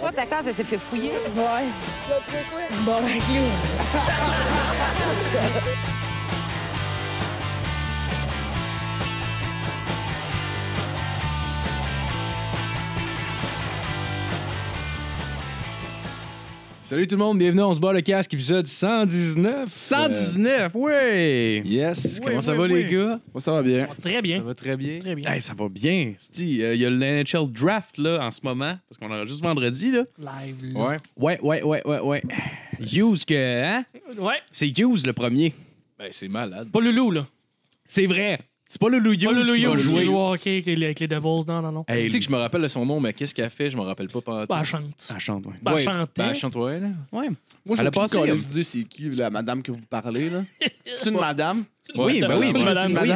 Toi, ta case, elle s'est fait fouiller. Ouais. Bon, ben, clou. Salut tout le monde, bienvenue, on se bat le casque, épisode 119. 119, ouais! Euh, yes, Oui, comment ça oui, va oui. les gars? Moi, ça va bien. Très Ça bien. va très bien. Très bien. Hey, ça va bien. Il y a le NHL Draft là, en ce moment, parce qu'on aura juste vendredi. Là. Live. là. Ouais. Ouais, ouais, ouais, ouais, ouais. Hughes, que, hein? Ouais. C'est Hughes le premier. Ben c'est malade. Pas Loulou, là. C'est vrai. C'est pas le Hughes Pas Hughes qui joue au hockey avec les, Devils. Non, non, non. Hey, C'est que je me rappelle de son nom, mais qu'est-ce qu'elle a fait, je me rappelle pas pendant Bah, elle chante. Elle chante, ouais. Bah, elle. Ben, elle chante, ouais, là. Ouais. Moi, je Elle a pas idée c'est qui, la madame que vous parlez, là? C'est une madame? Oui, c'est vrai, oui, c'est madame. c'est oui.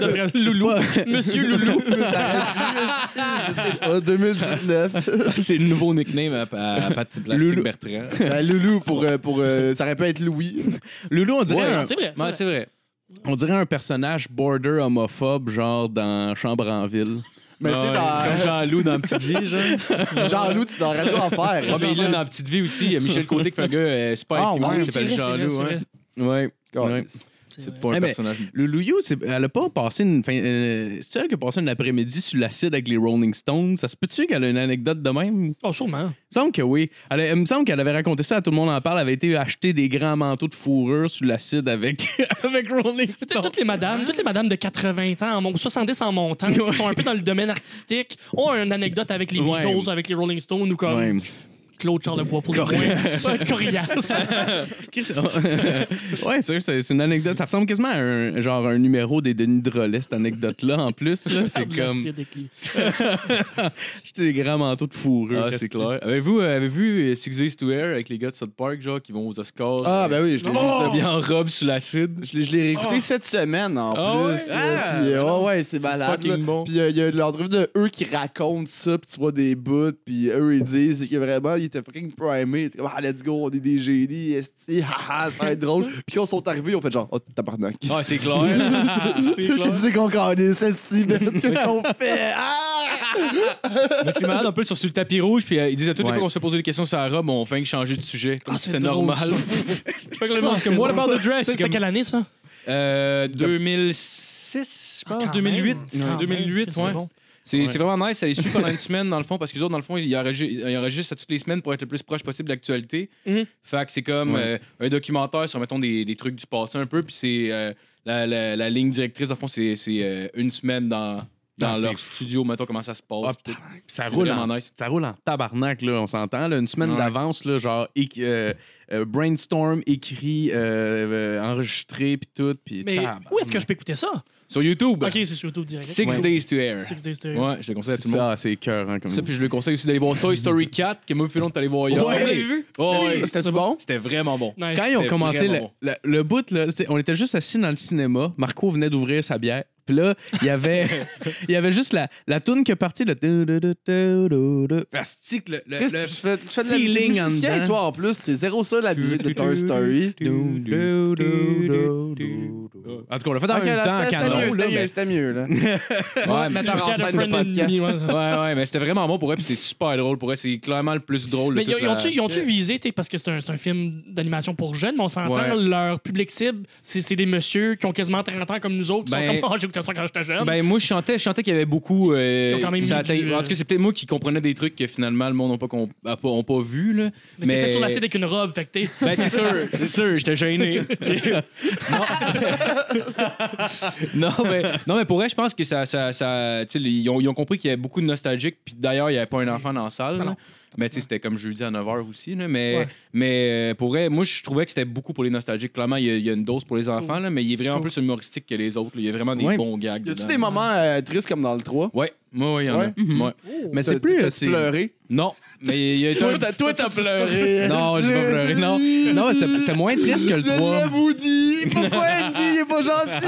madame. Loulou. Monsieur Loulou. je sais pas, 2019. c'est le nouveau nickname à, Pat Plastique. Bertrand. Ben, Loulou, pour, euh, pour, euh, ça aurait pu être Louis. Loulou, on dirait, C'est vrai. c'est vrai. On dirait un personnage border homophobe, genre dans Chambre en ville. Mais tu sais, dans- Jean-Loup dans Petite Vie, genre. Jean-Loup, tu dans Radio Enfer. Ah, mais là, dans Petite Vie aussi, il y a Michel Côté qui fait un gars euh, super Ah, intimidant ouais. qui s'appelle C'est vrai, c'est Jean-Loup. ouais. c'est vrai. Ouais. ouais. C'est pas un Eh, personnage. Le c'est- elle a pas passé une euh, c'est elle qui a passé une après-midi sur l'acide avec les Rolling Stones. Ça se peut-tu qu'elle a une anecdote de même? Il Oh, sûrement. me semble que oui. Elle il me semble qu'elle avait raconté ça à tout le monde en parle. Elle avait été acheter des grands manteaux de fourrure sur l'acide avec, avec Rolling Stones. toutes les madames, toutes les madames de 80 ans, en mon- 70 en montant, qui sont un peu dans le domaine artistique, ont une anecdote avec les Ouais. Beatles, avec les Rolling Stones ou comme Ouais. Claude Charlebois pour le Coriace. moins. Coriace. Ouais, c'est vrai, c'est c'est une anecdote. Ça ressemble quasiment à un, genre un numéro des Denis Drolet, cette anecdote-là, en plus. là. C'est comme. J'étais des grands manteaux de fourrure. Ah, c'est clair. Avez-vous avez vu euh, Six Days to Air avec les gars de South Park, genre, qui vont aux Oscars? Ah, euh, ben oui, je l'ai vu s'habillent en robe sur l'acide. Je l'ai- je l'ai réécouté cette semaine en Ah ouais? plus. Ah! euh, puis, euh, ouais, ouais, c'est malade. fucking là. bon. Puis euh, il y a l'entrevue de eux qui racontent ça, puis tu vois des bouts, puis eux ils disent que vraiment ils étaient fucking. Ils étaient comme, ah, let's go, on est des génies, esti, haha, ça va être drôle. Puis quand ils sont arrivés, ils ont fait genre, oh, tabarnak. Ah, c'est clair. c'est clair. Qu'est-ce qu'on calisse, esti, mais qu'est-ce qu'on fait? Ah! Mais c'est malade un peu sur, sur le tapis rouge, puis euh, ils disent à toutes les Ouais. fois qu'on se posait des questions sur la robe, on fait que changer de sujet. Comme Ah, si c'est c'était drôle, normal. fait que le monde, c'est comme, what about the dress? C'est comme, quelle année, ça? euh, 2006, je pense, Ah, quand 2008. même. Quand 2008, même, c'est ouais. bon. C'est Ouais. c'est vraiment nice, ça les suit pendant une semaine dans le fond, parce qu'ils autres, dans le fond, ils enregistrent, ils enregistrent à toutes les semaines pour être le plus proche possible de l'actualité. Mhm. Fait que c'est comme Ouais. euh, un documentaire sur, mettons, des, des trucs du passé un peu, puis c'est euh, la, la- la ligne directrice, en fond, c'est c'est, euh, une semaine dans, dans, Dans leur studio, mettons, comment ça se passe. Ah. Ça C'est roule, vraiment en, nice. ça roule en tabarnak, là, on s'entend. Une semaine Ouais. d'avance, là, genre euh, euh, brainstorm, écrit, euh, euh, enregistré, puis tout. Puis Mais où est-ce que je peux écouter ça? Sur YouTube, Ok, c'est sur YouTube direct. Six Ouais. Days to Air. Six Days to Air. Ouais, je le conseille à tout le monde. Ça, c'est cœur, hein, comme Ça, puis je le conseille aussi d'aller voir Toy Story 4, que moi, puis l'autre, t'allais voir hier. Ouais. Vous l'avez vu? Oh, ouais. C'était-tu bon? C'était vraiment bon. Nice. Quand ils ont C'était commencé le, vraiment le, le bout, là, on était juste assis dans le cinéma. Marco venait d'ouvrir sa bière. Puis là, il y avait, il y avait juste la, la toune qui est partie. Le... Astique, le, le, Qu'est-ce que le- tu fais? Tu fais de la feeling musique en musicien, dedans. toi, en plus. C'est zéro ça, la musique de Toy Story. En tout cas, on l'a fait en même temps en canon. c'était mieux, mais- c'était mieux, là. Ouais, mais Metteur en scène de podcast. ouais. Ouais, ouais, mais c'était vraiment bon pour elle, puis c'est super drôle pour elle. C'est clairement le plus drôle de Mais ils ont-tu la- visé, parce que c'est un, c'est un film d'animation pour jeunes, mais on s'entend, Ouais. leur public cible, c'est des messieurs qui ont quasiment 30 ans comme nous autres, qui Ben- sont comme, oh, j'écoutais ça quand j'étais jeune. Ben, moi, je chantais, je chantais qu'il y avait beaucoup. euh, En tout cas, c'est peut-être moi qui comprenais des trucs que finalement le monde n'a pas, vu. Là. mais t'étais sur l'acide avec une robe, fait que t'es. Ben, c'est sûr, c'est sûr, j'étais gêné. non. mais, non, mais pour vrai, je pense que ça. ils, ont, ils ont compris qu'il y avait beaucoup de nostalgique, puis d'ailleurs, il n'y avait pas un enfant dans la salle. Non. Mais tu sais, c'était comme jeudi à 9h aussi. Là, mais, Ouais. mais euh, pour vrai, moi, je trouvais que c'était beaucoup pour les nostalgiques. Clairement, il y a, il y a une dose pour les enfants, là, mais il est vraiment Cool. plus humoristique que les autres. là. Il y a vraiment des Ouais. bons gags. Y a-tu des moments euh, tristes comme dans le 3? Ouais, ouais, ouais, il y en Ouais. a. Ouais. Mais c'est T'as- plus. T'as-tu c'est- pleuré? Non, mais il y a Toi, t'as- toi, t'as pleuré. Non, j'ai pas pleuré. Non, non c'était c'était moins triste que le Je 3. l'aime, Woody. Pourquoi Andy il est pas gentil?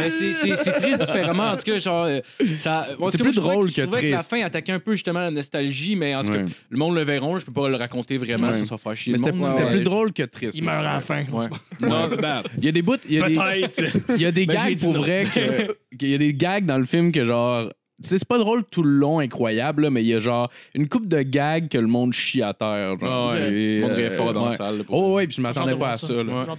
Mais c'est- triste différemment. En tout cas, genre, euh, ça. C'est plus moi, je trouvais drôle je que trouvais la triste. fin attaquait un peu justement la nostalgie, mais en tout Ouais. cas, le monde le verront. Je peux pas le raconter vraiment, Ouais. ça, faire chier. Mais c'était plus drôle que triste. Il meurt à la fin. Ouais. Non, ben, Il y a des bouts. Il Peut-être. il y a des Ben, gags pour vrai que. qu'il y a des gags dans le film que genre. C'est pas drôle tout le long, incroyable, là, mais il y a genre une coupe de gags que le monde chie à terre. genre. Ah ouais, riait fort dans la salle, là, Oh, ouais, puis je m'attendais pas à ça.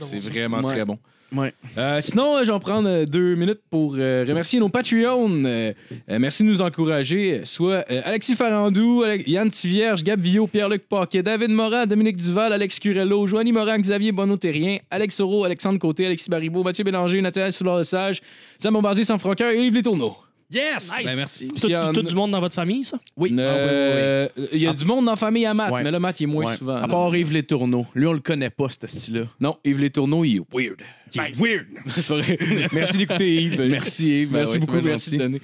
c'est vraiment Ouais. très bon. Ouais. Euh, sinon, euh, je vais prendre euh, deux minutes pour euh, remercier nos Patreons. Euh, euh, merci de nous encourager. Soit euh, Alexis Farandou, Ale- Yann Tivierge, Gab Villot, Pierre-Luc Paquet, David Morin, Dominique Duval, Alex Curello, Joanie Morin, Xavier Bonneau-Terrien, Alex Soro, Alexandre Côté, Alexis Baribeau, Mathieu Bélanger, Nathalie Soulard-Sage, Sam Bombardier, sans franqueur et Yves Les Tourneaux. Yes! Nice. Ben, merci. Tout, Yann- tout du monde dans votre famille, ça? Oui. Euh, Il y a du monde dans la famille à Matt, Ouais. mais là, Matt, il est moins Ouais. souvent. À là. part Yves Les Tourneaux. Lui, on le connaît pas, ce style-là. Non, Yves Les Tourneaux, il est weird. Il est Nice. weird. C'est pas vrai. Merci d'écouter, Yves. Merci, Yves. Ben Merci ouais, c'est beaucoup, bien merci gentil. de donner.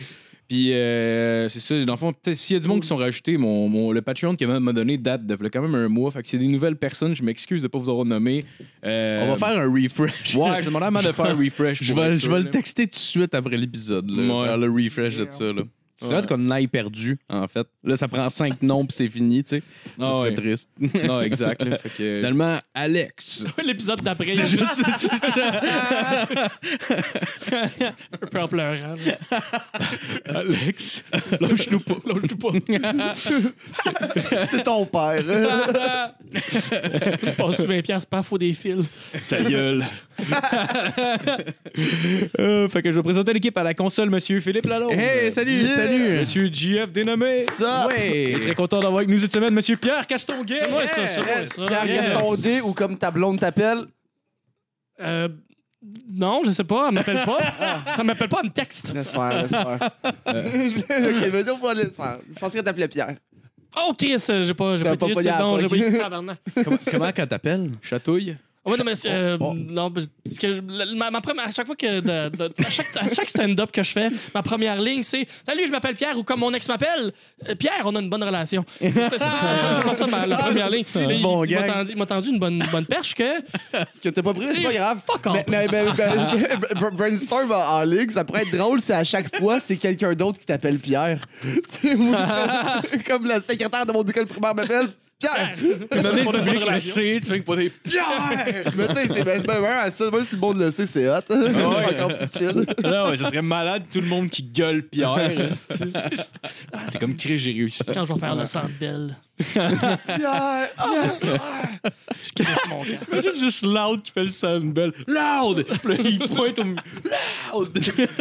Puis, euh, c'est ça, dans le fond, s'il y a du monde qui sont rajoutés, mon, mon- le Patreon qui m'a donné date de quand même un mois. Fait que c'est des nouvelles personnes, je m'excuse de pas vous avoir nommé. Euh, On va faire un refresh. Ouais, je demandais à Matt de faire un refresh. Je vais, je le texter tout de suite après l'épisode. là, Ouais. Faire le refresh de ça. Là. C'est Ouais. là qu'on aille perdu, en fait. Là, ça prend cinq noms puis c'est fini, tu sais. Ah Ça serait ouais. triste. Non, exact. là. Fait que- Finalement, Alex. L'épisode d'après, il y a juste. Un peu en pleurant. là. Alex, lâche-nous pas. Lâche-nous pas. C'est ton père. Passe 20 piastres, pas faut des fils. Ta gueule. Euh, fait que je vais présenter l'équipe à la console, monsieur Philippe Lalonde. Hey, salut, Yeah. salut. Monsieur JF dénommé. Ça. Ouais. très content d'avoir avec nous cette semaine monsieur Pierre Castonguay. C'est moi, ça, ça, moi, Yes, ça. Pierre Yes. Ou comme ta blonde t'appelle? Euh, non, je sais pas, elle m'appelle pas. Elle m'appelle pas, elle me texte. Laisse faire, laisse faire. ok, mais non, pas laisse faire. Je pensais qu'elle t'appelait Pierre. Oh, Chris, euh, j'ai pas, j'ai pas, pas. Ah ouais, non, mais c'est, euh, Oh, oh. non, parce que la- ma, ma première, à chaque fois que de- de- à chaque, à chaque stand-up que je fais, ma première ligne c'est Salut, je m'appelle Pierre ou comme mon ex m'appelle, euh, Pierre, on a une bonne relation. C'est c'est- c'est- c'est ça ma, la première ligne. Là, il- bon il m'a gag. tendu, il m'a tendu une bonne, bonne perche que. Que t'as pas pris, mais c'est pas grave. Fuck off. Mais, mais, mais- mais- mais- brainstorm en, en ligue, ça pourrait être drôle si à chaque fois c'est quelqu'un d'autre qui t'appelle Pierre. Tu sais, moi, comme la secrétaire de mon école primaire m'appelle Pierre. Tu m'as donné On a le public le sait, tu que pas des Mais tu sais, c'est ben, c'est ben à ça. Même si le monde le sait, c'est hot. c'est encore plus chill. Non, ouais, ça serait malade tout le monde qui gueule Pierre. c'est- c'est- C'est comme Chris, j'ai réussi. Quand je vais faire le centre belle, Pierre. ah. je crisse mon camp. Imagine juste Loud qui fait le sound bell. Loud! Puis là, il pointe au. Loud!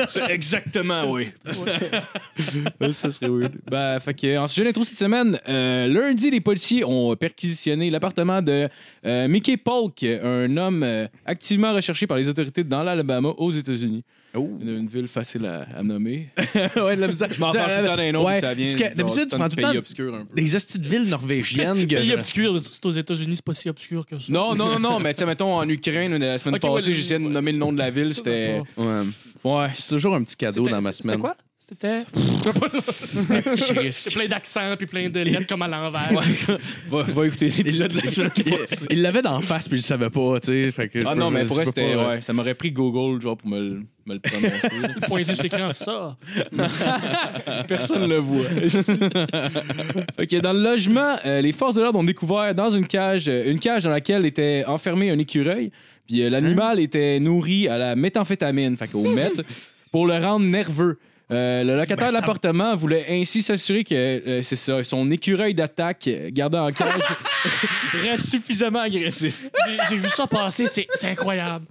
C'est exactement, oui. Ouais, ça serait weird. Ben, fait que, en sujet d'intro cette semaine, euh, lundi, les policiers ont perquisitionné l'appartement de euh, Mickey Polk, un homme euh, activement recherché par les autorités dans l'Alabama aux États-Unis. Oh. Une, une ville facile à, à nommer. ouais, de la misère. Je m'en penche tout le temps d'un ouais, puis ça vient. d'habitude, tu prends tout le pays temps obscur un peu. des hosties de villes norvégiennes. Pays obscur, c'est aux États-Unis, c'est pas si obscur que ça. Non, non, non, non, mais tu sais, mettons, en Ukraine, la semaine Ok, ouais, passée, j'essayais de nommer le nom de la ville, c'était. Ouais. Ouais, C'est toujours un petit cadeau C'était- dans ma C'était semaine. quoi? C'était. C'est plein d'accents puis plein de lettres comme à l'envers. va, va écouter l'épisode de la semaine. Il l'avait d'en face, puis il le savait pas, tu sais. fait que Ah je non, peux- mais je pour vrai, peux c'était. pas, Ouais, ça m'aurait pris Google, genre, pour me, le- me le prononcer. sur l'écran, ça. Personne le voit. ok, dans le logement, euh, les forces de l'ordre ont découvert dans une cage, euh, une cage dans laquelle était enfermé un écureuil. Puis euh, l'animal était nourri à la méthamphétamine, fait qu'au meth, pour le rendre nerveux. Euh, le locataire de l'appartement voulait ainsi s'assurer que euh, c'est ça, son écureuil d'attaque gardé en cage reste suffisamment agressif. J'ai- J'ai vu ça passer, c'est c'est incroyable.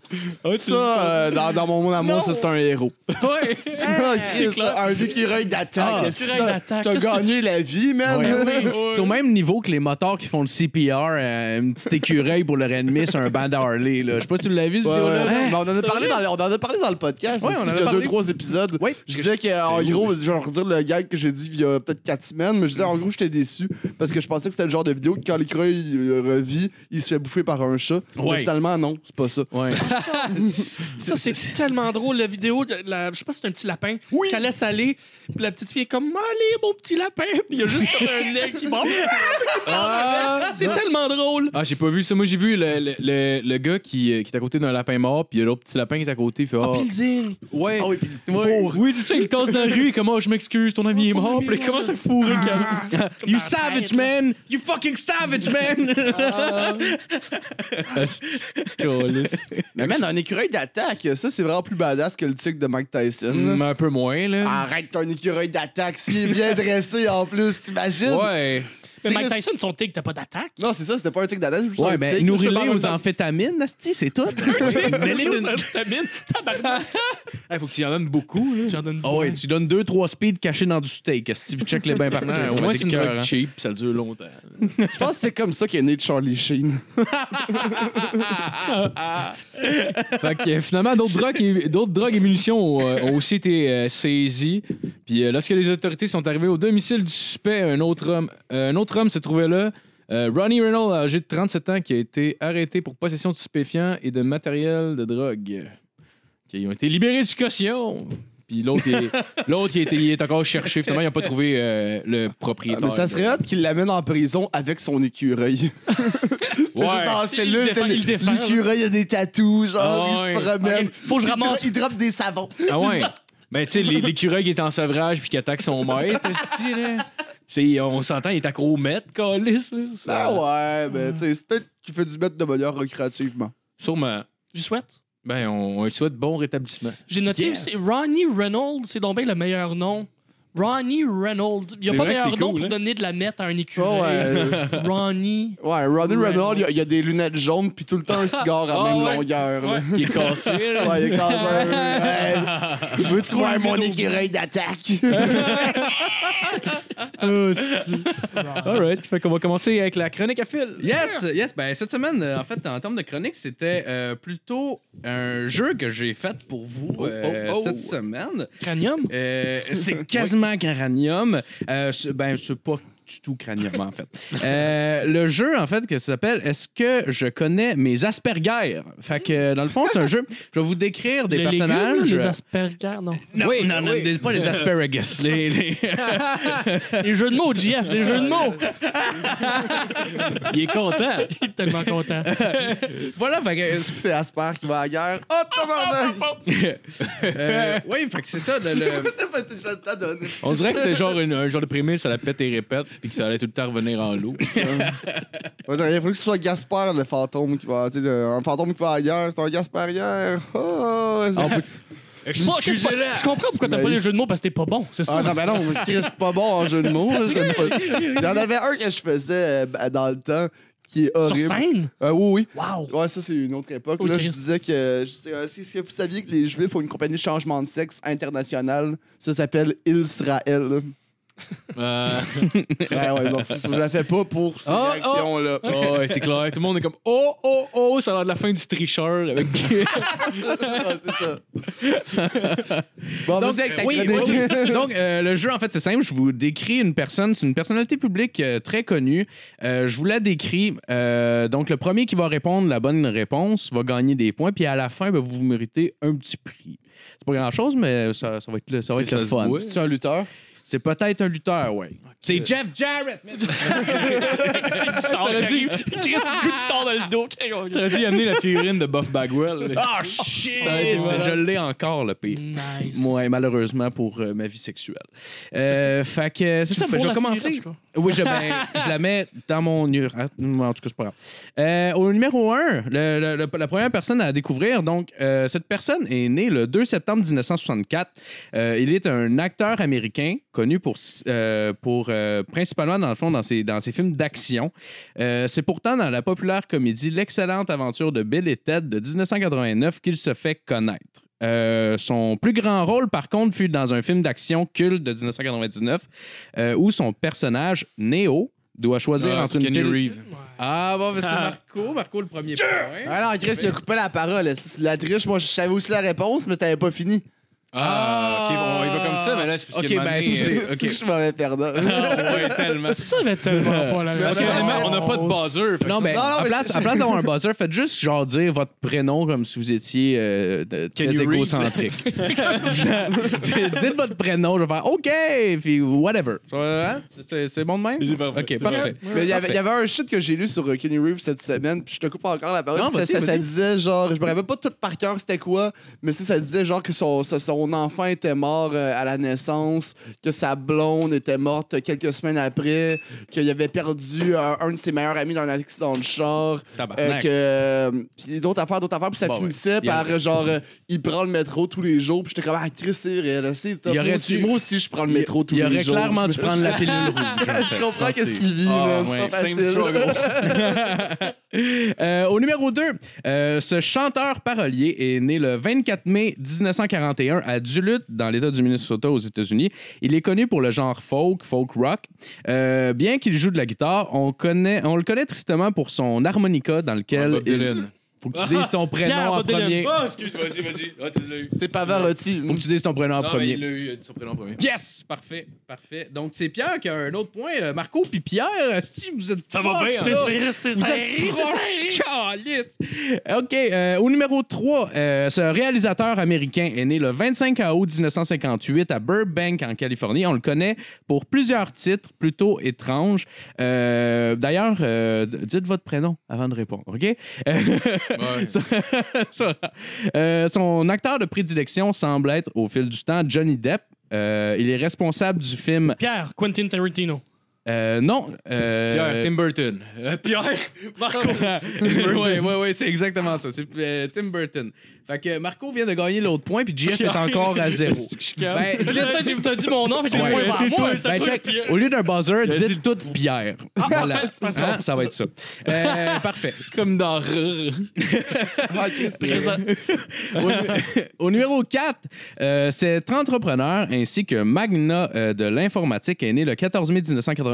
Ça, euh, dans, dans mon monde à moi, ça, c'est un héros. Ouais. Ça, Chris, là, un écureuil d'attaque. Ah, Est-ce que écureuil T'as d'attaque. t'as Qu'est-ce que gagné la vie, man? Ouais. C'est au même niveau que les motards qui font le CPR, euh, un petit écureuil pour leur ennemi sur un banc d'Harley. là. Je sais pas si tu l'as vu, cette Ouais, ouais. vidéo-là. Mais on, en a parlé dans, le- on en a parlé dans le podcast. Ouais, aussi, on en a il y a parlé. deux, trois épisodes. Je disais qu'en gros, je vais redire le gag que j'ai dit il y a peut-être quatre semaines, mais je disais en gros, j'étais déçu parce que je pensais que c'était le genre de vidéo que quand l'écureuil euh, revit, il se fait bouffer par un chat. Ouais. Mais finalement, non, c'est pas ça. Ouais. Ça, c'est tellement drôle, la vidéo. De la, je sais pas si c'est un petit lapin Oui. qu'elle laisse aller. Puis la petite fille est comme Allez, mon petit lapin. Puis il y a juste comme un nez qui monte. Ah, c'est tellement drôle. Ah, j'ai pas vu ça. Moi, j'ai vu le, le, le, le gars qui, euh, qui est à côté d'un lapin mort, puis il y a l'autre petit lapin qui est à côté. Il fait, ah, Building. ouais. Ah oui, puis le Ouais. Oui, c'est ça, il dans la rue, comment je m'excuse, ton ami est ton mort, puis il commence à fourrer. You savage, man! You fucking savage, man! Câlisse. Mais man, un écureuil d'attaque, ça, c'est vraiment plus badass que le tigre de Mike Tyson. Mm, un peu moins, là. Arrête, un écureuil d'attaque, s'il est bien dressé en plus, t'imagines? Ouais. Mais C'est Mike que- Tyson, son tigre, t'as pas d'attaque. Non, c'est ça, c'était pas un tigre d'attaque, Ouais, ben, tigre. nourris-les Je aux sais pas, amphétamines, Asti, c'est tout. Mets-les d'une- Vitamine, tabarnak. Il faut que tu y en donnes beaucoup, là. Tu en donnes Ah ouais, tu donnes deux, trois speeds cachés dans du steak. Asti, puis check les bains partir. Ouais, ça au va moins, être c'est une écœurant. drogue cheap, puis ça dure longtemps. Je pense que c'est comme ça qu'est né Charlie Sheen. Fait que euh, finalement, d'autres drogues, et, d'autres drogues et munitions ont, euh, ont aussi été euh, saisies. Puis euh, lorsque les autorités sont arrivées au domicile du suspect, un autre homme, euh, un autre se trouvait là. Euh, Ronnie Reynolds, âgé de 37 ans, qui a été arrêté pour possession de stupéfiants et de matériel de drogue. Qui ont été libérés de caution. Puis l'autre, il est, l'autre, il, était- il est encore cherché. Finalement, ils n'ont pas trouvé euh, le propriétaire. mais ça serait hâte qu'il l'amène en prison avec son écureuil. C'est Ouais. juste dans la cellule, il défend, l'écureuil a des tatous, genre, Ah il se ouais. promène. Ok, faut que je Il dro- ramasse. Il drop des savons. Ah ouais. Ben, tu sais, l'é- l'écureuil qui est en sevrage puis qui attaque son maître, on s'entend, il est accro au là. Ça- Ah ouais, ben, tu sais, c'est peut-être qu'il fait du mètre de manière récréativement. Sûrement. Je souhaite. Ben, on, on lui souhaite bon rétablissement. J'ai noté Yes. aussi Ronnie Reynolds, c'est donc bien le meilleur nom. Ronnie Reynolds. Il n'y a C'est pas vrai que meilleur c'est nom cool, pour hein? donner de la nette à un Oh, écureuil. ouais. Ronnie. Ouais, Ronnie Reynolds, il y a- il y, a des lunettes jaunes puis tout le temps un cigare à Ah même ouais. longueur. là. Qui est cassé, là. Ouais, il est peu. Ouais. Veux-tu voir mon écureuil d'attaque? Alright. Fait qu'on va commencer avec la chronique à fil. Yes, yes. Ben, cette semaine, euh, en fait, en termes de chronique, c'était euh, plutôt un jeu que j'ai fait pour vous euh, oh, oh. cette semaine. Cranium? Euh, c'est quasiment cranium. Euh, ben, c'est pas du tout cranium, en fait. Euh, le jeu, en fait, que ça s'appelle Est-ce que je connais mes Asperger? Fait que, dans le fond, c'est un jeu. Je vais vous décrire des les personnages. légumes, les Asperger, non? non, Oui, non, non, oui. des- pas les asparagus. les, les- Les jeux de mots, JF, les jeux de mots. Il est content. Il est tellement content. Voilà, fait que, C'est Asper qui va à la guerre. Oh, tabarnak! euh, oui, fait que c'est ça. le- le-. On dirait que c'est genre une- un genre de prémisse à la pète et répète, puis que ça allait tout le temps revenir en loup. Ouais, Il faut que ce soit Gasper, le fantôme qui va. Tu sais, le- un fantôme qui va guerre, c'est un. Oh, On peut- Moi, qu'est-ce que- Je comprends pourquoi t'as Ben, pas les jeux de mots parce que t'es pas bon, c'est ça? Ah non, ben non, je suis pas bon en jeu de mots. là. Il y en avait un que je faisais euh, dans le temps qui est Sur horrible. scène? Euh, oui, oui. Wow. Ouais, ça, c'est une autre époque. Oh, là, je disais que. euh, Est-ce que vous saviez que les Juifs ont une compagnie de changement de sexe internationale? Ça s'appelle Israël. Euh, Ouais, ouais. Je la fais pas pour ces Ah, réactions-là. oh, ouais, c'est clair. Tout le monde est comme Oh, oh, oh, ça a l'air de la fin du tricheur. Avec... C'est ça. Bon, Donc, vas-y avec ta oui, chronique. oui. Donc, euh, le jeu, en fait, c'est simple. Je vous décris une personne. C'est une personnalité publique euh, très connue. Euh, je vous la décris. Euh, donc, le premier qui va répondre la bonne réponse va gagner des points. Puis à la fin, ben, vous méritez un petit prix. C'est pas grand-chose, mais ça, ça va être le, ça va être le fun. C'est un lutteur? C'est peut-être un lutteur, oui. C'est Jeff Jarrett. T'aurais dit, Chris, coup de tord dans le dos. T'aurais dû amener la figurine de Buff Bagwell. Ah, shit! Je l'ai encore, le pire. Nice. Ouais, malheureusement pour euh, ma vie sexuelle. Euh, fait que c'est ça, ben, je vais commencer. figurine. Oui, je, ben, je la mets dans mon ur. ah, En tout cas, c'est pas grave. Euh, au numéro 1, la première personne à découvrir, donc, euh, cette personne est née le 2 septembre 1964. Euh, il est un acteur américain connu pour, euh, pour euh, principalement, dans le fond, dans ses, dans ses films d'action. Euh, c'est pourtant dans la populaire comédie L'excellente aventure de Bill et Ted de 1989 qu'il se fait connaître. Euh, son plus grand rôle, par contre, fut dans un film d'action culte de 1999 euh, où son personnage, Neo, doit choisir Ah, entre c'est une Kenny pile- Reeve. Ah, bon, ben, c'est Ah. Marco. Marco, le premier point. Ah non, Chris, il a coupé la parole. C'est la triche. Moi, je savais aussi la réponse, mais t'avais pas fini. Ah, ok, bon, il va comme ça, mais là, c'est parce Ok, que. ben, c'est ok. Je suis mauvais perdant. Ah, ouais, tellement. Ça va être tellement pas la Parce Ouais, qu'honnêtement, on n'a pas de buzzer. fait que Non, ça, mais Non, non, à mais place, c'est- à place d'avoir un buzzer, faites juste genre dire votre prénom comme si vous étiez euh, de- très égocentrique. Dites votre prénom, je vais faire OK, puis whatever. Hein? C'est c'est bon de même? C'est parfait. OK, C'est parfait. Mais il y, avait, il y avait un shit que j'ai lu sur euh, Kenny Reeves cette semaine, puis je te coupe encore la parole. Non, puis ça, vas-y, ça, ça vas-y. disait genre, je me rappelle pas tout par cœur c'était quoi, mais si ça disait genre que son, son- son enfant était mort euh, à la naissance, que sa blonde était morte quelques semaines après, qu'il avait perdu un, un de ses meilleurs amis dans un accident de char, euh, que euh, puis d'autres affaires, d'autres affaires, puis ça Bon, finissait. Il par genre, euh, il prend le métro tous les jours, puis j'étais comme ah Chris c'est réel, c'est top. Il aurait Moi aussi, moi aussi je prends le métro tous Il les aurait jours. clairement dû prendre la pilule rouge. je comprends qu'est-ce c'est- qu'il vit, Ah, man, ouais, c'est pas facile. Euh, au numéro 2, ce chanteur parolier est né le 24 mai 1941 à Duluth, dans l'État du Minnesota, aux États-Unis. Il est connu pour le genre folk, folk rock. Euh, bien qu'il joue de la guitare, on, connaît, on le connaît tristement pour son harmonica dans lequel Bob Dylan. Faut que tu dises ton prénom Pierre en premier. Oh, excuse, vas-y, vas-y. Ah, tu l'as eu. C'est Pavarotti. Faut que tu dises ton prénom en Non, mais premier. il l'a eu, il a dit son prénom en premier. Yes! Parfait, parfait. Donc, c'est Pierre qui a un autre point. Euh, Marco puis Pierre, si vous êtes Ça va bien, là. C'est serré, c'est Vous serré, êtes c'est proches. serré. Calisse. OK. euh, au numéro 3, euh, ce réalisateur américain est né le 25 août 1958 à Burbank, en Californie. On le connaît pour plusieurs titres plutôt étranges. Euh, D'ailleurs, euh, dites votre prénom avant de répondre, OK? Euh, euh, son acteur de prédilection semble être, au fil du temps, Johnny Depp. Euh, il est responsable du film. Pierre, Quentin Tarantino. Euh, non. euh, Pierre, Tim Burton. Euh, Pierre, Marco. oui, oui, oui, c'est exactement ça. C'est euh, Tim Burton. Fait que Marco vient de gagner l'autre point, puis JF est encore à zéro. Ben, T'as dit, t'as dit mon nom, Ouais, c'est par moi. toi. c'est ben, check. Au lieu d'un buzzer, dites dit- tout Pierre. Voilà. parfait, c'est Hein, ça va être ça. Euh, parfait. Comme dans. Ah, Chris, c'est- Présent. Au, au numéro 4, euh, cet entrepreneur ainsi que magna euh, de l'informatique est né le 14 mai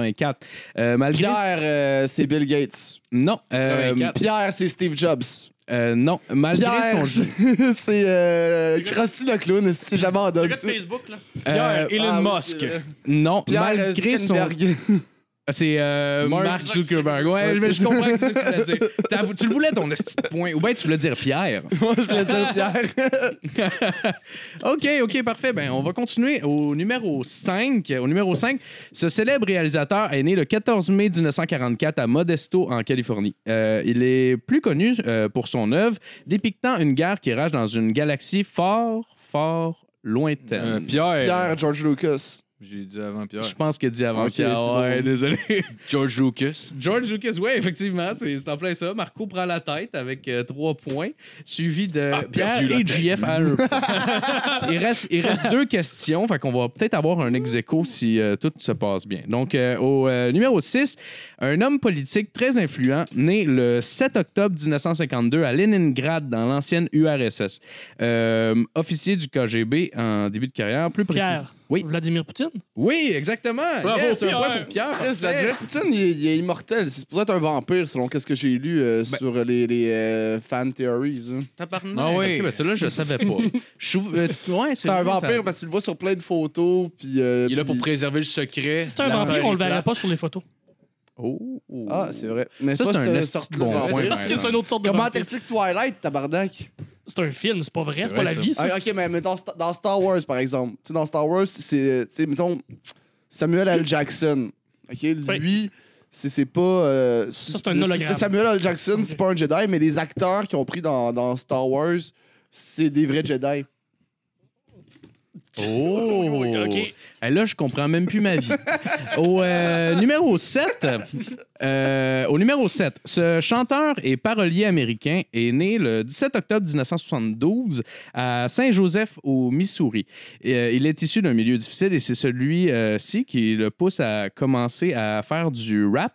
1984. Euh, malgré... Pierre, euh, c'est Bill Gates. Non. euh, 84. Pierre, c'est Steve Jobs. euh, non. Malgré Pierre, son jeu. c'est euh, Krusty le clown. Si Le j'abandonne gars de. Facebook, là. Pierre, Euh, Elon Ah oui, Musk. vrai. Non. Pierre euh, malgré son. Zuckerberg. C'est euh, Mark Mark Zuckerberg. Ouais, Ouais, je, comprends ce que tu voulais dire. Tu le voulais, ton esti de point. Ou bien tu voulais dire Pierre. Moi, je voulais dire Pierre. OK, OK, parfait. Ben, on va continuer au numéro 5. Au numéro 5, ce célèbre réalisateur est né le 14 mai 1944 à Modesto, en Californie. Euh, il est plus connu euh, pour son œuvre dépictant une guerre qui rage dans une galaxie fort, fort lointaine. Euh, Pierre. Pierre, George Lucas. J'ai dit avant Pierre. Je pense qu'il a dit avant Pierre. c'est Ouais, bon. désolé. George Lucas. George Lucas, oui, effectivement, c'est en plein ça. Marco prend la tête avec euh, trois points, suivi de Ah, Pierre et. JF à un il, reste, il reste deux questions, fait qu'on va peut-être avoir un ex aequo si euh, tout se passe bien. Donc, euh, au euh, numéro 6, un homme politique très influent, né le 7 octobre 1952 à Leningrad, dans l'ancienne URSS. Euh, officier du KGB en début de carrière, plus précis. Pierre. Oui. Vladimir Poutine? Oui, exactement. Bravo, Yes, un Pierre. point pour Pierre. Vladimir Poutine, il, est- il est immortel. C'est supposé être un vampire, selon ce que j'ai lu euh, Ben- sur les, les euh, fan theories. hein. Tabarnak. Ah oui. Ok, ben celui-là, je le savais pas. Je trouve- euh, ouais, C'est un vrai, vampire ça- parce qu'il le voit sur plein de photos. Puis, euh, Il est là pour puis- préserver le secret. Si c'est un La vampire, terre on est le verrait plate. pas sur les photos. Oh. Ah, c'est vrai. Mais Ça, pas c'est un esti de bon point, une autre sorte de Comment vampire. t'expliques Twilight, tabarnak? C'est un film, c'est pas vrai, C'est c'est pas la ça. vie, ça. Ah, ok, mais mettons, dans Star Wars, par exemple. Tu sais, dans Star Wars, c'est, tu sais, mettons, Samuel L. Jackson. OK? Lui, c'est, c'est pas. euh, c'est un hologramme. c'est Samuel L. Jackson, c'est pas un Jedi, mais les acteurs qui ont pris dans, dans Star Wars, c'est des vrais Jedi. Oh. Ok. Eh, là, je comprends même plus ma vie. au euh, numéro 7, euh, au numéro 7, ce chanteur et parolier américain est né le 17 octobre 1972 à Saint-Joseph, au Missouri. Et, euh, il est issu d'un milieu difficile et c'est celui-ci qui le pousse à commencer à faire du rap.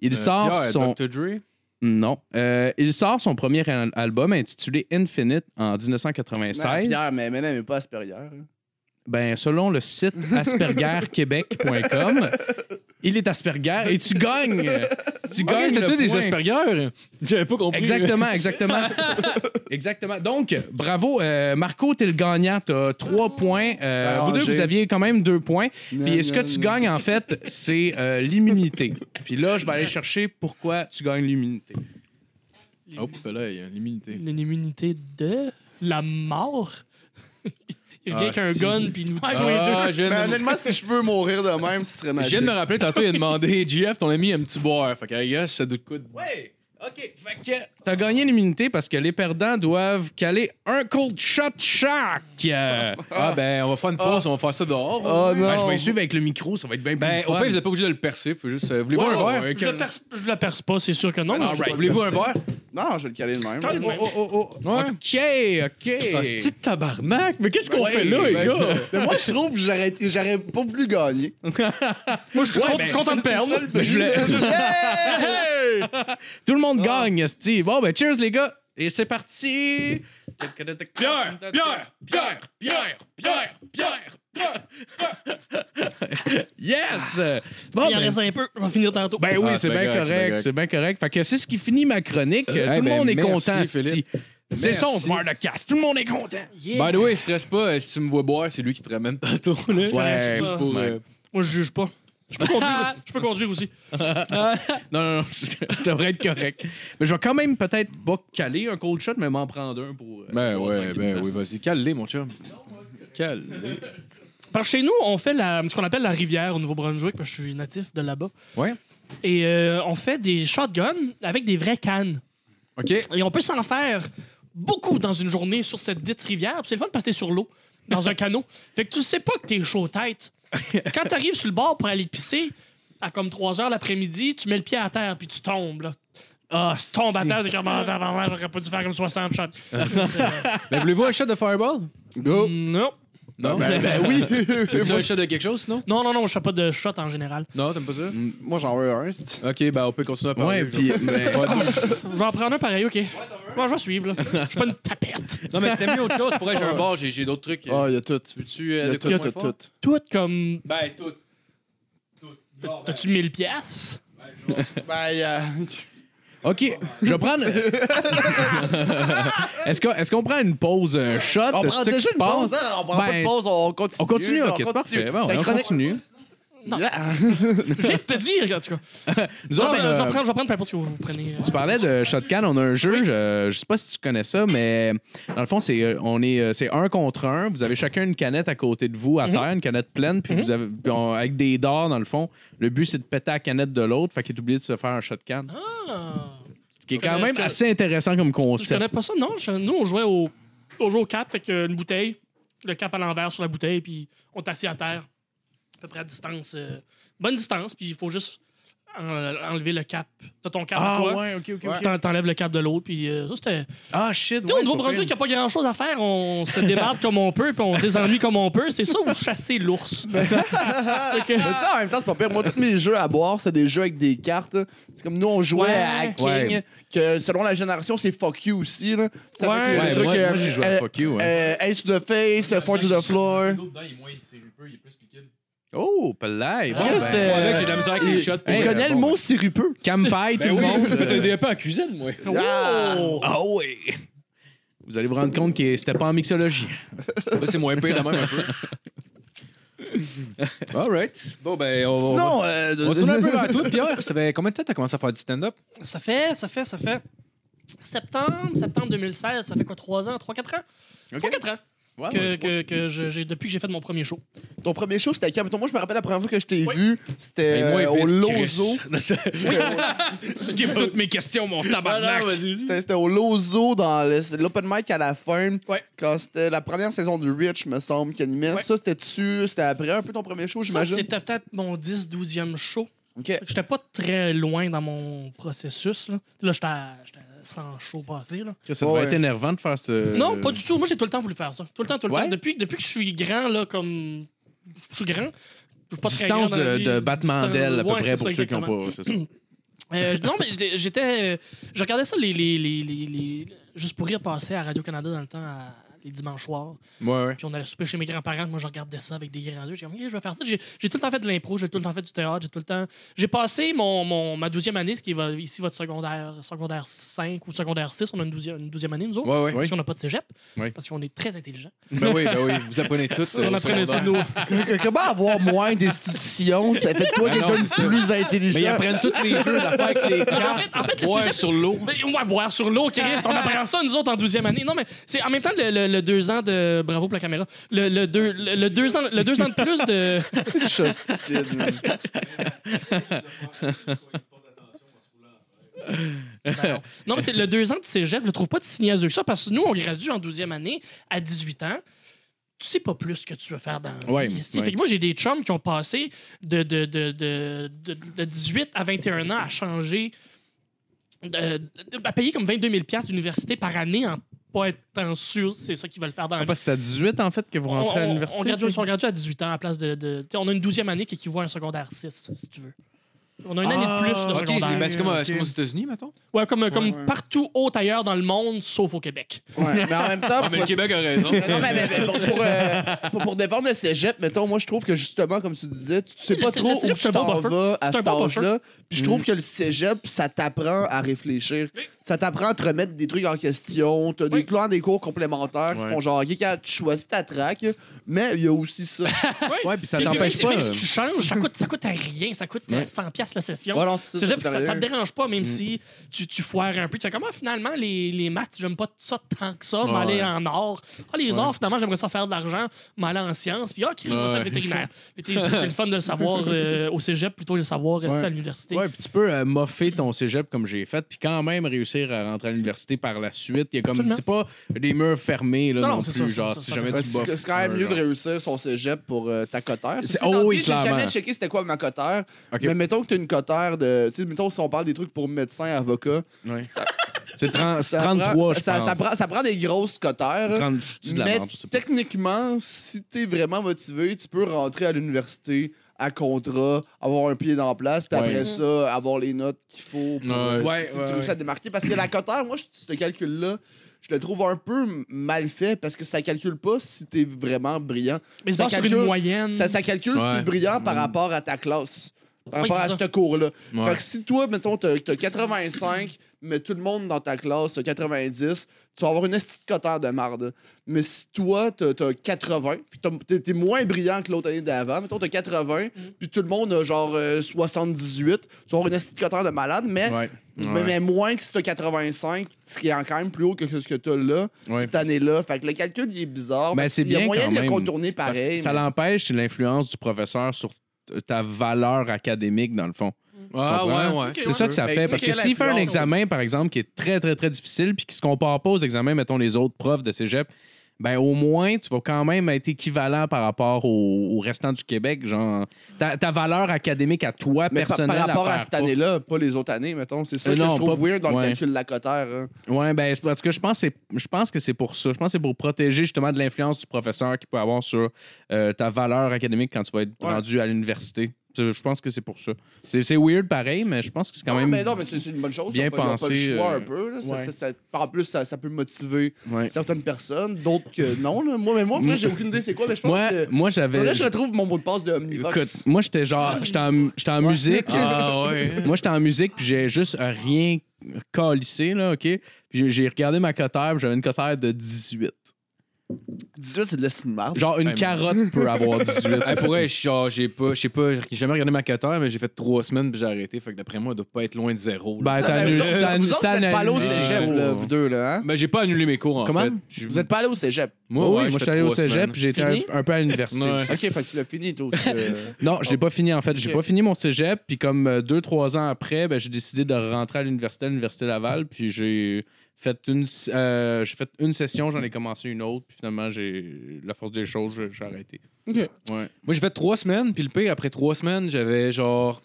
Il Euh, sort Pierre, son... Dr. Dre? Non. Euh, il sort son premier al- album intitulé Infinite en Non, 1996. Pierre, mais maintenant, mais pas Asperger. hein. Ben, selon le site aspergerquebec.com, il est Asperger et tu gagnes. Tu Ok, gagnes c'était des. Asperger. J'avais pas compris. Exactement, exactement. exactement. Donc, bravo, euh, Marco, t'es le gagnant. T'as trois points. Euh, vous deux, vous aviez quand même deux points. Puis ce que tu gagnes, en fait, c'est euh, l'immunité. Puis là, je vais aller chercher pourquoi tu gagnes l'immunité. Oh, là, il y a l'immunité. Une immunité de la mort. Il Ah, avec un gun puis il nous tue tous les deux. Ah, je viens de- honnêtement, si je peux mourir de même, ce serait je magique. viens de me rappeler, tantôt, il a demandé GF, ton ami, un petit boire? Fait que, I guess, ça doit de quoi de- Ouais. OK. Fait que t'as gagné l'immunité parce que les perdants doivent caler un cold shot chaque. Euh, Ah, ben, on va faire une pause, on va faire ça dehors. Oh non. ben, je vais y suivre avec le micro, ça va être bien plus Ben, au fun. pire, vous n'êtes pas obligé de le percer. Faut juste. euh, Voulez-vous Ouais, un ouais, verre? ouais, Je le perce, je le perce pas, c'est sûr que non. mais je- Alright. Voulez-vous un verre? Non, je vais le caler de même. Calme. Oh, oh, oh, oh. Ouais. OK, OK. Ah, c'est de tabarnak. Mais qu'est-ce qu'on Ouais, fait là, les ben, gars? c'est- Mais moi, je trouve que j'aurais été- j'aurais pas voulu gagner. Moi, je suis content- de perdre. Mais je voulais- Hey! Tout le monde gagne, Steve. Bon, ben, cheers, les gars. Et c'est parti. Pierre, Pierre, Pierre, Pierre, Pierre, Pierre, Pierre. Yes! Bon, Il en ben, reste un peu, on va finir tantôt. ben oui, Ah, c'est bien bien correct, c'est bien correct. Fait que c'est ce qui finit ma chronique. Tout Eh le ben, monde est merci, content, Philippe. Steve. C'est Merci. son Smartcast. Tout le monde est content. Yeah. By the way, stresse pas. euh, Si tu me vois boire, c'est lui qui te ramène tantôt. Là. Ouais, ouais. euh, Moi, je juge pas. Je peux conduire, je peux conduire aussi. Non, non, non, je devrais être correct. Mais je vais quand même peut-être pas caler un cold shot, mais m'en prendre un pour. euh, Ben pour ouais, ben oui, vas-y. Cale-les, mon chum. Cale-les. Parce que chez nous, on fait la, ce qu'on appelle la rivière au Nouveau-Brunswick, parce que je suis natif de là-bas. Ouais. Et euh, on fait des shotguns avec des vraies cannes. OK. Et on peut s'en faire beaucoup dans une journée sur cette dite rivière. Puis C'est le fun parce que t'es sur l'eau, dans un canot. Fait que tu sais pas que t'es chaud tête. Quand t'arrives sur le bord pour aller pisser, à comme 3 heures l'après-midi, tu mets le pied à terre puis tu tombes. Là. Ah, Tu tombes à terre, t'es comme, ah, j'aurais pas dû faire comme 60 shots. Ben, voulez-vous un shot de Fireball? Go. non. Non? Ben, ben oui. Veux-tu un shot de quelque chose, sinon? Non, non, non, je fais pas de shot en général. Non, t'aimes pas ça? Moi, j'en veux un. c'est- OK, ben on peut continuer à parler. Ouais, puis. mais- Je vais en prendre un pareil, ok. Bon, je vais suivre, là. Je suis pas une tapette. Non, mais c'était mieux autre chose. Pour être j'ai un bar, j'ai j'ai d'autres trucs. Ah, il y a tout. Veux-tu Il y euh, a de tout, quoi tout, moins tout. fort? Tout comme. Ben, tout. T'as-tu 1000 pièces? Ben, il y a- OK, je vais prendre. est-ce qu'on est prend une pause euh, shot? On prend déjà une pause, hein? On prend pas Ben, de pause, on continue. On continue, On ok, c'est parfait. Bon, on chronique- continue. Non. Yeah. Je de te dire, en tout cas. Nous autres, euh, euh, je vais prendre, je vais prendre peu importe ce que vous, prenez. euh. Tu parlais de Shotcan, on a un jeu, je, je sais pas si tu connais ça, mais dans le fond, c'est euh, on est euh, c'est un contre un. Vous avez chacun une canette à côté de vous à Mhm. terre, une canette pleine, puis vous avez puis on- avec des dards dans le fond. Le but c'est de péter la canette de l'autre, fait qu'il est oublié de se faire un shotcan. Ah. Ce qui est Je quand même je assez intéressant comme Je concept. connais pas ça, non. Je- nous, on jouait au, on jouait au cap, fait que une bouteille, le cap à l'envers sur la bouteille, puis on est assis à terre, peu près à distance, euh, bonne distance, puis il faut juste en- enlever le cap. T'as ton cap à Ah toi, ouais, ok, ok. ok. t'en- t'enlèves le cap de l'autre, puis euh, ça, c'était... Ah shit, Tu sais, ouais, au Nouveau-Brunswick, il n'y a pas grand-chose à faire. On se débarque comme on peut, puis on désennuie comme on peut. C'est ça ou chasser l'ours. Fait que- Mais ça, en même temps, c'est pas pire. Moi, tous mes jeux à boire, c'est des jeux avec des cartes. C'est comme nous, on jouait Ouais. à King, Ouais. que selon la génération, c'est fuck you aussi. Là. Ça Ouais. Ouais, trucs, moi, euh, moi, j'ai joué à euh, Fuck You. ouais. euh, Ace to the face, Four to the floor. Dedans, il est moins sirupeux, il est plus liquide. Oh, play. Bon, Chris, ben, c'est- Ouais, avec, j'ai de la misère avec les il- shots. Il Hey, connaît euh, le bon, mot sirupeux. Campai, tout Ben le oui, monde. je peux t'aider pas en cuisine, moi. Ah. Oh! Ah oui. Vous allez vous rendre compte que c'était pas en mixologie. Là, c'est moins pire, la même un peu. All right. Bon, ben, on, on va... Sinon, euh, On va tourner un peu vers toi, Pierre. Ça fait combien de temps que t'as commencé à faire du stand-up? Ça fait, ça fait, ça fait. Septembre, septembre 2016, ça fait quoi, 3 ans, 3-4 ans? 3-4 ans Ouais, que, ouais. que, que je- j'ai, depuis que j'ai fait mon premier show. ton premier show, c'était quand? Moi, je me rappelle la première fois que je t'ai Oui. vu, c'était moi, euh, au Lozo. Skip toutes mes questions, mon tabarnak. C'était c'était au Lozo dans le- l'open mic à la fin. Ouais. Quand c'était la première saison de Rich, me semble, qui animait. Ouais. Ça, c'était dessus. C'était après un peu ton premier show, Ça, j'imagine? c'était peut-être mon 10-12e show. Ok. Fait que J'étais pas très loin dans mon processus. Là, là j'étais 100 shows passés. Là. Ça Ouais. être énervant de faire ce. Non, pas du tout. Moi, j'ai tout le temps voulu faire ça. Tout le temps, tout le Ouais? temps. Depuis, depuis que je suis grand, là, comme. Je suis grand. Je suis pas très grand Distance de, battement Distance- d'aile, à peu Ouais, près, pour ça, ceux qui n'ont pas. C'est ça. Euh, non, mais j'étais- euh, Je regardais ça, les, les, les, les- les- juste pour rire passer à Radio-Canada dans le temps, à les dimanches soirs. Ouais, ouais. Puis on allait souper chez mes grands-parents. Moi, je regardais ça avec des grands yeux. J'ai dit, je vais faire ça. J'ai j'ai tout le temps fait de l'impro, j'ai tout le temps fait du théâtre, j'ai tout le temps. J'ai passé mon, mon- ma douzième année, ce qui va ici votre secondaire, secondaire 5 ou secondaire 6. On a une douzième, une douzième année, nous autres. Ouais, ouais. Parce qu'on n'a pas de cégep. Parce qu'on est très intelligents. Ben oui, ben oui. Vous apprenez tout. euh, On au apprenait nos. Que- Comment avoir moins d'institutions? Ça fait toi non, quelqu'un de plus Mais ils intelligent. apprennent tous les jeux d'affaires avec les en cartes. fait, en fait, le boire cégep- sur l'eau. Mais, ouais, boire sur l'eau, Chris. On apprend ça, nous autres, en 12e année. Non, mais c'est en même temps le, le- deux ans de. Bravo pour la caméra. Le, le deux, le, le deux ans, le deux ans de plus de. C'est le chat stupide. Ben non. Non, mais c'est le deux ans de cégep, je le trouve pas si niaiseux que ça, parce que nous, on gradue en 12e année à 18 ans. Tu sais pas plus ce que tu veux faire dans la Ouais, vie. esti. ouais. Fait que moi, j'ai des chums qui ont passé de, de, de, de, de- de 18 à 21 ans à changer, de- de- à payer comme 22 000 d'université par année en pas étant sûr si c'est ça qu'ils veulent faire dans la Ah, vie. parce que c'est à 18 en fait que vous rentrez à On- on- l'université. On gradue, on gradue à 18 ans à place de. de- on a une 12e année qui équivaut à un secondaire 6, si tu veux. On a une année de plus de Ah, Ok, secondaire. c'est ben, c'est comme, aux États-Unis, mettons? Ouais, comme, comme ouais. partout autre ailleurs dans le monde, sauf au Québec. Ouais, mais en même temps, Ah, mais le Québec a raison. Non, mais, mais- mais pour, pour, euh, pour- pour défendre le cégep, mettons, moi, je trouve que justement, comme tu disais, tu sais Le pas trop le où tu t'en vas à cet âge-là. Puis je Mm. trouve que le cégep, ça t'apprend à réfléchir. Ça t'apprend à te remettre des trucs en question. T'as des plans, des cours complémentaires qui Ouais. font genre, OK, quand tu choisis ta track, mais il y a aussi ça. Ouais, puis ça Puis- puis même, t'empêche si, pas. même si euh, tu changes, ça coûte, ça coûte à rien. Ça coûte euh, Ouais. 100$ piastres la session. Ouais, non, c'est C'est ça, juste que ça, te dérange pas, même Mm. si tu, tu foires un peu. Tu fais comment finalement les, les maths, j'aime pas ça tant que ça, Ouais. m'aller en or. Ah, les arts, finalement, j'aimerais ça faire de l'argent, m'aller en sciences. Puis, ah, Chris, j'aimerais ça être Ouais. vétérinaire. Mais t'es- C'est c'est le fun de le savoir euh, au cégep plutôt que de le savoir à l'université. Ouais, puis tu peux euh, moffer ton cégep comme j'ai fait, puis quand même réussir à rentrer à l'université par la suite. Il y a comme c'est pas des murs fermés là, Non, non, plus. ça, genre, ça, si ça, jamais tu C'est boffes c'est quand même mieux de réussir son cégep pour euh, ta cotère. Oh oui, J'ai jamais checké c'était quoi ma cotère. Mais mettons que tu as une cotère de. Tu sais, mettons si on parle des trucs pour médecin, avocat. Ça- C'est 30 Ça 33, prend, je ça, pense. ça prend, ça prend des grosses cotères. 30, je dis de la mais pas. techniquement, si t'es vraiment motivé, tu peux rentrer à l'université à contrat, avoir un pied dans la place, puis Ouais. après ça, avoir les notes qu'il faut pour Ouais. euh, si- Ouais, si, ouais, tu à démarquer. Parce que la cotère, moi, je- ce calcul-là, je le trouve un peu mal fait parce que ça calcule pas si t'es vraiment brillant. Mais c'est Ça calcule- une moyenne. Ça, ça calcule si t'es brillant par Mm. rapport à ta classe. Par Oui, rapport à ce cours-là. Ouais. Fait que si toi, mettons, t'as as 85, mais tout le monde dans ta classe a 90, tu vas avoir une esti de cotère de marde. Mais si toi, t'as as 80, puis t'es moins brillant que l'autre année d'avant, mettons, t'as 80, puis tout le monde a genre euh, 78, tu vas avoir une esti de cotère de malade, mais, Ouais. mais, Ouais. mais moins que si t'as 85, ce qui est quand même plus haut que ce que t'as là, Ouais. cette année-là. Fait que le calcul, il est bizarre. Ben, mais c'est il y a bien moyen quand de le même. contourner pareil. Ça mais- l'empêche, c'est l'influence du professeur sur ta valeur académique, dans le fond. Ah, Tu ouais, ouais. C'est ça que ça fait. Parce que s'il fait un examen, par exemple, qui est très, très, très difficile, puis qui se compare pas aux examens, mettons, les autres profs de cégep, ben au moins, tu vas quand même être équivalent par rapport au, au restant du Québec. Genre, ta, ta valeur académique à toi, Mais par, personnelle, par rapport à cette année-là, pas les autres années, mettons. C'est ça Euh, que non, je trouve pas- weird dans le ouais. calcul de la cotère. hein. Ouais, ben, parce que je pense, que c'est- je pense que c'est pour ça. Je pense que c'est pour protéger justement de l'influence du professeur qu'il peut avoir sur euh, ta valeur académique quand tu vas être Ouais. rendu à l'université. Je pense que c'est pour ça. C'est weird pareil, mais je pense que c'est quand non, même. mais non, mais c'est c'est une bonne chose. bien pas le pensé, choix euh, un peu. Là. Ça- ouais. ça- ça- en plus, ça, ça peut motiver Ouais. certaines personnes, d'autres que non. là. Moi, mais moi, vrai, j'ai aucune idée c'est quoi, mais je pense Moi, que. moi j'avais. Faudrait je retrouve mon mot de passe de Omnivox. Écoute, moi j'étais genre, j'étais en, j'étais en musique. Ah, ouais. Moi j'étais en musique puis j'ai juste rien calissé là, ok? Puis j'ai- j'ai regardé ma cotère, puis j'avais une cotère de 18. 18, c'est de de marde. Genre une Hey, carotte peut avoir 18. Hey, pour vrai, genre, j'ai pas, je sais pas, j'ai jamais regardé ma cotère, mais j'ai fait trois semaines puis j'ai arrêté. Fait que d'après moi, elle doit pas être loin de zéro. là. Ben, t'as ben, annulé- vous autres, t'as- vous autres, t'as vous êtes pas allé au annulé- cégep, là, vous deux, là. Hein? Ben, j'ai pas annulé mes cours, en Comment? fait. J'ai- Vous êtes pas allé au cégep? Moi, oui, ouais, moi j'ai je suis allé au cégep, puis j'ai été Fini? un, un peu à l'université. Ouais. aussi. Ok, fait que tu l'as fini, toi. euh, Non, je l'ai pas fini en fait. J'ai Ok. pas fini mon cégep, puis comme euh, deux, trois ans après, ben, j'ai décidé de rentrer à l'université, à l'université Laval, puis j'ai fait une, euh, j'ai fait une session, j'en ai commencé une autre, puis finalement, j'ai la force des choses, j'ai- arrêté. Ok. Ouais. Moi, j'ai fait trois semaines, puis le pire, après trois semaines, j'avais genre.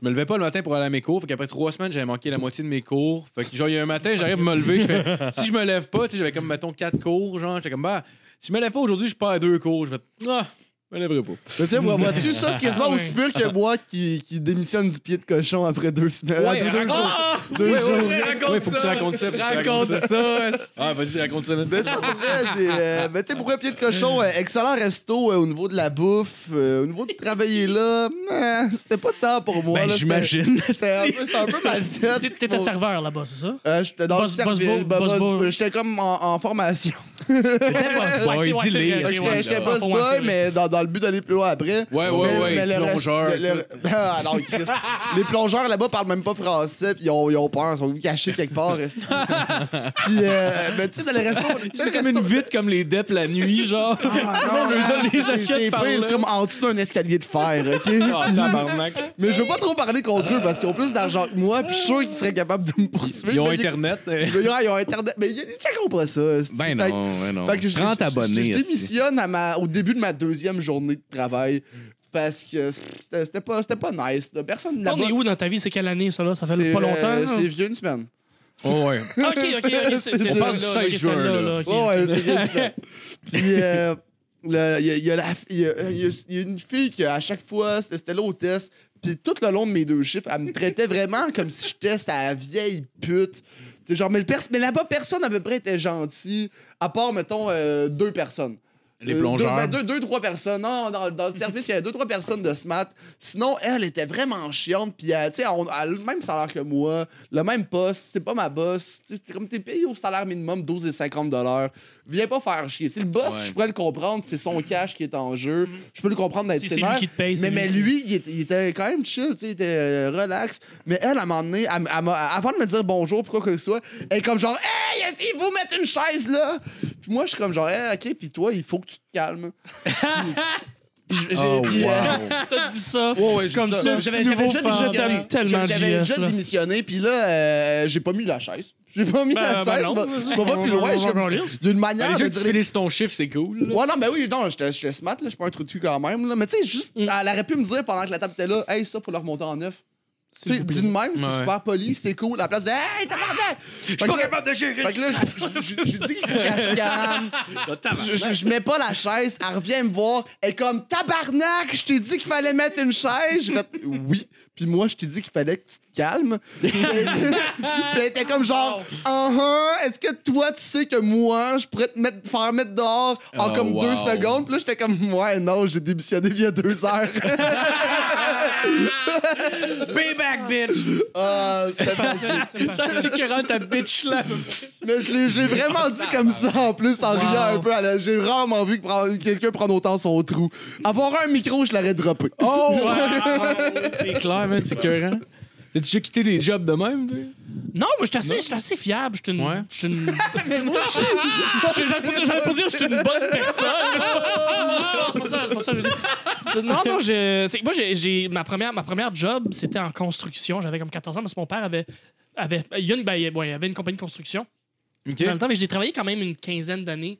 Je me levais pas le matin pour aller à mes cours. Fait qu'après trois semaines, j'avais manqué la moitié de mes cours. Fait que, genre, il y a un matin, j'arrive à me lever. Je fais, si je me lève pas, tu sais, j'avais comme, mettons, quatre cours. Genre, j'étais comme, bah, si je me lève pas aujourd'hui, je pars à deux cours. Je fais, ah, me lèverai pas. Mais tu sais, moi, vois-tu, ça, c'est quasiment Ouais. aussi pur que moi qui, qui démissionne du pied de cochon après deux semaines. Ouais, deux, deux raconte- jours. Deux jours. Ouais, faut que tu racontes ça. faut que tu racontes Raconte ça. Ah, vas-y, raconte ça. Mais ça, pour vrai, j'ai. euh, ben, tu sais, pour un pied de cochon, euh, excellent resto euh, au niveau de la bouffe, euh, au niveau de travailler là, euh, c'était pas tant pour moi. Ben, là, c'était- j'imagine. C'était un, peu- c'était un peu mal fait. T'é- T'étais Pour- serveur là-bas, c'est ça? Euh, J'étais dans Boss- le service. boss bah, boy, boss boss-. J'étais comme en, en formation. Ouais, boy, c'est- ouais, dis-les. c'est vrai, Fait que ok, ouais. J'étais Ouais, boss ouais, boy, vrai. mais dans, dans le but d'aller plus loin après. Ouais, ouais, Mais- ouais. mais le reste- plongeur. le- le- Ah, non, Chris. les plongeurs là-bas parlent même pas français, puis ils ont, ils ont peur, ils sont cachés quelque part. puis, euh, mais tu sais, dans les restos. C'est comme une vitre comme les DEP la nuit, genre. Ah, non, On lui man, donne les assiettes par. C'est comme en dessous d'un escalier de fer, OK? Ah, tabarnak. Mais je veux pas trop parler contre eux parce qu'ils ont plus d'argent que moi, puis je suis sûr qu'ils seraient capables de me poursuivre. Ils ont Internet. Ils ont Internet. Mais ils checkeront pas ça. Ben non, ben non. fait que je, 30 je- je- abonnés. Je, je esti. démissionne à ma, au début de ma deuxième journée de travail parce que c'était pas, c'était pas nice. là. Personne On là-bas. est où dans ta vie? C'est quelle année, ça, là? Ça fait pas longtemps? euh, là? c'est vieux une semaine. Oh, ouais. Ok, ok, ok. c'est- On parle du là, 16 ok, juin, là. là, ok. Ouais, ouais, c'est vieux une semaine. Puis, euh, il y, a- il y a la- il y a- il y a- il y a une fille qui, à chaque fois, c'était l'hôtesse, puis tout le long de mes deux chiffres, elle me traitait vraiment comme si j'étais sa vieille pute. T'sais, Genre, mais, mais là-bas, personne à peu près était gentil, à part, mettons, euh, deux personnes. Les Euh, plongeurs. Deux, ben, deux, deux, trois personnes. Non, dans, dans le service, il y avait deux, trois personnes de SMAT. Sinon, elle était vraiment chiante. Puis, euh, tu sais, elle a le même salaire que moi, le même poste. C'est pas ma boss. Tu sais, c'est comme t'es payé au salaire minimum 12,50 Viens pas faire chier. C'est le boss, Ouais. je pourrais le comprendre. C'est son cash qui est en jeu. Je peux le comprendre d'être Si c'est lui sévère. qui te paye, Mais, mais lui. lui, il était, il était quand même chill, tu sais, il était euh, relax. Mais elle, à un moment donné, elle- elle m'a- avant de me dire bonjour, puis quoi que ce soit, elle est comme genre, hey, est-ce qu'il faut mettre une chaise là? Puis moi, je suis comme genre, hey, ok, puis toi, il faut que tu te calmes. Puis j'ai- Oh, puis, euh, wow. T'as dit ça? Ouais, ouais, j'ai Comme dit ça, J'avais déjà démissionné. Puis là, euh, j'ai pas mis la chaise. J'ai pas mis Ben, la ben chaise. non. je pas plus loin. D'une manière de tu les- ton chiffre, c'est cool. là. Ouais, non, ben oui, non, j'étais smart, là, je suis pas un trou de cul quand même, là. Mais tu sais, juste, Mm. elle aurait pu me dire pendant que la table était là, hey, ça, faut le remonter en neuf. Tu sais, de même, c'est Ouais. super poli, c'est cool. À la place de, hey, t'as Je suis pas capable de gérer Fait que là, je- je je- je dis qu'il faut qu'elle se calme. Je, je- je mets pas la chaise, elle revient me voir. Elle est comme tabarnak, je t'ai dit qu'il fallait mettre une chaise. J'ai fait oui. Puis moi, je t'ai dit qu'il fallait que tu te calmes. Puis elle était comme genre, uh est-ce que toi, tu sais que moi, je pourrais te mettre, faire mettre dehors en Oh, comme wow. deux secondes? Puis là, j'étais comme, ouais, non, j'ai démissionné il y a deux heures. Payback, bitch! Ah, c'est magique. Ça dit qu'il rentre ta bitch là. Mais je l'ai, je l'ai vraiment dit comme ça en plus, en riant un peu. à la- J'ai vraiment vu que prendre- quelqu'un prendre autant son trou. Avoir un micro, je l'aurais droppé. Oh! c'est clair, man, c'est écœurant. T'as-tu déjà quitté des jobs de même? Non, moi, je suis assez, j'suis assez fiable. Je suis une. Ouais. je suis une- J'allais pas dire- j'allais pas dire que je suis une bonne personne. c'est pas ça, c'est pas ça que je veux dire. Non, non, je, c'est- moi, j'ai, j'ai- ma, première, ma première job, c'était en construction. J'avais comme 14 ans parce que mon père avait. avait il, y a une, ben, il- bon, il avait une compagnie de construction. OK. Dans le temps, que j'ai travaillé quand même une quinzaine d'années.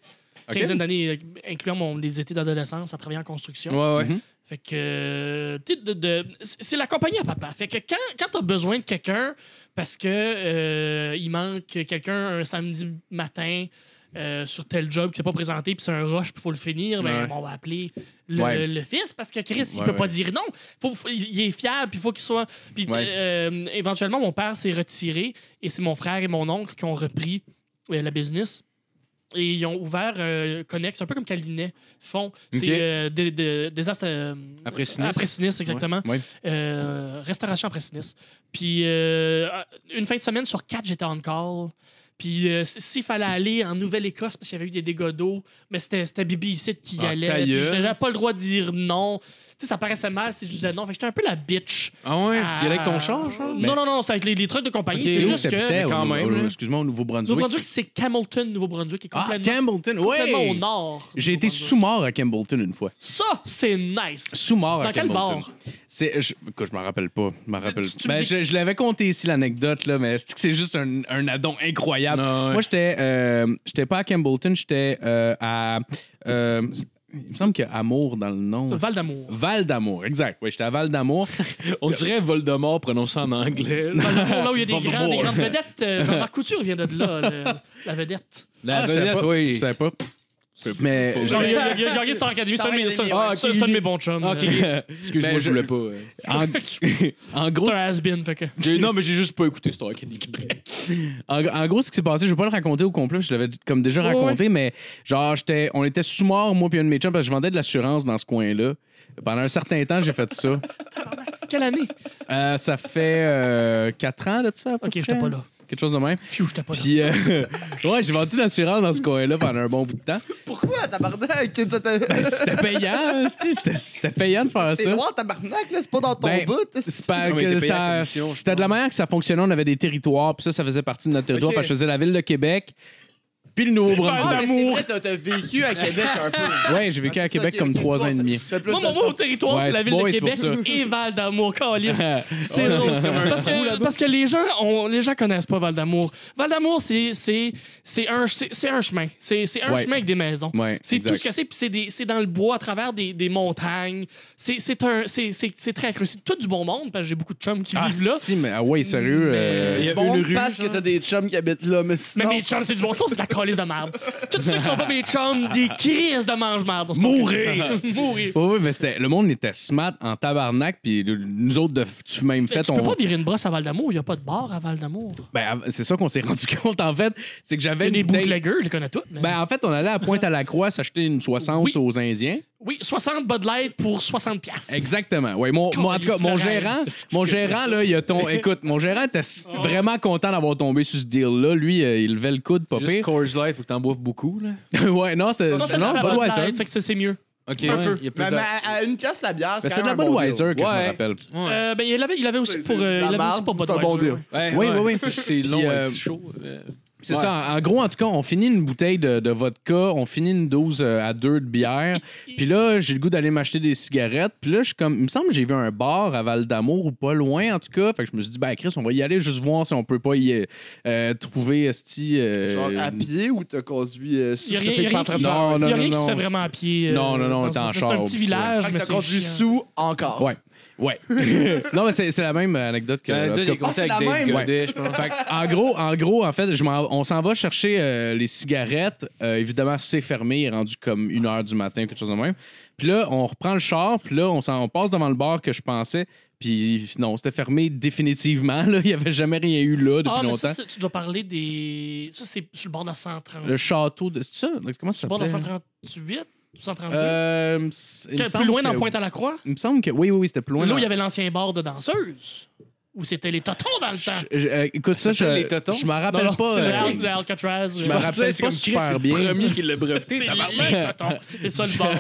Ok. Quinzaine d'années, euh, incluant mon, les étés d'adolescence, à travailler en construction. Ouais, ouais. Fait que. de- de- c'est la compagnie à papa. Fait que quand, quand t'as besoin de quelqu'un parce que euh, il manque quelqu'un un samedi matin euh, sur tel job qui s'est pas présenté, puis c'est un rush, puis il faut le finir, ben, Ouais. on va appeler le, Ouais. le fils parce que Chris, il Ouais, peut pas dire non. Faut, faut- il est fiable, puis il faut qu'il soit. Puis euh, éventuellement, mon père s'est retiré et c'est mon frère et mon oncle qui ont repris la business. Et ils ont ouvert euh, Connex, un peu comme Calinet font. C'est euh, des, des, désastres, euh, Après sinistre. Après sinistre, exactement. Ouais. Euh, restauration après sinistre. Puis une fin de semaine sur quatre, j'étais en call. Puis s'il fallait aller en Nouvelle-Écosse parce qu'il y avait eu des dégâts d'eau, mais c'était Bibi ici qui y Ah, allait. j'avais pas le droit de dire non. Sais, ça paraissait mal si je disais non. Fait que j'étais un peu la bitch. Ah ouais? Tu y allais avec ton char, genre? Non, non, non, c'est avec les, les trucs de compagnie. C'est juste que. Quand même. Excuse-moi, au Nouveau-Brunswick. Nouveau-Brunswick, c'est Campbellton, Nouveau-Brunswick, qui est Ah, complètement, Campbellton, complètement au nord. J'ai été sous-mort à Campbellton une fois. Ça, c'est nice. Sous-mort à Dans quel Campbellton. bar? C'est, je, je m'en rappelle pas. Je m'en rappelle. tu Ben, je, l'avais compté ici l'anecdote là, mais c'est que c'est juste un, un addon incroyable? Non, ouais. Moi, j'étais, euh, j'étais pas à Campbellton, j'étais euh, à. euh, il me semble qu'il y a Amour dans le nom. Val d'Amour. Val d'Amour, exact. Oui, j'étais à Val d'Amour. On dirait Voldemort prononcé en anglais. là. Val d'Amour, là où il y a des, Voldemort. grands, des grandes vedettes. Euh, Jean-Marc Couture vient de là, le- la vedette. La Ah, vedette, pas. oui. Je savais pas. Mais a gagné Star Academy, c'est un de mes- bons chums. Ah, ok. Euh, Excuse-moi, je voulais pas. euh. en, gros, C'est un has-been, fait que. J'ai- Non, mais j'ai juste pas écouté Star Academy. En, gros, ce qui s'est passé, je vais pas le raconter au complet, je l'avais comme déjà raconté, mais genre, j'étais, on était sous-mort, moi puis un de mes chums, parce que je vendais de l'assurance dans ce coin-là. Pendant un certain temps, j'ai fait ça. Quelle année? Euh, ça fait 4 ans de ça. Ok, j'étais pas là. Quelque chose de même. Phew, j'étais pas. Puis, euh, ouais, j'ai vendu l'assurance dans ce coin-là pendant un bon bout de temps. Pourquoi, tabarnak? Ben, c'était payant, c'était c'était payant de faire C'est ça. loin, tabarnak, là, c'est pas dans ton Ben, bout. C'est pas que ça- C'était de la manière que ça fonctionnait. On avait des territoires, puis ça, ça faisait partie de notre territoire. Ok. Parce que je faisais la ville de Québec, puis le Ah, Nouveau-Brunswick. mais c'est d'amour. vrai, t'as t'as vécu à Québec un peu. Ouais, j'ai vécu Ah, à c'est ça, Québec comme trois ans et ça- demi. ça fait plus Moi, de mon mot au sens. territoire, Ouais, c'est la ville de c'est pour Québec et Val d'Amour. Calice. C'est Ouais, drôle. c'est comme un parce, trou que, là-bas. parce que les gens, ont, les gens connaissent pas Val d'Amour. Val d'Amour, c'est c'est c'est un c'est c'est un chemin. C'est c'est un Ouais. chemin avec des maisons. Ouais, C'est exact. tout ce que c'est. Puis c'est des- c'est dans le bois, à travers des, des montagnes. C'est c'est un c'est c'est c'est très accru. C'est tout du bon monde parce que j'ai beaucoup de chums qui Ah, vivent là. si, mais ah ouais, sérieux. euh, Il y a une rue. parce que t'as des chums qui habitent là, mais Mais sinon... mes chums, c'est du bon. Ça, c'est de la calice de merde. Tous ceux qui sont pas mes chums, des crises de mange-merde. Mourir. Mourir. Oui, oui, mais c'était, le monde était smart en tabarnak, puis nous autres, de, tu même fait, tu on. peux pas virer une brosse à Val d'Amour. Il y a pas de bar à Val d'Amour. Ben, c'est ça qu'on s'est rendu compte, en fait. C'est que Il y j'avais a des bouteille- bootleggers, je les connais toutes. mais- Ben, en fait, on allait à Pointe-à-la-Croix s'acheter une 60 Oui. aux Indiens. Oui, 60 Bud Light pour 60 piastres. Exactement. Ouais, mon, mon- en tout cas, mon gérant, mon gérant, là, il a ton. Écoute, mon gérant était s- vraiment content d'avoir tombé sur ce deal-là. Lui, euh, il levait le coude, pas C'est juste pire. Coors Light, faut que t'en boives beaucoup, là. ouais, non, c'était. Non, c'est non, la Bud Budweiser. Light, fait que c'est- c'est mieux. Ok, Un ouais, peu. il y a plus Mais, de- mais à, à une pièce la bière, c'est quand de la même un bon Budweiser deal. que je me rappelle. Ouais. Euh, ben, il avait, il avait aussi pour, euh, il avait aussi pour c'est un bon deal. ouais. Ouais, Oui, ouais. oui, oui. C'est long, euh, c'est chaud. Euh. C'est Ouais. ça. En, gros, en tout cas, on finit une bouteille de, de vodka, on finit une dose euh, à deux de bière. Puis là, j'ai le goût d'aller m'acheter des cigarettes. Puis là, je suis comme, il me semble que j'ai vu un bar à Val d'Amour ou pas loin, en tout cas. Fait que je me suis dit, ben Chris, on va y aller juste voir si on peut pas y euh, trouver esti. euh, Genre à pied ou t'as conduit euh, sous y a rien, y a rien qui? Non, non, il y a rien non, qui se fait vraiment à pied. euh, Non, non, non, était en C'est char, un petit village, mais t'as c'est conduit chiant. sous encore. Ouais. Ouais. non, mais c'est c'est la même anecdote que. est compté c'est avec Dave. Godet, je pense. Fait que, en gros, en gros, en fait, je m'en- on s'en va chercher euh, les cigarettes. Euh, évidemment, c'est fermé, il est rendu comme une heure du matin, quelque chose de même. Puis là, on reprend le char, puis là, on, s'en- on passe devant le bar que je pensais. Puis non, c'était fermé définitivement. Là. Il n'y avait jamais rien eu là depuis Ah, mais longtemps. ça, c'est- tu dois parler des. Ça, c'est sur le bord de la 130. le château de. C'est ça? Comment ça Sur le bord de la s'appelait? 138 ou 132 Euh, c'est- Plus loin dans que- Pointe-à-la-Croix Il me semble que. Oui, oui, oui, c'était plus loin. Là où dans- il y avait l'ancien bar de danseuses. Ou c'était les totons dans le temps. Je- je- euh, écoute, ça, je, les Totons? je m'en rappelle Non, non, pas. c'est le euh, le Alcatraz. je me je- rappelle pas super bien. le premier qui l'a breveté. C'est les totons. C'est ça le bar.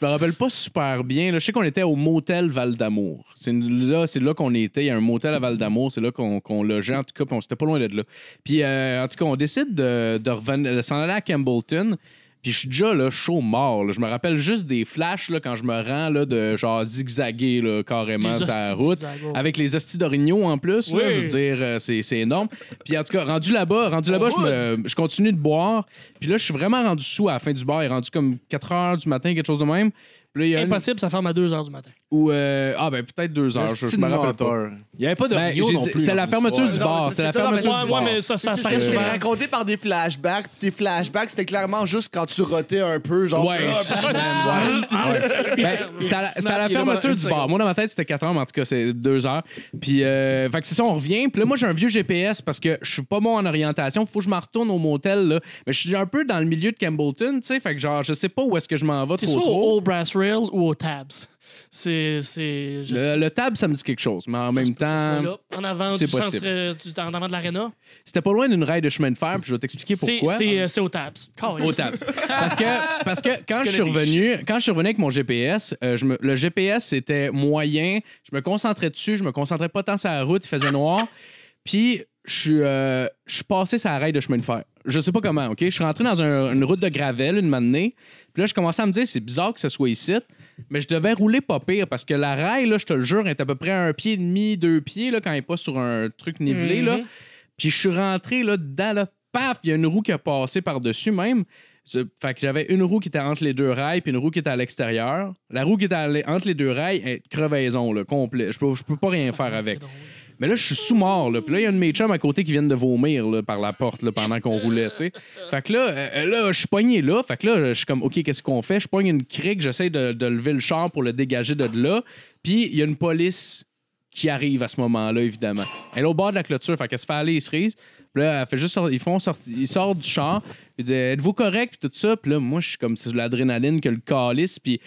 Je me rappelle pas super bien. Là, je sais qu'on était au motel Val d'Amour. C'est là, c'est là qu'on était. Il y a un motel à Val d'Amour. C'est là qu'on qu'on logeait. En tout cas, puis on c'était pas loin de là. Puis, euh, en tout cas, on décide de, de, revenir- de s'en aller à Campbellton. Puis je suis déjà là, chaud mort. là. Je me rappelle juste des flashs là, quand je me rends là, de genre zigzaguer là, carrément Les sur la hosties route. Avec les hosties d'orignaux en plus, là, Oui. je veux dire, euh, c'est c'est énorme. Puis en tout cas, rendu là-bas, rendu là-bas, je, me- je continue de boire. Puis là, je suis vraiment rendu sous à la fin du bar. Il est rendu comme 4 heures du matin, quelque chose de même. Là, il y a une- Impossible, ça ferme à 2 h du matin. ou euh, ah ben peut-être deux heures, je, je me rappelle pas. Il n'y avait pas de Ben, non plus. C'était la fermeture du bar, c'est la fermeture du bar. mais ça, ça, C'est raconté par des flashbacks. Puis tes flashbacks, c'était clairement juste quand tu rotais un peu, genre. Ouais. Ah, putain, Ben, c'était à la, c'était fermeture du une bar. Moi, dans ma tête, c'était 4 heures, mais en tout cas, c'est 2 heures. Puis, euh, fait que c'est ça, on revient. Puis là, moi, j'ai un vieux GPS parce que je suis pas bon en orientation. Faut que je me retourne au motel, là. Mais je suis un peu dans le milieu de Campbellton, tu sais. Fait que, genre, je sais pas où est-ce que je m'en vais trop Old Brass Ou au Tabs? C'est. c'est je sais- Le, le tab, ça me dit quelque chose. Mais en même temps, là, en avant c'est du centre, possible. euh, du- en avant de l'aréna. c'était pas loin d'une rail de chemin de fer. Puis je vais t'expliquer C'est pourquoi. c'est, euh, c'est au Tabs. Au tab. Parce que, parce que quand, je suis connais tes revenu, quand je suis revenu avec mon GPS, euh, je me- le GPS c'était moyen. Je me concentrais dessus, je me concentrais pas tant sur la route, il faisait noir. Puis je suis euh, je suis passé sur la rail de chemin de fer. Je sais pas comment, OK? Je suis rentré dans un- une route de gravel une matinée. Puis là, je commençais à me dire, c'est bizarre que ce soit ici. Mais je devais rouler pas pire parce que la rail, là, je te le jure, est à peu près un pied et demi, deux pieds, là, quand elle est pas sur un truc nivelé. là. Mhm. Puis je suis rentré là, paf, il y a une roue qui a passé par-dessus même. Fait que j'avais une roue qui était entre les deux rails, puis une roue qui était à l'extérieur. La roue qui était entre les deux rails est crevaison, là, complet. Je peux, je peux pas rien faire avec. Mais là, je suis sous-mort. Là. Puis là, il y a une de mes chums à côté qui viennent de vomir là, par la porte là, pendant qu'on roulait. tu sais. Fait que là, euh, là, je suis pogné là. Fait que là, je suis comme, OK, qu'est-ce qu'on fait? Je pogne une crique, j'essaie de, de lever le char pour le dégager de là. Puis il y a une police qui arrive à ce moment-là, évidemment. Elle est au bord de la clôture, fait qu'elle se fait aller les cerises. Puis là, elle fait juste sortir- ils font sortir, ils sortent du char. Ils disent Êtes-vous correct? Puis tout ça. Puis là, moi, je suis comme c'est de l'adrénaline que le calice. Puis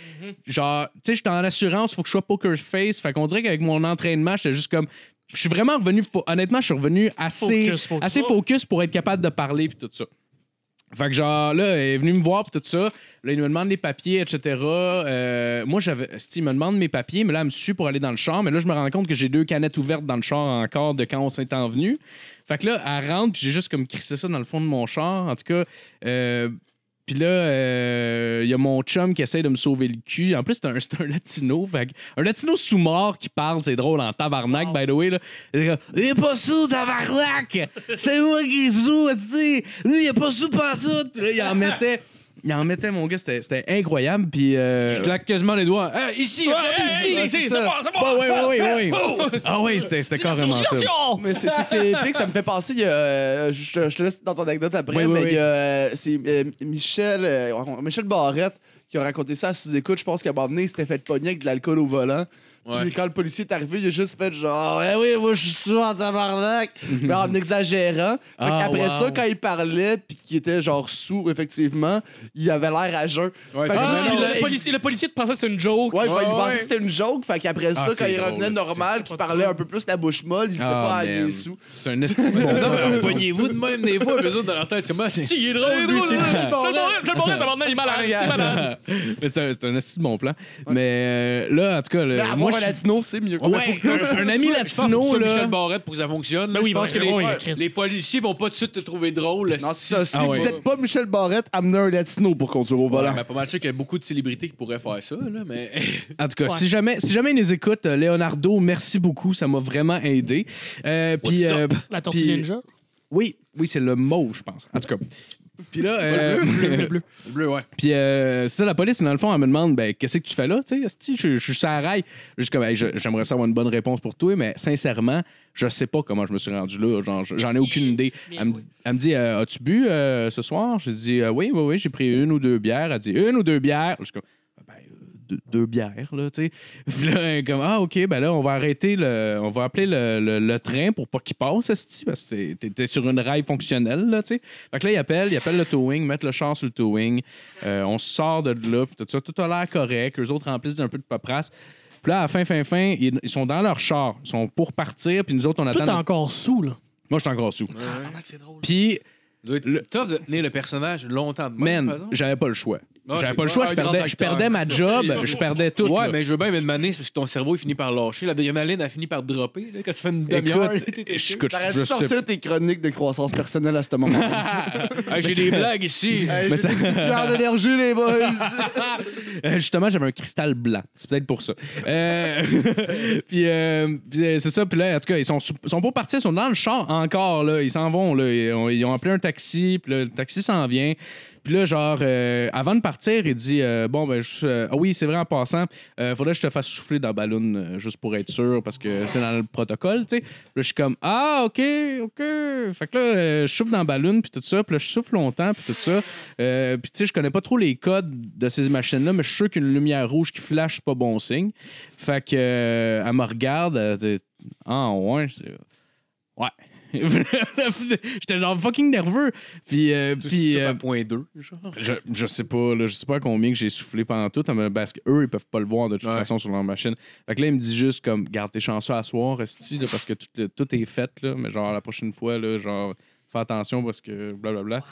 genre, tu sais, j'étais en assurance, faut que je sois poker face. Fait qu'on dirait qu'avec mon entraînement, j'étais juste comme. Je suis vraiment revenu. Honnêtement, je suis revenu assez Focus, focus. assez focus pour être capable de parler. Puis tout ça. Fait que genre là, elle est venue me voir puis tout ça. Là, il me demande les papiers, etc. Euh, moi, j'avais. Il me demande mes papiers, mais là, elle me suit pour aller dans le char. Mais là, je me rends compte que j'ai deux canettes ouvertes dans le char encore de quand on s'est envenu. Fait que là, elle rentre, puis j'ai juste comme crissé ça dans le fond de mon char. En tout cas, euh, puis là, euh, il y a mon chum qui essaie de me sauver le cul. En plus, c'est un, un latino. Fait un latino sous-mort qui parle, c'est drôle en tabarnak, by the way. Là. Il est pas sous, tabarnak! C'est moi qui joue, tu sais! Lui, il est pas sous partout! Puis là, il en mettait. Il en mettait, mon gars, c'était c'était incroyable. Puis. Euh... Je claque quasiment les doigts. Ici, regardez ici. ici, c'est bon, c'est bon. Ah ouais, ouais, ouais, ouais. Ah ouais, c'était c'était carrément ça. Mais c'est- épique, ça me fait penser. il y a, euh, je, te, je te laisse dans ton anecdote après, Oui, oui, mais oui. euh, c'est euh, Michel, euh, Michel Barrette qui a raconté ça à sous-écoute. Je pense qu'à un moment donné, il s'était fait pogner avec de l'alcool au volant. Ouais. Puis quand le policier est arrivé, il a juste fait genre, eh oui, moi je suis sous en tabarnak, mais en exagérant. Fait Ah, qu'après wow. ça, quand il parlait, puis qu'il était genre sous, effectivement, il avait l'air à jeun. Ouais, Fait que Ah, juste, non, il le, policier, le policier te pensait que c'était une joke. Ouais, Ouais, il pensait ouais. que c'était une joke. Fait qu'après ça, Ah, quand c'est il drôle, revenait c'est- normal, qu'il parlait un peu plus la bouche molle, il sait Ah, pas, man. sous. C'est un esti de bon Non, mais pognez-vous de même des fois, eux autres dans leur tête. C'est comme, ah, si, il est drôle, lui, c'est Je Michel le Barrette. je le mourrais, tabarnak, il est malade, il est malade. Mais c'est un, c'est un esti de bon plan. Mais euh, là, en tout cas, le- Mais moi, avoir je un suis- latino, c'est mieux. Ouais, un, un ami latino, là. Michel Barrette pour que ça fonctionne. Ben oui, je pense ben, que les, Chris. les policiers vont pas tout de suite te trouver drôle. Non, c'est ça. Si Ah vous ouais. n'êtes pas Michel Barrette, amenez un latino pour conduire au Ouais, volant. ben, pas mal sûr qu'il y a beaucoup de célébrités qui pourraient faire ça, là, mais. En tout cas, Ouais. si jamais, si jamais ils nous écoutent, euh, Leonardo, merci beaucoup, ça m'a vraiment aidé. Euh, puis, euh, La tortue ninja? oui, oui, c'est le mauve, je pense. En tout cas. Puis là, euh, Le bleu. Le bleu, ouais. Puis euh, c'est ça, la police, dans le fond, elle me demande ben, qu'est-ce que tu fais là? Tu sais, je, je suis sur la rail. Je suis comme, Hey, je- j'aimerais savoir une bonne réponse pour toi, mais sincèrement, je sais pas comment je me suis rendu là. Genre, je- j'en ai aucune idée. Elle me, dit- elle me dit euh, As-tu bu euh, ce soir? J'ai dit euh, Oui, oui, oui, j'ai pris une ou deux bières. Elle dit Une ou deux bières? Je suis comme euh, deux, bières, là, tu sais. Puis là, elle est comme Ah, OK, ben là, on va arrêter le. On va appeler le, le- le train pour pas qu'il passe, esti, parce que t'es- sur une rail fonctionnelle, là, tu sais. Fait que là, il appelle, il appelle le towing, mettre le char sur le towing. Euh, on sort de là, puis tout ça. Tout a l'air correct. Eux autres remplissent un peu de paperasse. Puis là, à la fin, fin, fin, ils, ils sont dans leur char. Ils sont pour partir, puis nous autres, on Tout attend. est encore sous, là. Moi, je suis encore sous. Puis, doit être Le- tough de tenir le personnage longtemps de même, man, j'avais pas le choix. Ah, J'avais pas le choix. Je perdais, je acteur, perdais ma job, je perdais tout. Ouais, là. mais je veux bien me demander, c'est parce que ton cerveau il finit par lâcher. L'adrénaline a fini par dropper. Là, quand ça fait une demi-heure, Écoute, t'es- t'es- je, écoute, T'aurais je dû sais sortir tes chroniques de croissance personnelle à ce moment-là. Ah, J'ai des blagues ici. J'ai ça- des petites pierres d'énergie, les boys. Euh, justement, j'avais un cristal blanc. C'est peut-être pour ça. Euh, puis euh, c'est ça. Puis là, en tout cas, ils sont, ils sont pas partis. Ils sont dans le champ encore. Là. Ils s'en vont. Là. Ils, ont, appelé un taxi. Puis là, le taxi s'en vient. Puis là, genre, euh, avant de partir, il dit euh, Bon, ben, je- euh, ah oui, c'est vrai en passant, faudrait que je te fasse souffler dans la ballon juste pour être sûr parce que c'est dans le protocole, tu sais. Là, je suis comme Ah, OK, OK. Fait que là, je souffle dans la ballon, puis tout ça. Puis là, je souffle longtemps, puis tout ça. Puis tu sais, je connais pas trop les codes de ces machines-là, mais je suis sûr qu'une lumière rouge qui flash, pas bon signe. Fait que, elle me regarde, elle dit Ah, ouais, ouais. J'étais genre fucking nerveux. Puis, euh, puis, euh, point 2, genre. je, je sais pas, là, je sais pas combien que j'ai soufflé pendant tout, mais parce qu'eux, ils peuvent pas le voir de toute Ouais. façon sur leur machine. Fait que là, il me dit juste comme, garde tes chanceux à soir, Esti, là, parce que tout, le- tout est fait, là, mais genre la prochaine fois, là, genre, fais attention parce que blablabla. Esti,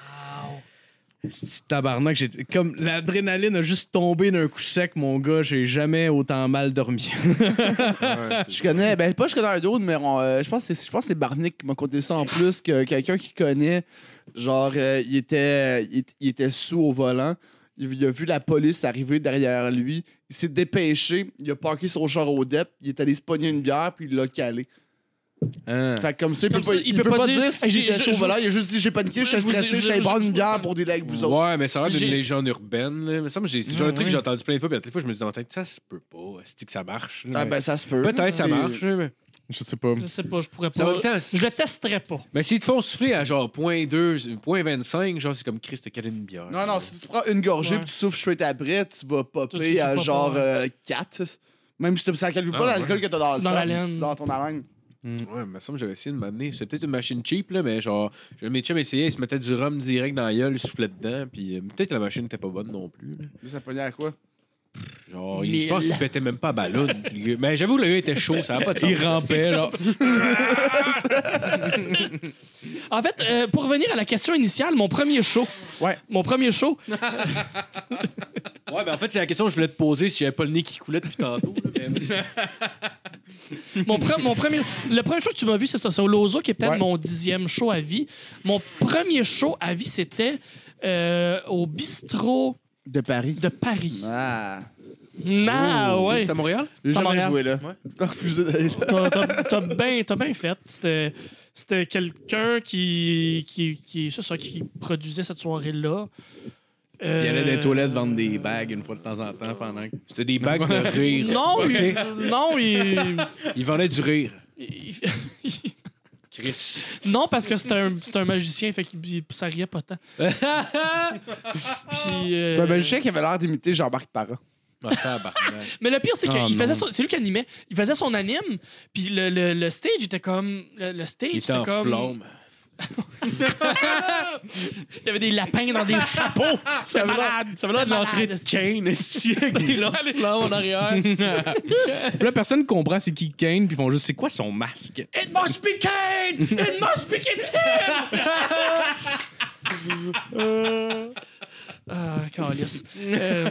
tabarnak, j'ai comme l'adrénaline a juste tombé d'un coup sec, mon gars, j'ai jamais autant mal dormi. Je connais, ben pas je connais un d'autre, mais on, euh, je pense que c'est je pense que c'est Barnick qui m'a conté ça en plus que quelqu'un qui connaît, genre euh, il était il, il était sous au volant, il, il a vu la police arriver derrière lui, il s'est dépêché, il a parké son char au dep, il est allé se pogner une bière puis il l'a calé. Hein. Fait que comme ça, il Comme peut ça, pas, il peut pas dire si j'ai- je- au volant, il a juste dit j'ai paniqué, j'étais je vous ai- stressé, je- j'allais je- boire une bière pour dealer avec vous autres. Ouais, mais ça a l'air d'une J'ai- légende urbaine. Là. Mais ça, moi, j'ai- c'est genre un truc que j'ai entendu plein de fois. Puis à la fois, je me dis dans ma tête, ça se peut pas. C'est que ça marche. là, Ah ben ça se peut. Peut-être ça Mais- marche. là, mais- Je sais pas. Je sais pas, je pourrais En pas. même temps, Je le testerais pas. Mais s'ils te font souffler à genre 0.2, 0.25, genre c'est comme Christ de une bière? Non, non, si tu prends une gorgée Ouais. puis tu souffles straight après, tu vas popper tu à genre ouais. 4. Même si tu- ça calcule Ah, pas ouais. l'alcool que t'as dans le C'est dans la sang, laine. C'est dans ton haleine. Ouais, mais ça me semble que j'avais essayé de m'amener. C'est peut-être une machine cheap, là, mais genre, je mes chums essayaient, ils se mettaient du rhum direct dans la gueule, ils soufflaient dedans, puis euh, peut-être que la machine n'était pas bonne non plus. là. Mais ça pognait à quoi? Genre, Mais il- je pense qu'il pétait même pas à ballon. Mais j'avoue, le gars était chaud, ça n'a pas de sens. Il rampait, là. En fait, euh, pour revenir à la question initiale, mon premier show. Ouais. Mon premier show. Ouais, ben en fait, c'est la question que je voulais te poser si j'avais pas le nez qui coulait depuis tantôt. là, mais- Mon, pre- mon premier, le premier show que tu m'as vu, c'est ça. C'est au Lozo, qui est peut-être Ouais. mon dixième show à vie. Mon premier show à vie, c'était euh, au bistrot De Paris. de Paris. Ah. Ah, Oh, ouais. C'est à Montréal? J'ai jamais Montréal. joué là. Ouais. T'as refusé d'aller là. T'as- bien t'as bien fait. C'était c'était quelqu'un qui, qui, qui, ça, qui produisait cette soirée-là. Il allait dans les Euh, toilettes vendre des bagues une fois de temps en temps pendant que. C'était des bagues de rire. Non, Ok. il, non, il, Il vendait du rire. il- Chris. non, parce que c'est un, c'est un magicien, fait qu'il il- ça riait pas tant. Puis, euh, T'as un magicien qui avait l'air d'imiter Jean-Marc Parra. Ah, tabarnak. Mais le pire, c'est Ah, qu'il non. faisait son- c'est lui qui animait. Il faisait son anime, puis le, le, le stage était comme. Le, le stage Il était en comme. flamme. Il y avait des lapins dans des chapeaux. Malade. Ça veut l'air de l'entrée de. Kane, esti, avec des lances flammes en arrière. Puis là, personne comprend c'est qui Kane, puis ils font juste c'est quoi son masque? It must be Kane! It must be him! Ah, calice. Euh,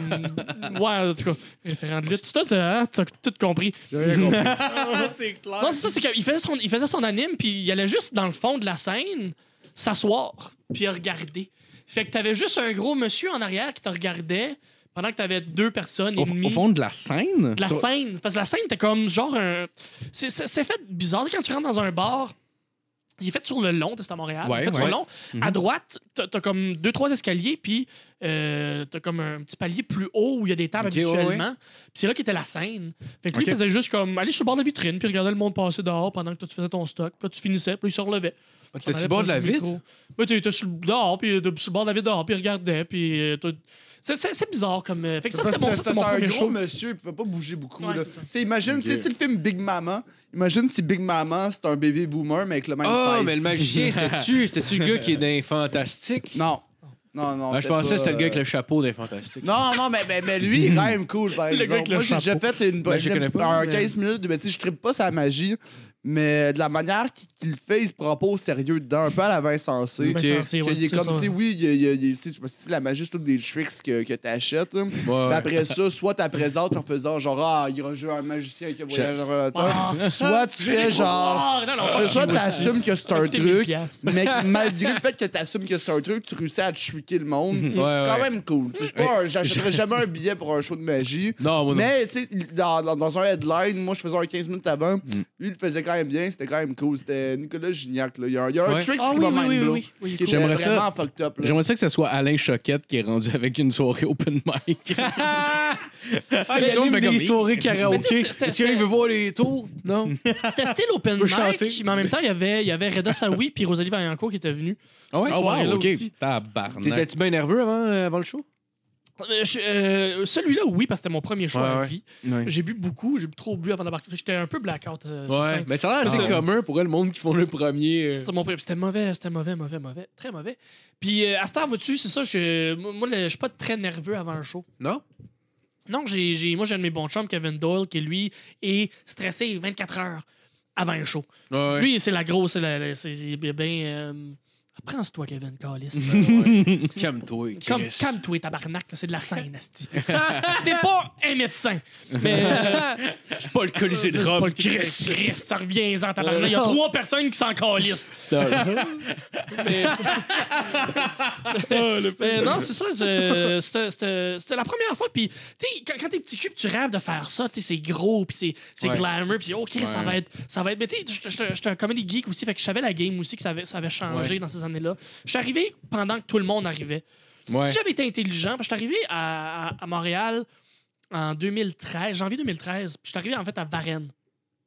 ouais, en tout cas, référent de lutte. T'as hein, t'as tout compris. J'ai rien compris. c'est clair. Non, c'est ça, c'est qu'il faisait son, il faisait son anime, puis il allait juste dans le fond de la scène, s'asseoir, puis regarder. Fait que t'avais juste un gros monsieur en arrière qui te regardait pendant que t'avais deux personnes et Au, demie. au fond de la scène? de la scène. Parce que la scène, t'es comme genre un. C'est fait bizarre. Quand tu rentres dans un bar, il est fait sur le long, c'est à Montréal. il est fait sur le long. À droite, t'as as comme deux, trois escaliers, puis euh, t'as comme un petit palier plus haut où il y a des tables habituellement. Puis c'est là qu'était la scène. Fait que lui, il faisait juste comme aller sur le bord de la vitrine, puis regarder le monde passer dehors pendant que toi, tu faisais ton stock. Puis là, tu finissais, puis il se relevait. T'es sur le bord de la vitre? Ben, t'étais sur le dehors, puis euh, sur le bord de la vitre dehors, puis il regardait, puis. C'est- C'est c'est bizarre comme. euh, Fait que ça, c'était mon, C'était mon un gros show. monsieur, il pouvait pas bouger beaucoup. Ouais, là. imagine, sais, tu sais, le film Big Mama. Imagine si Big Mama, c'est un bébé boomer, mais avec le même Ah, size. mais le magicien, c'était-tu c'était-tu le gars qui est dans les Fantastiques? Non. Non, non. Ah, je pensais que c'était le gars avec euh, le chapeau des Fantastiques. Non, non, mais, mais, mais lui, il est quand même cool, par exemple. avec le Moi, j'ai déjà fait une, Ben, je connais pas, un mais- 15 minutes. Ben, tu sais, je tripe pas sa magie, mais de la manière qu'il qu'il le fait, il se prend pas au sérieux dedans, un peu à la Vincent C. Vincent C, ouais, Qu'il est c'est comme, ça. tu sais, oui, il y a- il il que la magie, c'est toutes des tricks que, que t'achètes. hein. Ouais, Mais ouais. après ça, soit tu présentes en faisant genre, ah, il rejoue un magicien qui voyage dans le temps. Ah, Soit tu fais genre. Non, non, fuck Soit you. t'assumes que c'est un truc, piastres. mais malgré le fait que t'assumes que c'est un truc, tu réussis à te chouiquer le monde. c'est Ouais, quand ouais. même cool. Tu sais, je suis pas un- J'achèterais jamais un billet pour un show de magie. Non, moi non. Mais, tu sais, dans, dans, dans un headline, moi, je faisais un 15 minutes avant. Mm. Lui, il faisait quand même bien. C'était quand même cool. C'était Nicolas Gignac. Là. Il y a, un- il y a un Ouais. trick Ah qui oui, va oui, mind oui, blow. oui, oui, Qui cool. était J'aimerais ça- vraiment fucked up. là. J'aimerais ça que ce soit Alain Choquette qui est rendu avec une soirée open mic. Ah, il Mais y a même comme- des soirées Mais tu sais, karaoké. c'était- Tu veux voir les tours? Non? C'était style open mic, chanter. mais en même temps, il y avait, il y avait Reda Saoui puis Rosalie Vaillancourt qui étaient venus. Ah ouais? Cette Oh, wow, soirée-là aussi. Tabarnak. T'étais-tu bien nerveux avant, euh, avant le show? Euh, euh, Celui-là, oui, parce que c'était mon premier Ouais, à ouais. vie. Ouais. J'ai bu beaucoup, j'ai bu trop bu avant d'embarquer. J'étais un peu blackout. euh, sur scène. Mais ça a l'air assez commun pour eux, le monde qui font le premier. euh. C'est mon pré- C'était mauvais, c'était mauvais, mauvais, mauvais. Très mauvais. Puis euh, à cette heure, vois-tu, c'est ça, je, moi, le- je suis pas très nerveux avant un show. Non? Non, j'ai, j'ai- moi, j'ai un de mes bons chums, Kevin Doyle, qui lui est stressé 24 heures avant un show. Ouais. Lui, c'est la grosse, c'est la- la- c'est c'est bien. euh, Reprends-toi, Kevin Callis. Calme-toi, Comme calme-toi, tabarnak, là, c'est de la scène, asti. T'es pas un médecin. Mais. euh, C'est pas le Colisée c'est de pas Rome, le Chris. Chris, ça revient-en, tabarnak. Il y a trois personnes qui s'en calissent. Mais, Mais non, c'est ça. je- C'était c'était- c'était la première fois. Puis, tu sais, quand, quand t'es petit cube, tu rêves de faire ça. Tu sais, c'est gros, puis c'est- c'est Ouais. glamour, puis oh, Chris, ça Ouais. va être. Ça va être. Mais tu sais, j'étais- j'étais un comedy geek aussi, fait que je savais la game aussi, que ça avait, ça avait changé Ouais. dans ces années-là. Je suis arrivé pendant que tout le monde arrivait. Ouais. Si j'avais été intelligent, je suis arrivé à, à- à Montréal en 2013, janvier 2013, puis je suis arrivé en fait à Varennes.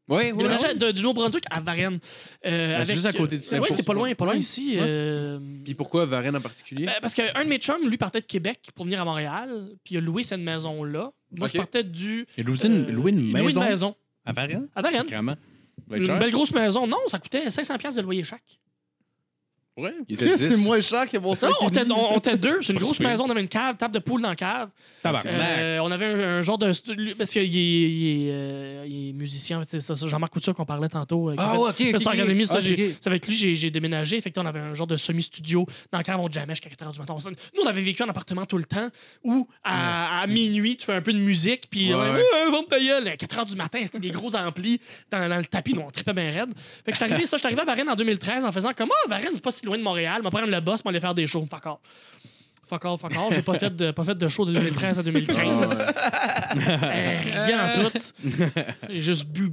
Ouais, Déménageait de- du Nouveau-Brunswick à Varennes. Euh, c'est juste à côté d'ici. Oui, c'est pas loin, pas loin ici. Ouais. euh, Puis pourquoi Varennes en particulier? ben, parce qu'un de mes chums, lui, partait de Québec pour venir à Montréal, puis il a loué cette maison-là. Moi, Ok. je partais du. Et louer une, euh, une louer maison. une maison? À Varennes? À Varennes. Ça Une belle grosse maison. Non, ça coûtait 500$ piastres de loyer chaque. Ouais. Il était C'est 10. moins cher que mon Non, on était, on, on était deux. C'est une Pas grosse super. maison. On avait une cave, table de poule dans la cave. Tabarnak. Euh, on avait un, un genre de. Parce qu'il est, il est, euh, il est musicien. C'est ça, ça, Jean-Marc Couture qu'on parlait tantôt. euh, qui Ah, fait- ouais, ok. fait ok, son ok. académie, ça, Ah, j'ai- ok. c'est avec lui j'ai j'ai déménagé. Fait que là, on avait un genre de semi-studio dans le cave, on jamais jusqu'à 4 h du matin. On Nous, on avait vécu en appartement tout le temps où à, à minuit, tu fais un peu de musique, puis Ouais, ouais. vente ta gueule. À 4 h du matin, c'était des gros amplis dans, dans le tapis, nous, on tripait bien raide. Fait que je suis arrivé, ça, je suis arrivé à Varennes en 2013 en faisant comme Ah, Varennes, c'est pas si loin de Montréal, on va prendre le boss, va aller faire des shows. Fuck all. Fuck all, fuck all. J'ai pas fait de, pas fait de show de 2013 à 2015. Euh, rien en tout. J'ai juste bu,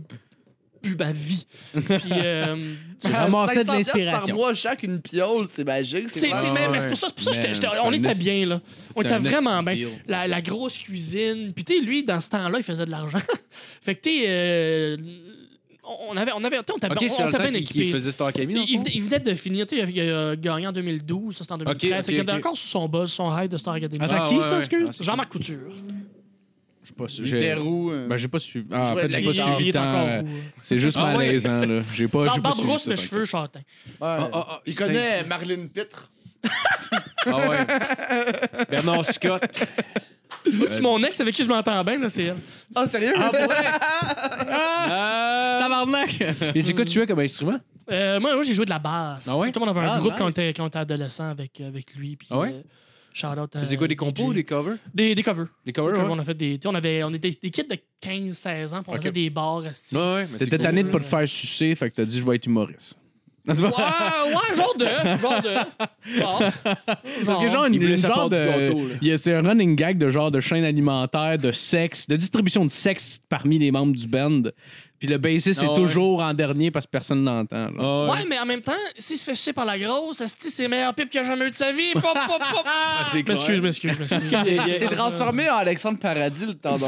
bu ma vie. Puis, euh, Ça ramassait de 500$ piastres par l'inspiration. mois chaque une piole, c'est magique. c'est, c'est- c'est pour ça, c'est pour ça que j'étais- Man, j'étais- c'est on était bien, là. On était vraiment bien. La, la grosse cuisine. Puis, tu sais, lui, dans ce temps-là, il faisait de l'argent. fait que, tu sais, euh, on avait, on avait, tu sais, on était, Ok, on bien qu'il qu'il équipés. faisait Star Academy, Il, il- il venait de finir, tu sais, il a gagné en 2012, ça c'était en 2013. ok, Fait qu'il était encore sur son buzz, son high de Star Academy. Attends, Ah, qui ouais, ça, excuse? Ah, Jean-Marc Couture. Je sais pas si Il j'ai- euh. Ben, j'ai pas suivi. Ah, en fait, j'ai pas suivi il tant, euh, roux. C'est juste Ah, ouais. malaisant, là. J'ai pas, j'ai pas Barbe suivi rousse, mais cheveux châtains. Ah, ah, ah, il connaît Marlene Pitre. Ah ouais. Bernard Scott. C'est mon ex avec qui je m'entends bien, là, c'est elle. Ah, sérieux? Ah! Tabarnak! Et c'est quoi tu jouais comme instrument? Euh, moi, moi j'ai joué de la basse. Ah ouais? Tout le monde avait un Ah, groupe quand, on nice. était, quand on était adolescent avec, avec lui. Puis, Ah ouais? euh, shout out à Tu faisais quoi, des compos DJ. ou des covers? Des, des covers. Des covers, ouais. On a fait des. tu sais, On, avait, on était des kids de 15-16 ans, puis on Ok. faisait des bars. esti. Ouais, ouais. mais T'étais tanné de pas te faire sucer, fait que t'as dit je vais être humoriste. C'est Ouais, ouais, genre de. Genre de. Genre. Parce que genre, Il de, c'est un running gag de genre de chaîne alimentaire, de sexe, de distribution de sexe parmi les membres du band. Puis le bassiste Ah est ouais. toujours en dernier parce que personne n'entend. Ah Ouais, mais en même temps, s'il se fait sucer par la grosse, c'est le meilleur pipe qu'il a jamais eu de sa vie. Pop, pop, pop. c'est clair. M'excuse, m'excuse, m'excuse. Il s'est transformé en Alexandre Paradis le temps d'un.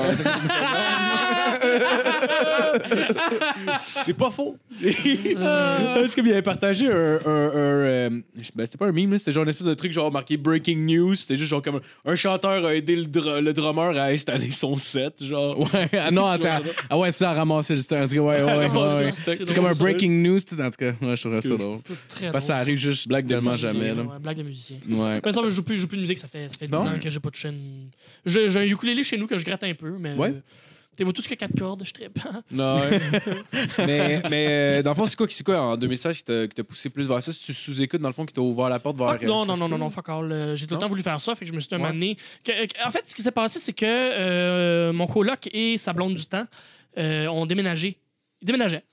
C'est pas faux. Parce qu'il avait partagé un. un, un, euh, ben, c'était pas un meme, là, c'était genre une espèce de truc genre marqué Breaking News. C'était juste genre comme un, un chanteur a aidé le, dr- le drummer à installer son set. Genre. Ouais, ah non, attends. Ah ouais, ça a ramassé le stock. En tout cas, ouais, ouais, ouais. C'est comme un breaking news, tout, en tout cas. Ouais, je trouve ça drôle. Très Parce que ça arrive juste Blague de tellement Musicien, jamais. Là. ouais, blague de musicien. Ouais. Mais ça, je joue plus, je joue plus de musique, ça fait, ça fait 10 Bon. ans que j'ai pas touché une. J'ai j'ai un ukulélé chez nous que je gratte un peu, mais. Ouais? euh, T'es moi tout ce que 4 cordes, je trippe. Non, ouais. mais, mais euh, dans le fond, c'est quoi, c'est quoi en 2016 qui t'a qui t'a poussé plus vers ça? Si tu sous-écoutes, dans le fond, qui t'a ouvert la porte vers. Fuck, non, non, non, non, non, fuck all. Euh, J'ai tout le temps voulu faire ça, fait que je me suis Ouais. moment donné que- que- en fait, ce qui s'est passé, c'est que euh, mon coloc et sa blonde du temps euh, ont déménagé. Ils déménageaient.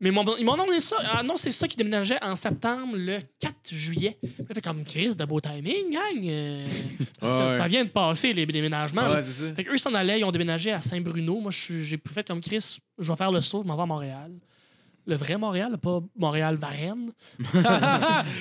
Mais mon- ils m'ont annoncé ça, annoncé ça qu'ils déménageaient en septembre, le 4 juillet. Fait comme crise de beau timing, gang. euh, parce que Ouais, ça vient de passer, les déménagements. Ouais, c'est ça. Fait qu'eux s'en allaient, ils ont déménagé à Saint-Bruno. Moi, j'ai fait comme Chris, je vais faire le saut, je m'en vais à Montréal. Le vrai Montréal, pas Montréal-Varennes.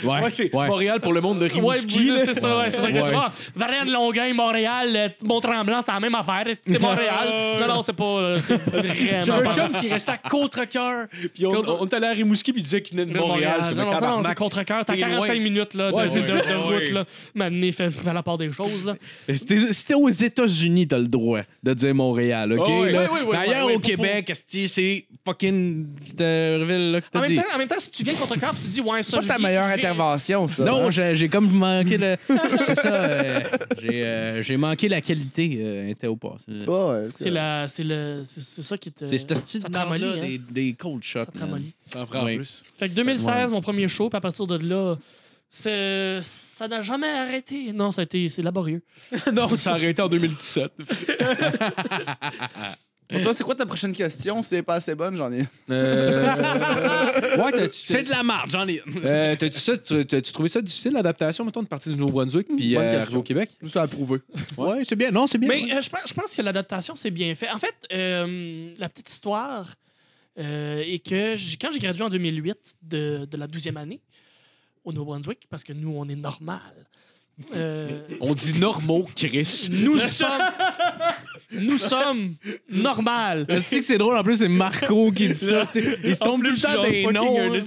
Ouais, Ouais, c'est ouais. Montréal pour le monde de Ouais, Rimouski. oui, là. c'est ça, ouais, c'est ça Ouais. exactement. Ah, Varennes, Longueuil, Montréal, euh, Mont-Tremblant, c'est la même affaire. C'était Montréal. non, non, c'est pas. euh, vraiment. un chum qui restait à contre-cœur. Puis on, Contre- on est allé à Rimouski, puis il disait qu'il venait de Montréal. C'est Non, non, non, c'est contre-cœur. T'as T'es 45 loin. minutes là, de, Ouais, ouais. route. Là. Maintenant, fait, fait la part des choses. Là. T'es aux États-Unis, t'as le droit de dire Montréal, OK? Oh, ouais. Ouais, ouais, ouais, ailleurs, ouais, ouais, au Québec, c'est fucking cette que En t'as même, dit. temps, en même temps, si tu viens de contre-cœur et tu dis, ouais, ça, pas je ta meilleure j'ai- intervention, ça. Non, hein? j'ai j'ai comme manqué le. c'est ça. euh, j'ai euh, j'ai manqué la qualité euh, était au pas. C'est Ouais, ouais, C'est la- c'est le- c'est- c'est ça qui te. c'est ce style ça là hein. des, des cold shots. Ça te ramollit. T'en prends en Oui. plus. Fait que 2016, mon premier show, puis à partir de là, c'est- ça n'a jamais arrêté. Non, ça a été c'est laborieux. non, ça a arrêté en 2017. Pour toi, c'est quoi ta prochaine question? Si elle est pas assez bonne, j'en ai. Euh... ouais, t'as-tu C'est de la marde, j'en ai. euh, t'as-tu ça, t'as- t'as-tu trouvé ça difficile, l'adaptation, mettons, de partir du Nouveau-Brunswick puis Bonne euh, question. arriver au Québec? Juste à approuver. Ouais, c'est bien. Non, c'est bien. Mais euh, je, pense, je pense que l'adaptation, c'est bien fait. En fait, euh, la petite histoire euh, est que j'ai- quand j'ai gradué en 2008 de, de la 12e année au Nouveau-Brunswick, parce que nous, on est normal, Euh, On dit normaux, Chris. nous sommes. Nous sommes normal. Est-ce que c'est drôle? En plus, c'est Marco qui dit ça. tu sais. Il se tombe tout le temps des noms. hein.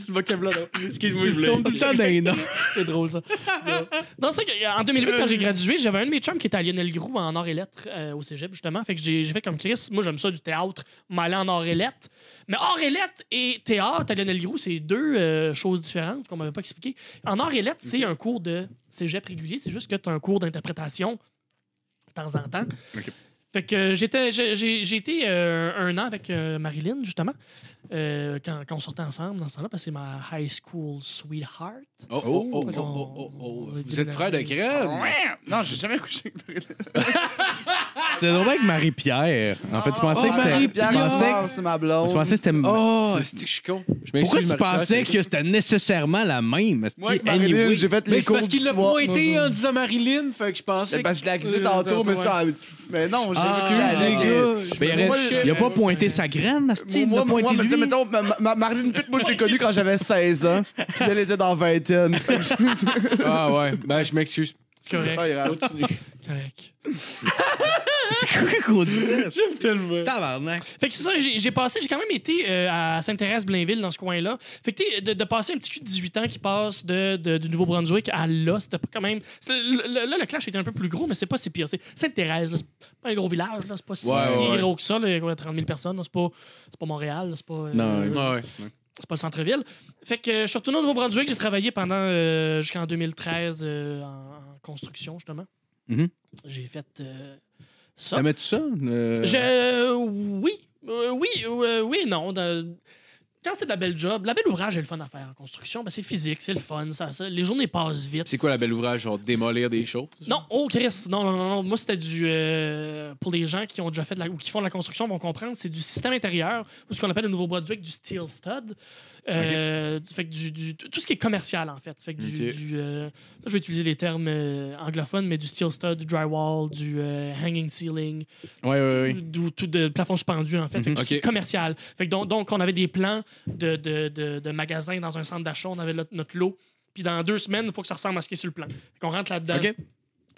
Excuse-moi, Il se tombe tout le temps des noms. C'est drôle, ça. non, c'est qu'en 2008, quand j'ai gradué, j'avais un de mes chums qui était à Lionel Groux en arts et lettres euh, au cégep, justement. Fait que j'ai j'ai fait comme Chris. Moi, j'aime ça du théâtre, m'aller en arts et lettres. Mais arts et lettres et théâtre à Lionel Groux, c'est deux euh, choses différentes qu'on m'avait pas expliqué. En arts et lettres, c'est un cours de cégep régulier. C'est juste que tu as un cours d'interprétation de temps en temps. Ok. Fait que euh, j'étais, j'ai, été euh, un an avec euh, Marilyn, justement, euh, quand, quand on sortait ensemble dans ce temps-là, parce que c'est ma high school sweetheart. Oh, oh, oh, oh, oh, oh, oh. Vous êtes frère de crème? Non, j'ai jamais couché avec Marilyn. C'est drôle avec Marie-Pierre. En fait, tu pensais Oh, que c'était. Marie-Pierre, tu pensais- Sarr, c'est ma blonde. tu pensais que c'était. Oh, c'est que je suis con. Je Pourquoi tu pensais que c'était nécessairement la même? Moi, Marilyn, j'ai fait Mais les c'est cours parce qu'il l'a pointé en disant Marilyn, fait que je pensais C'est parce que je l'ai accusé tantôt, mais ça. Mais non, j'ai Ah, couché les gars. euh, Ben, il, a pas pointé sa graine, esti, il Moi, moi, moi, mais mettons, ma, ma- Marlene Pitt, moi, je l'ai connue quand j'avais 16 ans. Puis elle était dans vingtaine. Fait que je- Ah ouais, ben je m'excuse. C'est correct. Correct. C'est quoi qu'on disait? J'aime tellement. Fait que c'est ça, j'ai j'ai passé, j'ai quand même été euh, à Sainte-Thérèse-Blainville, dans ce coin-là. Fait que de, de passer un petit cul de 18 ans qui passe de, de- du Nouveau-Brunswick à là, c'était pas quand même. c'est- le- le- Là, le clash était un peu plus gros, mais c'est pas si pire. C'est Sainte-Thérèse, là, c'est pas un gros village, là, c'est pas si Ouais, ouais, ouais. gros que ça, là, il y a quoi, 30 000 personnes, là, c'est pas, c'est pas Montréal, là, c'est pas. euh, Non, ouais. Ouais, ouais. C'est pas le centre-ville. Fait que euh, je suis retourné au Nouveau-Brunswick, j'ai travaillé pendant euh, jusqu'en 2013 euh, en, en construction, justement. Mhm. J'ai fait euh, ça. T'aimais-tu ça? Je. Oui. Oui, oui, non. Quand c'était de la belle job, la belle ouvrage est le fun à faire en construction. Ben, c'est physique, c'est le fun. Ça, ça- les journées passent vite. C'est quoi la belle ouvrage, genre démolir des choses? Non, oh Chris, non, non, non, non. Moi, c'était du. euh, pour les gens qui ont déjà fait de la, ou qui font de la construction vont comprendre, c'est du système intérieur, ou ce qu'on appelle au Nouveau-Brunswick du steel stud. Euh, Fait que du, du- tout ce qui est commercial, en fait. Fait que du. Euh, je vais utiliser les termes euh, anglophones, mais du steel stud, du drywall, du hanging ceiling, Ouais, ouais, ouais. du tout de plafond suspendu, en fait. Ok. commercial. Fait que donc, donc, on avait des plans de, de, de, de magasins dans un centre d'achat, on avait notre, lot. Puis dans deux semaines, il faut que ça ressemble à ce qui est sur le plan. Fait qu'on rentre là-dedans.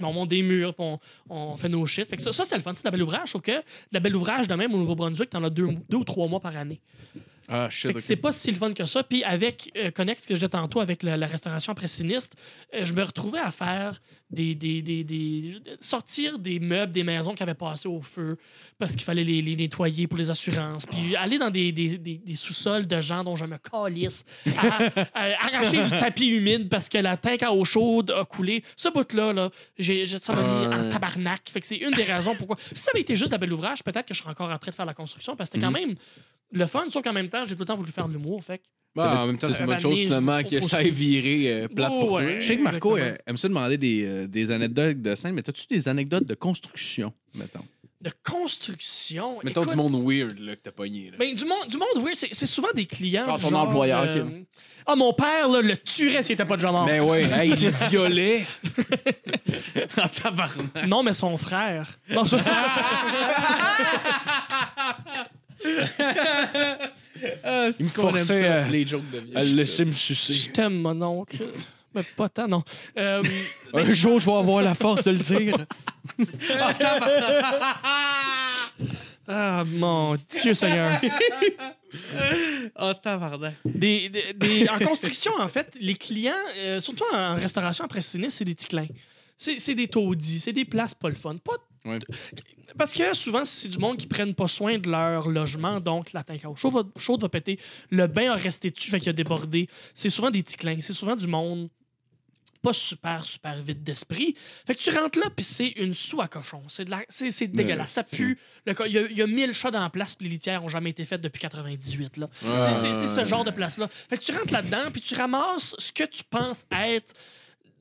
On monte des murs, puis on, on fait nos shit. Fait que ça, ça c'était le fun, c'est de la belle ouvrage. Sauf que de la belle ouvrage, de même, au Nouveau-Brunswick, t'en as deux, deux ou trois mois par année. Ah, Fait shit. que ok. c'est pas si le fun que ça. Puis avec euh, Connex, que j'ai tantôt avec la, la restauration après sinistre, euh, je me retrouvais à faire des, des, des, des- sortir des meubles des maisons qui avaient passé au feu parce qu'il fallait les, les nettoyer pour les assurances. Puis aller dans des, des, sous-sols de gens dont je me calisse, à, à arracher du tapis humide parce que la tank à eau chaude a coulé. Ce bout-là, là, j'ai, ça m'a mis en Ouais. tabarnak. Fait que c'est une des raisons pourquoi. Si ça avait été juste la belle ouvrage, peut-être que je serais encore en train de faire la construction parce que c'était quand même le fun, sauf qu'en même temps, j'ai tout le temps voulu faire de l'humour. Fait que- Bah, en même temps, c'est une bonne chose finalement que ça ait viré euh, plate pour Oh, toi. ouais. Je sais que Marco euh, aime ça demander des, euh, des anecdotes de scène, mais as-tu des anecdotes de construction, mettons? De construction? Mettons écoute, du monde weird là, que t'as pogné. Là. Ben, du monde, du monde, oui, c'est c'est souvent des clients. Genre du ton employeur, euh. Ah, mon père, là, le tuerait s'il était pas déjà mort. Ben ouais, hey, il violait. En tabarnak. Non, mais son frère. Non, je... Ah, Il me forçait à- les jokes de vieux. Elle laissait me je sucer. t'aime, mon oncle. Mais pas tant, non. Euh, Un jour, je vais avoir la force de le dire. ah, mon Dieu Seigneur. Oh, tabarnak. Des, des- des- en construction, en fait, les clients, euh, surtout en restauration après sinistre, c'est des petits clins. C'est c'est des taudis, c'est des places pas le fun. Pas Ouais. Parce que souvent, c'est du monde qui prennent pas soin de leur logement, donc la tank chaude va, chaude va péter, le bain a resté dessus, fait qu'il a débordé. C'est souvent des petits clins, c'est souvent du monde pas super, super vite d'esprit. Fait que tu rentres là, puis c'est une sou à cochon. C'est de la- c'est c'est dégueulasse. Ça pue. Le Il y, a, il y a 1000 chats dans la place, puis les litières ont jamais été faites depuis 98. Là. C'est- C'est c'est ce genre de place-là. Fait que tu rentres là-dedans, puis tu ramasses ce que tu penses être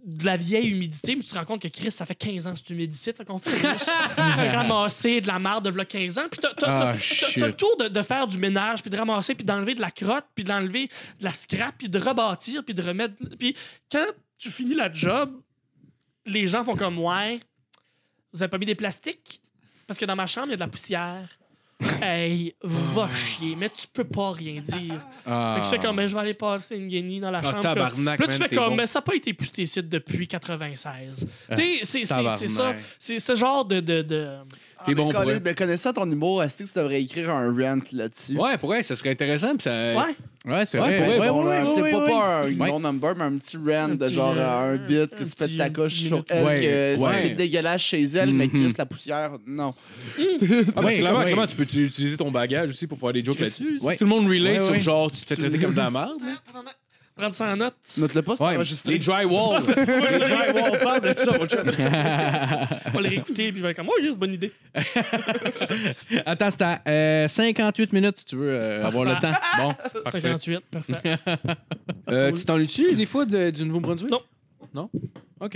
de la vieille humidité, mais tu te rends compte que Chris, ça fait 15 ans que c'est. Fait qu'on fait juste ramasser de la marde de v'là 15 ans. Puis t'as, t'as- Ah, t'as- shit. t'as le tour de, de faire du ménage, puis de ramasser, puis d'enlever de la crotte, puis d'enlever de la scrap, puis de rebâtir, puis de remettre. Puis quand tu finis la job, les gens font comme Ouais, vous avez pas mis des plastiques? Parce que dans ma chambre, il y a de la poussière. Hey, va chier, mais tu peux pas rien dire. Ah. Fait que je fais comme, ben, je vais aller passer une guenille dans la Ah, chambre. Puis là, tu man, fais comme, bon. mais ça n'a pas été poussé ici depuis 96. Ah, Tu sais, c'est- ça. C'est ce genre de. de, de... T'es bon pour elle. mais connaissant ton humour, est-ce que tu devrais écrire un rant là-dessus? Ouais, pour elle, ça serait intéressant. Puis ça... Ouais. Ouais, c'est Ouais, vrai. pour vrai, Bon, là, tu sais, ouais, pas, ouais. pas un Ouais. non number, mais un petit rant de petit, genre euh, euh, un bit que un tu pètes petit- ta un coche sur elle, Ouais, que ouais. c'est dégueulasse chez elle, mais Mhm. Chris, la poussière, non. Ah, ben, Ouais, clairement, ouais. clairement, tu peux tu- utiliser ton bagage aussi pour faire des jokes là-dessus? Ouais. Tout le monde relate Ouais, sur ouais. genre, tu te fais traiter comme de la merde. Prendre ça en note. Note-le pas, c'est Ouais, enregistré. les drywalls. les drywalls, parle de ça, mon chum. On va le réécouter, puis je vais être comme, oh, juste bonne idée. Attends, c'est à euh, 58 minutes si tu veux euh, avoir le temps. Bon, parfait. 58, parfait. Euh, tu t'ennuies-tu des fois de- du Nouveau-Brunswick? Non. Non? OK.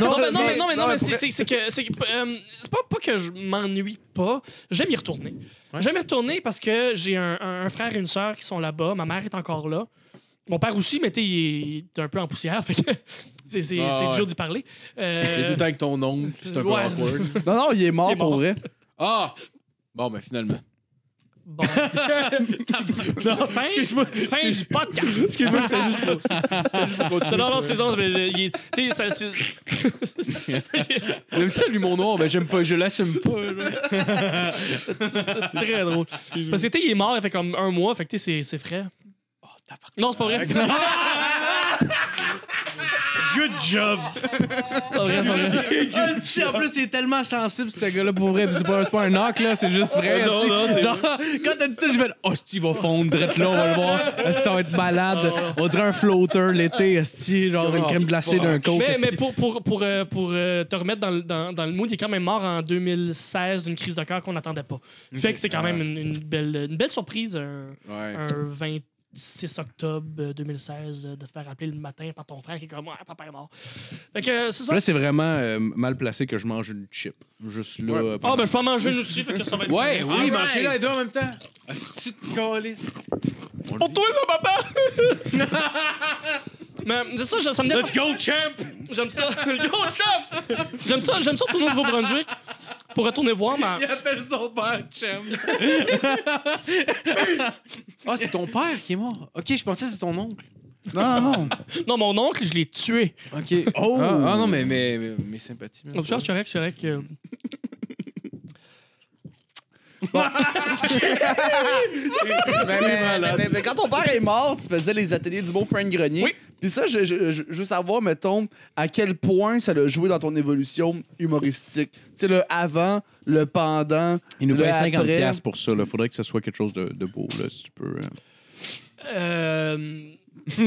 Non, mais, non, mais, non, mais, non, mais c'est- c'est c'est que c'est euh, c'est pas, pas que je m'ennuie pas. J'aime y retourner. J'aime y retourner parce que j'ai un, un- un frère et une sœur qui sont là-bas. Ma mère est encore là. Mon père aussi, mais tu sais, il est un peu en poussière. Fait que c'est c'est- Ah, c'est ouais. dur d'y parler. Euh, T'es tout le temps avec ton oncle, c'est un peu Ouais. awkward. Non, non, il est mort Il est mort. pour vrai. Ah! Bon, ben finalement. Bon. non, fin, Excuse-moi. fin du podcast. Excuse-moi, c'est juste ça. Non, non, non, c'est non, mais je- il est- tu sais, ça- c'est- J'aime ça, l'humour noir, mais j'aime pas, je l'assume pas. là. c'est très drôle. Parce que, tu sais, il est mort, il fait comme un mois, fait que, tu sais, c'est c'est frais. Non, c'est pas vrai. Good job! Pas vrai, c'est pas vrai. en plus, il est tellement sensible, ce gars-là, pour vrai. Puis C'est pas, c'est pas un knock, là, c'est juste vrai. Non, tu sais. non, c'est Genre, Quand t'as dit ça, je vais Oh, il va fondre, drette là, on va le voir. Esti, ça va être malade? On dirait un floater l'été, esti, genre une crème glacée d'un coke. Mais, mais esti. pour, pour, pour, euh, pour euh, te remettre dans, le- dans, dans le mood, il est quand même mort en 2016 d'une crise de cœur qu'on n'attendait pas. Fait que c'est quand même une, une belle, une belle surprise, un, Ouais. un 26 octobre 2016, euh, de te faire appeler le matin par ton frère qui est comme Ouais, papa est mort. Fait que euh, c'est ça. Là, c'est vraiment euh, mal placé que je mange une chip. Juste là. Ouais. euh, Ah, ben je peux en manger une aussi, fait que ça va être. Ouais, oui, Alright. mangez-la les deux en même temps. Asti de calice. Pour toi, ça, papa! Mais c'est ça, ça me dérange. Let's go, champ! J'aime ça. Go, champ! J'aime ça, j'aime ça retourner au Nouveau-Brunswick pour retourner voir ma. appelle son père chum. Ah, c'est ton père qui est mort? Ok, je pensais que c'était ton oncle. Non, non. Non, mon oncle, je l'ai tué. Ok. Oh! Ah, ah non, mais mes, mes, mes sympathies. Donc, ça, c'est correct, c'est correct. mais, mais- mais- mais quand ton père est mort, tu faisais les ateliers du beau Frank Grenier. Oui. Puis ça, je, je- je- je veux savoir, mettons, à quel point ça l'a joué dans ton évolution humoristique. Tu sais, le avant, le pendant. Il nous le paye 50$ après. pour ça. Il faudrait que ce soit quelque chose de, de beau, là, si tu peux. euh. Euh,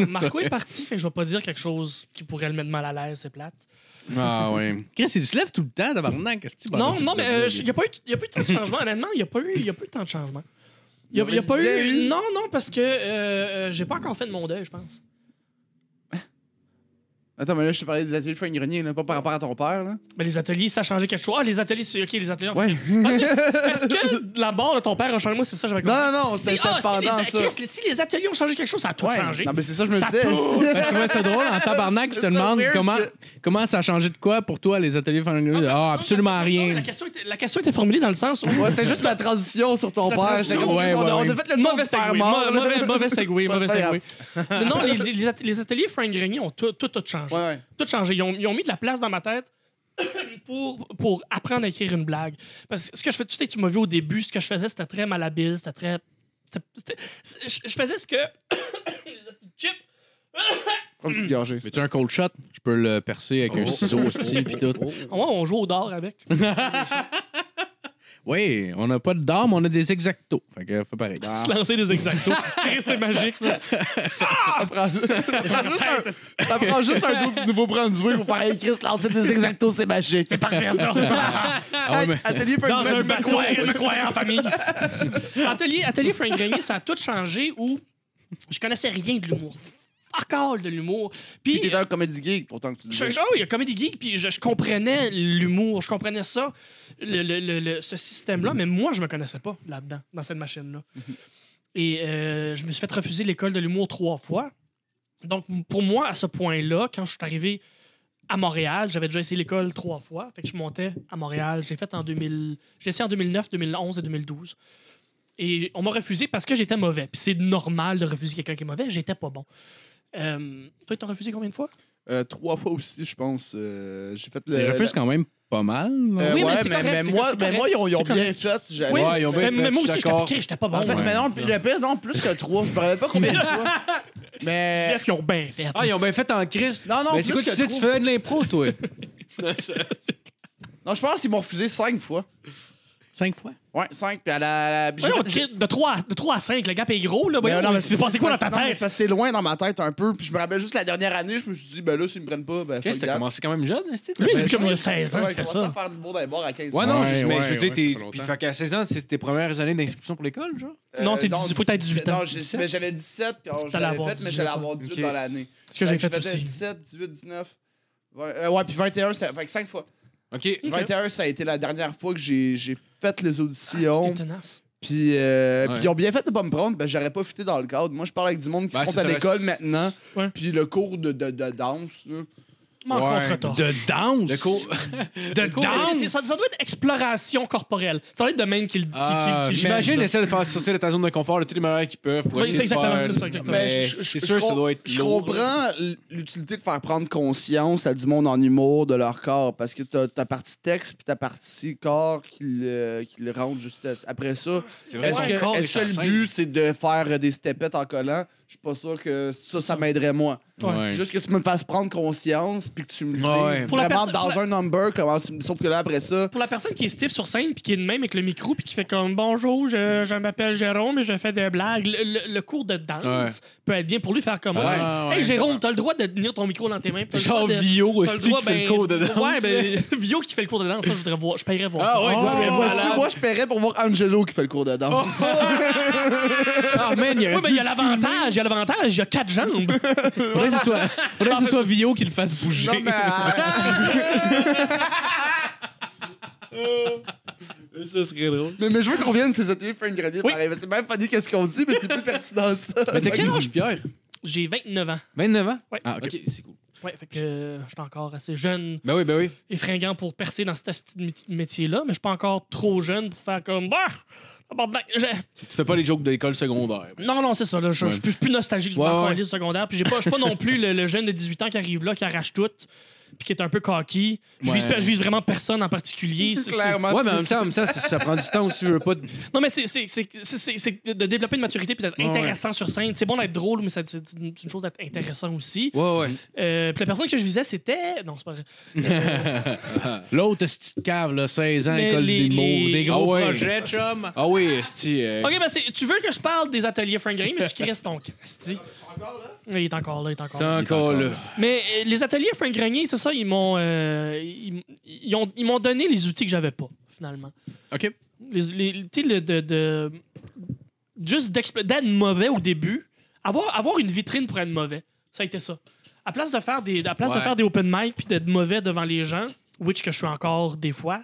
Marco est parti, fait que je vais pas dire quelque chose qui pourrait le mettre mal à l'aise, c'est plate. Ah, ouais. Chris, il se lève tout le temps, tabarnak. Qu'est-ce que tu non, non, mais il n'y a, pas eu- y a pas eu tant de changement. Honnêtement, il n'y a, pas eu- y a pas eu tant de changement. Il n'y a, y a pas eu- Non, non, parce que euh, euh, j'ai pas encore fait de mon deuil, je pense. Attends, mais là, je te parlais des ateliers de Frank Grenier, là, pas par rapport à ton père. Là. Mais les ateliers, ça a changé quelque chose. Ah, les ateliers, c'est OK, les ateliers. Ouais. Est-ce que la barre de ton père a changé? Moi, c'est ça, j'avais compris. Non, non, non, c'était ah, si, les, pendant ça. Chris, si les ateliers ont changé quelque chose, ça a tout Ouais. changé. Non, mais c'est ça, que je me Ça disais. esti. Je trouvais ça drôle en tabarnak. Je te C'est ça demande weird comment, que- comment ça a changé de quoi pour toi, les ateliers Fanny Ah, absolument Non, mais rien. La question, était, la question était formulée dans le sens où. Ouais, c'était juste ma transition sur ton La père. comme, Ouais, on, a, ouais, on a fait le nom Mauvais segway, mauvais, segway, mauvais segway. non, les, les, at- les ateliers Frank Grenier ont tout, tout, tout changé. Ouais, ouais. Tout changé. Ils ont, ils ont mis de la place dans ma tête pour, pour apprendre à écrire une blague. Parce que ce que je fais, tu sais, tu m'as vu au début, ce que je faisais, c'était très malhabile, c'était très. c'était- c'était- c'est- je, je faisais ce que. chips. Comme tu gorgé. Veux-tu un cold shot? Je peux le percer avec un ciseau hostie pis tout. Ouais, on joue au dard avec. Oui, on n'a pas de dame, on a des exactos. Fait que fais pareil. Se lancer des exactos. Chris, c'est magique, ça. Ça prend, ça prend juste un, ça prend juste un goût du Nouveau-Brunswick pour faire Hey Chris, lancer des exactos, c'est magique. C'est parfait, ça. Ah ouais, mais- Atelier Frank Dans un Grenier. me croire en famille. Atelier, Atelier Frank Grenier, ça a tout changé où je connaissais rien de l'humour. Encore de l'humour. Puis Puis, t'étais un comédie geek, pourtant que tu je, disais. oh, il y a Comedy Geek, puis je, je comprenais l'humour, je comprenais ça, le, le- le- le- ce système-là, mais moi, je me connaissais pas là-dedans, dans cette machine-là. Et euh, je me suis fait refuser l'école de l'humour trois fois. Donc, pour moi, à ce point-là, quand je suis arrivé à Montréal. J'avais déjà essayé l'école trois fois. Fait que je montais à Montréal. J'ai fait en 2000. J'ai essayé en 2009, 2011 et 2012. Et on m'a refusé parce que j'étais mauvais. Puis c'est normal de refuser quelqu'un qui est mauvais. J'étais pas bon. Euh, toi, t'as refusé combien de fois? Euh, trois fois aussi, je pense. Euh, j'ai fait le. Ils refusent quand même pas mal. non? Euh, Oui, mais ouais, c'est mais, correct, mais moi, mais moi, ils ont, ils ont correct. bien fait. J'avais- Oui, Ouais, ils ont bien mais, fait, mais moi aussi, j'étais j'étais pas bon. En fait, Ouais. mais non, le pire, non, plus que trois. Je me rappelle pas combien de fois. Mais. Bref, ils ont bien fait. Ah, ils ont bien fait en Christ. Non, non, Mais c'est quoi, tu sais, tu fais de l'impro, toi? Non, je pense qu'ils m'ont refusé cinq fois. Cinq fois? Ouais, cinq. Puis à la. la- puis j'ai Voyons, fait- j'ai- de 3, à, de 3 à 5, le gap est gros. Là, Mais non, mais c'est passé quoi dans ta non, mais c'est tête? parce que c'est loin dans ma tête un peu. Puis je me rappelle juste la dernière année, je me suis dit, ben là, s'ils me prennent pas, ben. Qu'est-ce fuck que t'as that. commencé quand même jeune, est-ce que Lui, t'as- il a comme il a 16 ans Ouais, qu'il fait ça. à faire du bon d'un bord à 15 ans. Ouais, non, Ouais, je, mais ouais, je veux dire, ouais, t'es- ça fait puis fait qu'à 16 ans, c'est tes premières années d'inscription pour l'école, genre? Non, c'est Euh, 18, faut être 18 ans. Non, j'ai- mais j'avais 17 quand je T'allais l'avais avoir fait, mais 18, j'allais avoir 18 ok. dans l'année. Ce que j'ai fait faisais aussi. 17, 18, 19. Ouais, euh, ouais, puis 21, c'était. Fait que 5 fois. OK. 21, ça a été la dernière fois que j'ai j'ai fait les Ah, auditions. Puis, euh, Ouais. puis ils ont bien fait de pas me prendre, ben j'aurais pas fité dans le cadre. Moi, je parle avec du monde qui Ben, sont à l'école maintenant. Ouais. Puis le cours de, de, de danse, là. Ouais. contre-torche. De danse. Le cours. De Mais c'est- c'est- Ça, ça doit être exploration corporelle. Ça doit être de même qu'il Ah, qu'il J'imagine, essaie de faire sortir de ta zone de confort de toutes les manières qu'ils peuvent. Pour Oui, essayer c'est de exactement, faire- c'est ça, exactement. Mais Mais je- je- c'est je sûr que ça com- doit être Je lourd. comprends l'utilité de faire prendre conscience à du monde en humour de leur corps parce que t'as ta partie texte puis ta partie corps qui le, qui le rentre juste après ça. C'est vrai, Est-ce que, corps est-ce est que le but c'est de faire des stepettes en collant? Je suis pas sûr que ça, ça m'aiderait moi. Ouais. Juste que tu me fasses prendre conscience puis que tu me dises Ouais. Pour la vraiment personne- dans un number comment tu me sauf que là après ça Pour la personne qui est stiff sur scène puis qui est de même avec le micro puis qui fait comme bonjour, je, je m'appelle Jérôme et je fais des blagues, le, le- le cours de danse peut être bien pour lui faire comme ouais, hey Jérôme, t'as le droit de tenir ton micro dans tes mains. Genre Vio aussi qui fait le cours de danse. Ouais, ben Vio qui fait le cours de danse, ça je voudrais voir, je paierais voir Ah ça. Oh, moi je paierais pour voir Angelo qui fait le cours de danse. Ah, man, il y a Ouais, ben il y a l'avantage, il a l'avantage, il a quatre jambes. Faudrait que ce soit, faudrait que ce soit Vio qui le fasse bouger. Non, mais, euh, Ça serait drôle. mais, mais je veux qu'on vienne ces ateliers faire une grenade Oui. pareil. C'est même funny qu'est-ce qu'on dit, mais c'est plus pertinent ça. Mais t'as quel âge, Pierre? J'ai 29 ans. 29 ans? Ouais. Ah, OK, c'est cool. Ouais, fait que euh, je suis encore assez jeune Ben oui, ben oui. et fringant pour percer dans ce esti de mé- métier-là, mais je suis pas encore trop jeune pour faire comme bah, j'ai- Tu fais pas les jokes de l'école secondaire. Non, non, c'est ça. Là, je, je, je suis plus nostalgique du Ouais, ouais, secondaire. Puis j'ai pas- je suis pas non plus le, le jeune de 18 ans qui arrive là, qui arrache tout, puis qui est un peu cocky. Je, Ouais. vise, je vise vraiment personne en particulier. C'est- c'est- Clairement. Ouais, tu mais en même temps, en même temps, ça, ça prend du temps aussi. Je veux pas. Non, mais c'est c'est- c'est- c'est- c'est- c'est de développer une maturité puis d'être Ouais, intéressant sur scène. C'est bon d'être drôle, mais c'est c'est une une chose d'être intéressant aussi. Ouais, ouais. Euh, puis la personne que je visais, c'était. Non, c'est pas vrai. L'autre, cette petite cave, là, 16 ans, Mais école les- d'humour. les- Des gros Ah ouais. projets, chum. Ah oui, esti. euh, Ok, ben c'est- tu veux que je parle des ateliers Frank Green, mais tu crisses ton camp, esti. Oui, Il est encore là, il est encore là. encore là. Mais euh, les ateliers Frank Grenier, c'est ça, ils m'ont euh, ils, ils ont, ils m'ont donné les outils que j'avais pas, finalement. OK. Les, les- tu sais, le- de, de- juste d'expl- d'être mauvais au début, avoir, avoir une vitrine pour être mauvais, ça a été ça. À place de faire des, à place de Ouais. faire des open mic puis d'être mauvais devant les gens, which que je suis encore des fois.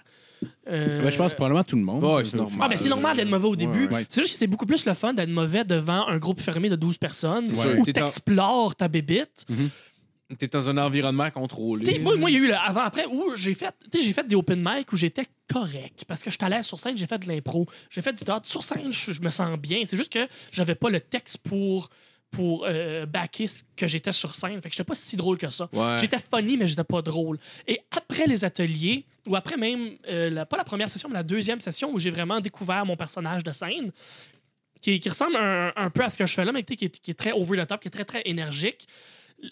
Euh, Ben, je pense probablement tout le monde. Ouais, c'est normal. ah, ben c'est normal d'être mauvais au début. ouais. C'est juste que c'est beaucoup plus le fun d'être mauvais devant un groupe fermé de 12 personnes où t'explores ta bébite. T'es dans un environnement contrôlé. T'sais, moi, moi, il y a eu le avant-après où j'ai fait, t'sais, j'ai fait des open mic où j'étais correct. Parce que je suis à l'aise sur scène, j'ai fait de l'impro. J'ai fait du théâtre. Sur scène, je, je me sens bien. C'est juste que j'avais pas le texte pour, pour euh, backer ce que j'étais sur scène. Fait que j'étais pas si drôle que ça. Ouais. J'étais funny, mais j'étais pas drôle. Et après les ateliers, ou après même, euh, la- pas la première session, mais la deuxième session où j'ai vraiment découvert mon personnage de scène, qui, qui ressemble un, un peu à ce que je fais là, mais qui est, qui est très over the top, qui est très, très énergique.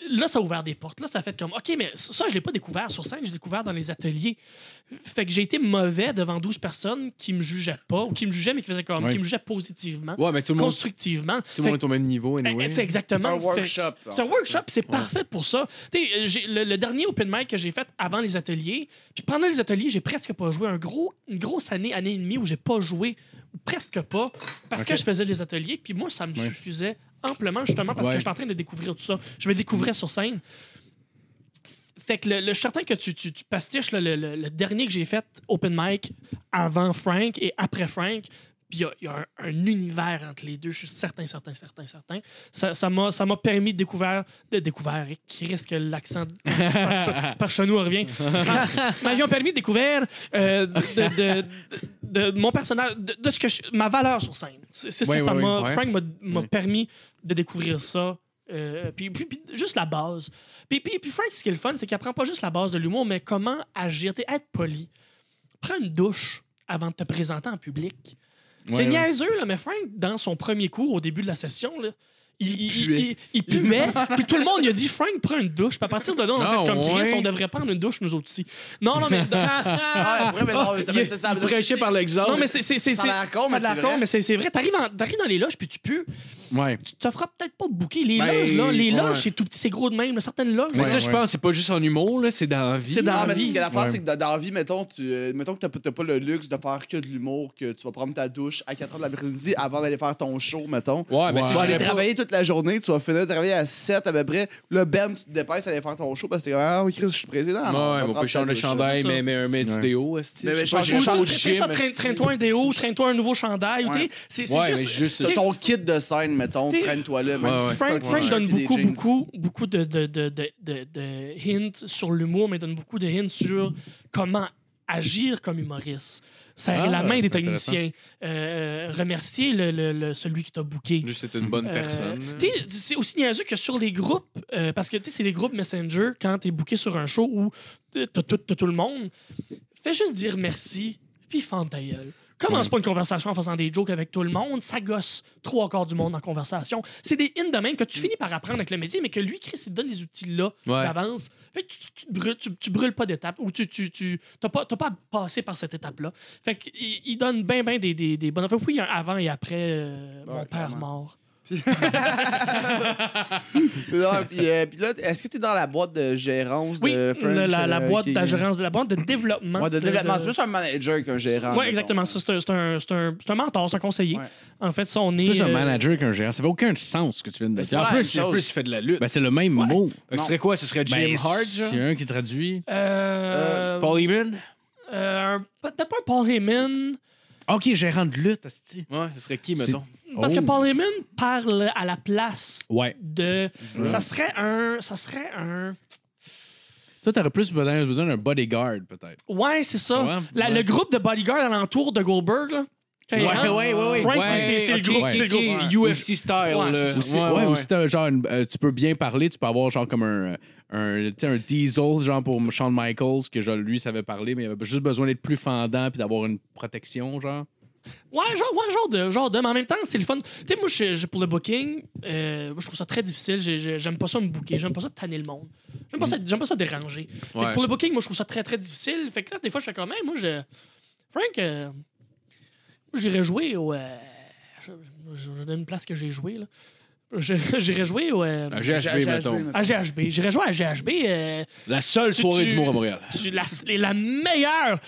Là, ça a ouvert des portes. Là, ça a fait comme, OK, mais ça, je l'ai pas découvert sur scène, je l'ai découvert dans les ateliers. Fait que j'ai été mauvais devant 12 personnes qui me jugeaient pas, ou qui me jugeaient, mais qui faisaient comme, qui me jugeaient positivement, Ouais, mais tout le monde, tout constructivement. le monde est au même niveau, anyway. c'est C'est exactement. un Fait- workshop. c'est un workshop, c'est parfait pour ça. Euh, le, le dernier open mic que j'ai fait avant les ateliers, puis pendant les ateliers, j'ai presque pas joué. Un gros, une grosse année, année et demie où j'ai pas joué, ou presque pas, parce que je faisais les ateliers, puis moi, ça me suffisait amplement, justement, parce Ouais. que j'étais en train de découvrir tout ça. Je me découvrais sur scène. Fait que le, le- je suis certain que tu, tu, tu pastiches le, le- le dernier que j'ai fait, open mic, avant Frank et après Frank, Puis il y a, il y a un, un univers entre les deux, je suis certain, certain, certain, certain. Ça m'a ça permis de découvrir, de découvrir, et qui risque que l'accent par, par, chenou revient. M'avions permis de découvrir euh, de, de- de- de mon personnage, de, de ce que je- ma valeur sur scène. C'est ce que ça m'a. Frank m'a permis de découvrir ça. Euh, puis, puis- puis juste la base. Puis, puis, puis Frank, ce qui est le fun, c'est qu'il apprend pas juste la base de l'humour, mais comment agir, être poli. Prends une douche avant de te présenter en public. C'est niaiseux, là, mais Frank, dans son premier cours, au début de la session, là, il, il, il, puait. il- il puait. puis tout le monde il a dit Frank, prends une douche. Puis à partir de là, on a Ah, fait comme ouais. Chris, on devrait prendre une douche, nous autres aussi. Non, non, mais. Ah, mais non, mais c'est ça. par l'exemple. non, mais c'est. c'est- c'est- Ça a l'air con, ça a mais l'air c'est con, vrai. mais c'est c'est vrai. T'arrives dans les loges, puis tu peux. Ouais. Tu te feras peut-être pas bouquer. Les Ben, loges, là, les loges, c'est tout petit, c'est gros de même. Certaines loges, Mais ça, je pense, c'est pas juste en humour, là, c'est dans la vie. C'est dans Non, la mais vie. ce que l'affaire, Ouais. c'est que dans, la vie, mettons, tu, euh, mettons que t'as pas- le luxe de faire que de l'humour, que tu vas prendre ta douche à 4 h de l'après-midi avant d'aller faire ton show, mettons. Ouais, mais Ouais. Tu vas aller travailler toute la journée, tu vas finir de travailler à 7 à peu près. Là, bam, tu te dépêches d'aller faire ton show parce que t'es comme, ah, oui, Chris, je suis président. Ouais, on prendre peut changer le chandail, mais, mais, mais du Ouais. déo. Mais- traîne-toi un déo, traîne-toi un nouveau chandail. C'est juste. mais juste. T'as ton kit de scène, mettons, traîne-toi là. un Frank, donne beaucoup, beaucoup, beaucoup de, de, de, de, de- de hints sur l'humour, mais donne beaucoup de hints sur comment agir comme humoriste. Serrer Ah, la main des techniciens. Euh, remercier le, le- le- celui qui t'a booké. Juste, c'est une bonne Euh, personne. c'est aussi niaiseux que sur les groupes, euh, parce que c'est les groupes Messenger, quand t'es booké sur un show où t'as tout, tout le monde, fais juste dire merci, puis fente ta gueule. Commence pas une conversation en faisant des jokes avec tout le monde, ça gosse trois quarts du monde en conversation. C'est des hints de même que tu finis par apprendre avec le métier, mais que lui, Chris, il te donne les outils là Ouais. d'avance. Fait que tu, tu, brûles, tu, tu brûles pas d'étape ou tu, t'as pas, t'as pas à passer par cette étape-là. Fait qu'il il donne bien, bien des, des, des bonnes affaires. Oui, il y a un avant et après euh, mon père clairement. mort. Non, puis, euh, puis là, est-ce que t'es dans la boîte de gérance Oui, de French? le- la, la euh, boîte qui- de la boîte de développement. Ouais, de développement. de- C'est plus un manager qu'un gérant. Oui, mettons. exactement. Ça, c'est un, c'est un, c'est un, c'est un mentor, c'est un conseiller. Ouais. En fait, ça, on est. Plus un euh, manager qu'un gérant. Ça fait aucun sens ce que tu viens de Ben, dire. c'est En pas la plus, en chose. plus, il fait de la lutte. Ben, c'est le même mot. Fait que Non. ce serait quoi? Ce serait Jim Ben, Hart, genre? Il y a un qui traduit. euh, Paul Heyman? euh, un- Peut-être pas un Paul Heyman. OK, gérant de lutte, asti. Ouais, ce serait qui, C'est- mettons? Parce Oh. que Paul Heyman parle à la place Ouais. de. Ça serait un. Ça serait un. Toi, t'aurais plus besoin besoin d'un bodyguard, peut-être. Ouais, c'est ça. Ouais, La- ouais. Le groupe de bodyguards alentour de Goldberg, là. Ouais, ouais, ouais, ouais. Frank, Ouais, c'est- le groupe. ok, c'est le ok, groupe. Ouais. UFC style, Ouais, ou ouais. si t'as genre, une- euh, tu peux bien parler, tu peux avoir genre comme un, un, un diesel, genre pour Shawn Michaels, que genre, lui savait parler, mais il avait juste besoin d'être plus fendant puis d'avoir une protection, genre. Ouais, genre, ouais, genre de, genre de, mais en même temps, c'est le fun. Tu sais, moi, je, je- pour le booking, euh, moi, je trouve ça très difficile. J'ai- j'ai- J'aime pas ça me booker, j'aime pas ça tanner le monde. J'aime pas, ça, j'aime pas ça déranger. Fait que pour le booking, moi, je trouve ça très, très difficile. Fait que là, des fois, je fais comme, Hey, moi, je. Frank, euh, j'irais jouer au. euh, je, je- je donne une place que j'ai joué, là. J'irais jouer au. euh, À GHB, mettons. à GHB. J'irais jouer à GHB. euh, La seule soirée tu- d'humour à Montréal. tu- la, la meilleure.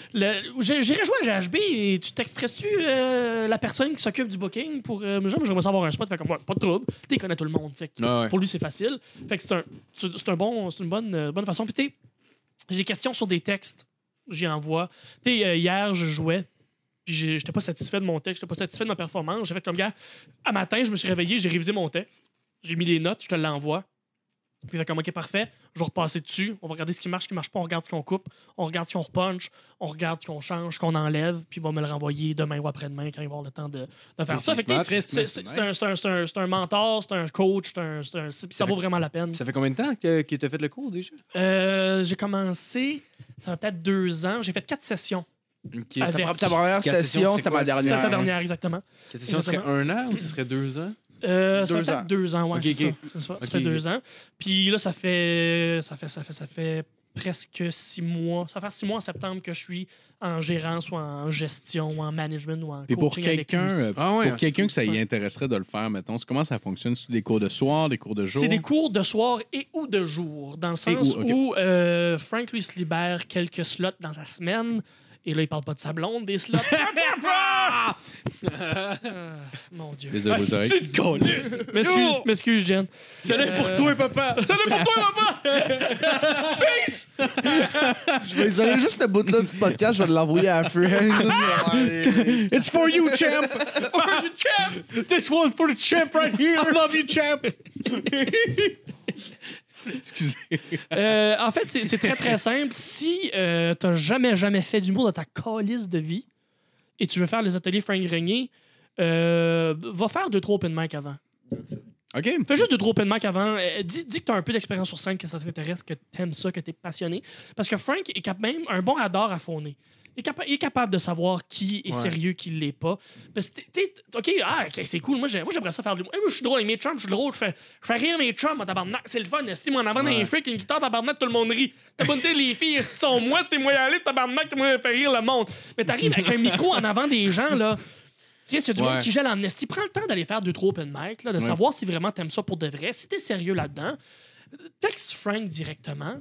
J'irais jouer à GHB et tu t'extresses-tu euh, la personne qui s'occupe du booking pour. Euh, j'aimerais savoir un spot. Fait comme, ouais, pas de trouble. Tu connais tout le monde. Fait que Ah ouais. Pour lui, c'est facile. Fait que c'est un, un bon, c'est une bonne, euh, bonne façon. Puis, j'ai des questions sur des textes. J'y envoie. Tu euh, hier, je jouais. Puis j'étais pas satisfait de mon texte, j'étais pas satisfait de ma performance. J'ai fait comme gars, à matin, je me suis réveillé, j'ai révisé mon texte, j'ai mis les notes, je te l'envoie. Puis il fait comme ok parfait, je vais repasser dessus, on va regarder ce qui marche, ce qui marche pas, on regarde ce qu'on coupe, on regarde ce qu'on repunch, on regarde ce qu'on change, ce qu'on enlève, puis il va me le renvoyer demain ou après-demain quand il va avoir le temps de, de faire ça. Fait c'est un, mentor, c'est un coach, c'est un- un- ça vaut vraiment la peine. Ça fait combien de temps que, que tu as fait le cours déjà? Euh, j'ai commencé, ça va peut-être deux ans, j'ai fait quatre sessions. Ok. Avec- Ta, ta première session, c'est c'était ma C'était dernière? la dernière, exactement. La session serait un an ou ce serait deux ans? Euh, ça Deux fait ans. deux ans, ouais, ça. ça. Ça fait deux ans. Puis là, ça fait, ça fait, ça fait, ça fait presque six mois. Ça fait six mois en septembre que je suis en gérance ou en gestion ou en management ou en Puis pour coaching quelqu'un Ah ouais, pour quelqu'un que ça y intéresserait de le faire, mettons, comment ça fonctionne? C'est des cours de soir, des cours de jour? C'est des cours de soir et ou de jour, dans le sens où euh, Frank lui se libère quelques slots dans sa semaine. Et là, il parle pas de sa blonde, des slots. Euh, mon Dieu. Désolé, vous oreilles. de coller! M'excuse, m'excuse, Jen. C'est là Euh, pour toi, papa! Salut pour toi, maman! Peace! Je vais isoler juste le bout là du podcast, je vais l'envoyer à Frank. It's for you, champ! champ! This one's for the champ right here! I love you, champ! Excusez. Euh, en fait, c'est très, très simple. Si euh, t'as jamais, jamais fait d'humour dans ta calice de vie et tu veux faire les ateliers Frank Grenier, euh, va faire deux, trois open mic avant. OK. Fais juste deux, trois open mic avant. Euh, dis, dis que t'as un peu d'expérience sur scène, que ça t'intéresse, que t'aimes ça, que t'es passionné. Parce que Frank est quand même un bon radar à fauner. Il est, capa- est capable de savoir qui est sérieux, qui l'est pas. Parce que t'es- OK, ah, c'est cool. Moi, j'ai- moi, j'aimerais ça faire de l'humour. Hey, moi, je suis drôle avec mes chums, je suis drôle. Je fais, je fais rire mes chums tabarnak. C'est le fun. Estime en avant d'un fric, une guitare, tabarnak, tout le monde rit. T'as bonne les filles, esti, sont moi, t'es moi aller, tabarnak, t'es moi faire rire le monde. Mais t'arrives avec un micro en avant des gens, là. Chris, il y a du Ouais. monde qui gèle en esti. Prends le temps d'aller faire deux, trois open mic, là, de savoir si vraiment t'aimes ça pour de vrai. Si t'es sérieux là-dedans, texte Frank directement.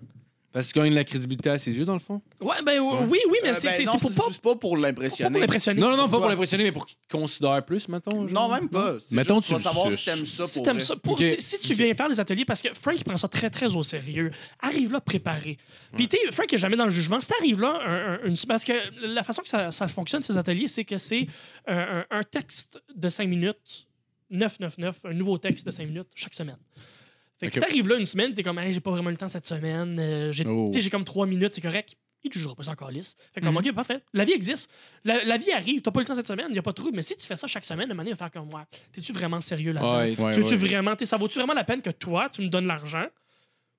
Parce qu'il gagne de la crédibilité à ses yeux, dans le fond. Ouais, ben oui, oui, mais Euh, c'est ben c'est- non, c'est pour pas, c'est pas pour pas pour l'impressionner. l'impressionner. Non, non, non, pas pour l'impressionner, mais pour qu'il te considère plus, mettons. genre. Non, même pas. C'est Mettons, juste, tu vas le savoir suces. si t'aimes ça si pour t'aimes vrai. ça, pour- Ok. si, si tu viens faire les ateliers, parce que Frank il prend ça très très au sérieux, arrive là préparé. Puis tu sais, Frank est jamais dans le jugement. Si t'arrives là, un- un- une- parce que la façon que ça, ça fonctionne ces ateliers, c'est que c'est un, un- un texte de 5 minutes, 999, un nouveau texte de 5 minutes chaque semaine. Fait que si t'arrives là une semaine, t'es comme, hey, j'ai pas vraiment le temps cette semaine, euh, j'ai Oh. tu j'ai comme 3 minutes, c'est correct. Il ne jugera pas ça encore lisse. Fait que Mhm. comme, OK, parfait. La vie existe. La, la vie arrive. T'as pas eu le temps cette semaine, il n'y a pas de trouble. Mais si tu fais ça chaque semaine, un il va faire comme moi. T'es-tu vraiment sérieux là-dedans? Ouais. Ouais, tu ouais. vraiment, ça vaut-tu vraiment la peine que toi, tu me donnes l'argent